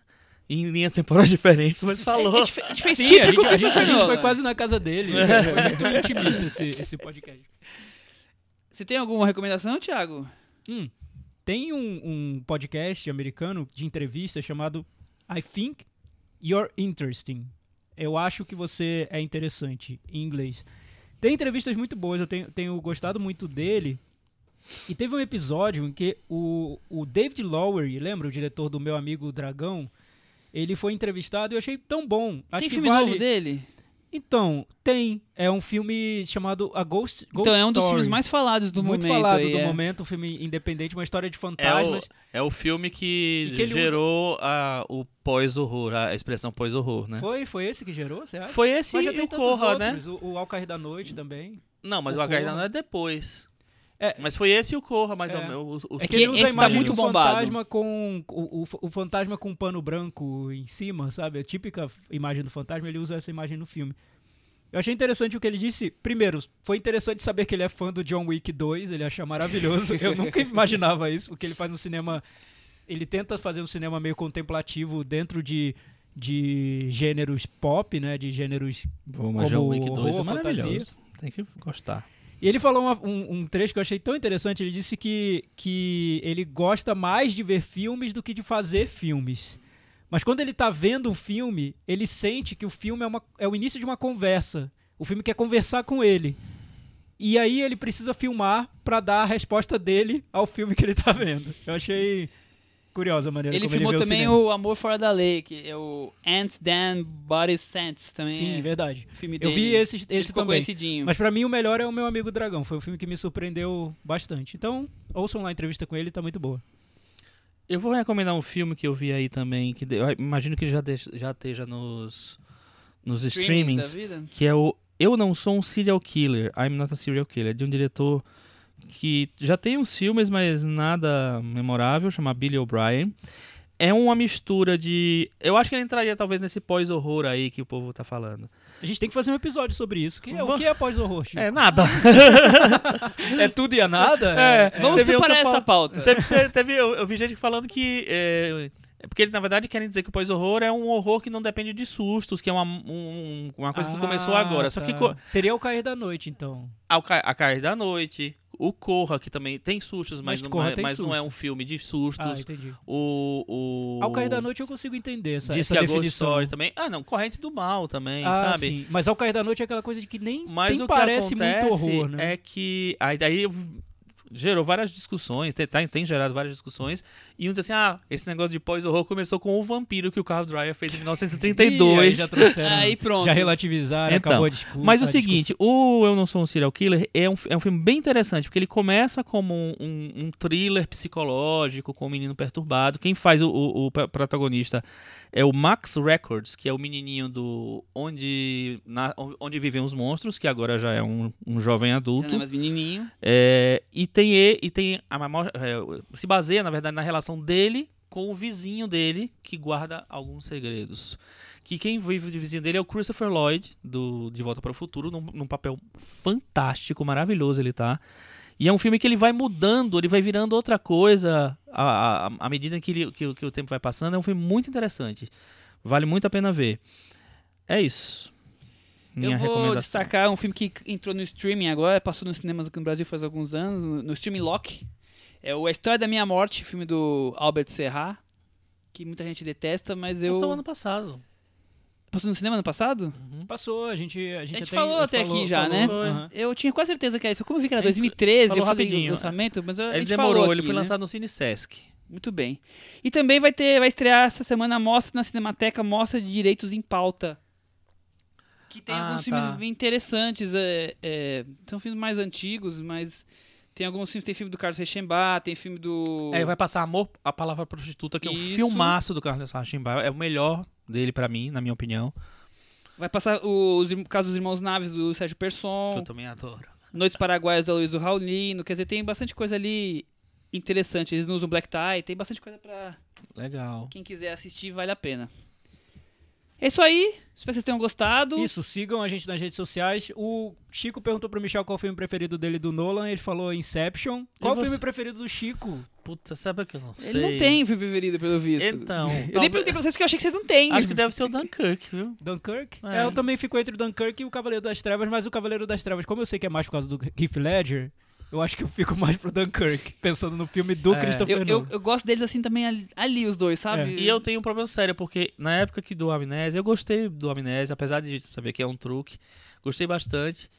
Em linhas temporais diferentes, mas falou. A gente, fe- a gente fez Sim, a típico gente, a gente- a gente foi quase na casa dele. Foi muito intimista esse, esse podcast. Você tem alguma recomendação, Thiago? Hum, tem um, um podcast americano de entrevista chamado I Think You're Interesting. Eu acho que você é interessante, em inglês. Tem entrevistas muito boas, eu tenho, tenho gostado muito dele. E teve um episódio em que o, o David Lowery, lembra o diretor do Meu Amigo Dragão? Ele foi entrevistado e eu achei tão bom. Acho tem que filme vale... novo dele? Então, tem. É um filme chamado A Ghost, Ghost então é um dos Story. filmes mais falados do muito momento. falado aí, do é. momento, um filme independente, uma história de É o, fantasmas. é o filme que, E que gerou a- o pós-horror, a expressão pós-horror, né? Foi, foi esse que gerou, você acha? Foi esse Mas já e tem o tantos Corra, né? outros, o, o Alcair da Noite também. Não, mas O o, Acaída Corra. não é depois. É. Mas foi esse e o Corra, mais É. ou menos. os- os- É É que ele usa a tá imagem muito do bombado. fantasma com o, o, o fantasma com um pano branco em cima, sabe? A típica imagem do fantasma, ele usa essa imagem no filme. Eu achei interessante o que ele disse. Primeiro, foi interessante saber que ele é fã do John Wick 2, ele acha maravilhoso. Eu nunca imaginava isso, o que ele faz no cinema. Ele tenta fazer um cinema meio contemplativo dentro de, de gêneros pop, né? De gêneros Pô, mas como John Wick 2 é horror, maravilhoso. fantasia. Tem que gostar. E ele falou uma- um, um trecho que eu achei tão interessante. Ele disse que, que ele gosta mais de ver filmes do que de fazer filmes. Mas quando ele tá vendo um filme, ele sente que o filme é, uma, é o início de uma conversa. O filme quer conversar com ele. E aí ele precisa filmar pra dar a resposta dele ao filme que ele tá vendo. Eu achei curiosa a maneira Ele como filmou ele vê também o, o Amor Fora da Lei, que é o Ants, Dan, Body Sense também. Sim, é verdade. o filme Eu dele. vi esse, Ele esse ficou também. conhecidinho. Mas pra mim o melhor é o Meu Amigo Dragão. Foi um filme que me surpreendeu bastante. Então, ouçam lá a entrevista com ele, tá muito boa. Eu vou recomendar um filme que eu vi aí também, que eu imagino que já, deixe- já esteja nos, nos Streamings streamings, que é o Eu Não Sou um Serial Killer, I'm Not a Serial Killer, de um diretor que já tem uns filmes, mas nada memorável, chama Billy O'Brien. É uma mistura de... Eu acho que ele entraria talvez nesse pós-horror aí que o povo tá falando. A gente tem que fazer um episódio sobre isso. Que é, o que é pós-horror, Chico? É, nada. É tudo e a nada? É. Vamos um que preparar essa pauta. teve, teve- eu, eu vi gente falando que. É, é porque, na verdade, querem dizer que o pós-horror é um horror que não depende de sustos, que é uma, um- uma coisa que começou Ah, agora. Só que tá. Seria o cair da noite, então. ao ca- a cair da noite, o Corra, que também tem sustos, mas, Mas não, é, mas não é susto. um filme de Ah, sustos. entendi. o, o. Ao cair da noite eu consigo entender essa, Diz essa que Ghost definição. Story também. Ah, não, Corrente do Mal também, ah, sabe? sim. Mas ao cair da noite é aquela coisa de que nem, Mas nem o que parece acontece muito horror, né? é que aí daí gerou várias discussões, tem, tá- tem gerado várias discussões, e um diz assim, ah, esse negócio de pós-horror começou com o Vampiro que o Carl Dreyer fez em Ih, aí 1932. já trouxeram, Aí pronto. já relativizaram, Então, acabou a discussão. Mas o seguinte, o Eu Não Sou um Serial Killer é um, é um filme bem interessante, porque ele começa como um, um- um thriller psicológico com um menino perturbado. Quem faz o, o- o pro- protagonista é o Max Records, que é o menininho do Onde, na- onde Vivem os Monstros, que agora já é um, um jovem Já adulto. não é mais menininho. É, e tem, e, e tem a é, se baseia, na verdade, na relação dele com o vizinho dele, que guarda alguns segredos. Que quem vive de vizinho dele é o Christopher Lloyd, do De Volta para o Futuro, num, num papel fantástico, maravilhoso ele tá. E é um filme que ele vai mudando, ele vai virando outra coisa à, à, medida que, ele- que que o tempo vai passando. É um filme muito interessante. Vale muito a pena ver. É isso. Minha eu vou recomendação. destacar um filme que entrou no streaming agora, passou nos cinemas aqui no Brasil faz alguns anos, no, streaming Lock. É o A História da Minha Morte, filme do Albert Serra, que muita gente detesta, mas eu... Passou ano passado. Passou no cinema ano passado? Passou, a gente A gente, A gente até- falou até aqui já, né? Foi. aham. Eu tinha quase certeza que era isso. Como eu vi que era Ele 2013, falou eu falei rapidinho, o lançamento, mas eu, a Ele gente demorou, falou ele aqui, foi né? lançado no Cine Sesc. Muito bem. E também vai ter, vai estrear essa semana a mostra na Cinemateca, Mostra de Direitos em Pauta. Que tem Ah, alguns tá. filmes interessantes. é, é, são filmes mais antigos, mas tem alguns filmes. Tem filme do Carlos Rechenbach, tem filme do. É, vai passar Amor, a Palavra Prostituta, que é um Isso. filmaço do Carlos Rachimba. É o melhor dele pra mim, na minha opinião. Vai passar o, os caso dos Irmãos Naves do Sérgio Que Persson. eu também adoro. Noites Paraguaias do Luiz do Raulino. Quer dizer, tem bastante coisa ali interessante. Eles não usam black tie, tem bastante coisa pra Legal. quem quiser assistir, vale a pena. É isso aí. Espero que vocês tenham gostado. Isso, sigam a gente nas redes sociais. O Chico perguntou pro Michel qual o filme preferido dele do Nolan. Ele falou Inception. Qual o você? filme preferido do Chico? Puta, sabe que eu não sei? Ele não tem filme preferido, pelo visto. Então. Eu nem perguntei pra vocês porque eu achei que vocês não têm. Acho que deve ser o Dunkirk, viu? Dunkirk? É. É, eu também fico entre o Dunkirk e o Cavaleiro das Trevas, mas o Cavaleiro das Trevas, como eu sei que é mais por causa do Heath Ledger, eu acho que eu fico mais pro Dunkirk, pensando no filme do É. Christopher eu, eu, Nolan. eu gosto deles assim também ali, ali, os dois, sabe? É. E eu tenho um problema sério, porque na época que do Amnésia, eu gostei do Amnésia, apesar de saber que é um truque. Gostei bastante.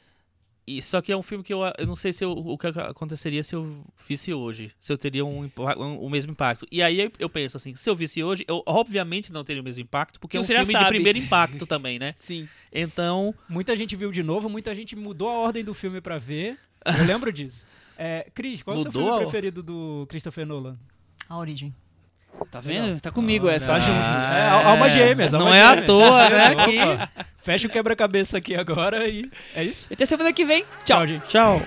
E, só que é um filme que eu, eu não sei se eu- o que aconteceria se eu visse hoje. Se eu teria um, um- o mesmo impacto. E aí eu, eu penso assim, se eu visse hoje, eu obviamente não teria o mesmo impacto, porque Que é um você filme de primeiro impacto também, né? Sim. Então, Muita gente viu de novo, muita gente mudou a ordem do filme pra ver. Eu lembro disso. É, Cris, qual é o seu Mudou filme preferido do Christopher Nolan? A origem. Tá vendo? Tá comigo essa. Tá junto. Ah, É, al- alma gêmeas. não alma é à toa, né, aqui. Fecha o quebra-cabeça aqui agora e é isso? Até semana que vem. Tchau gente. tchau.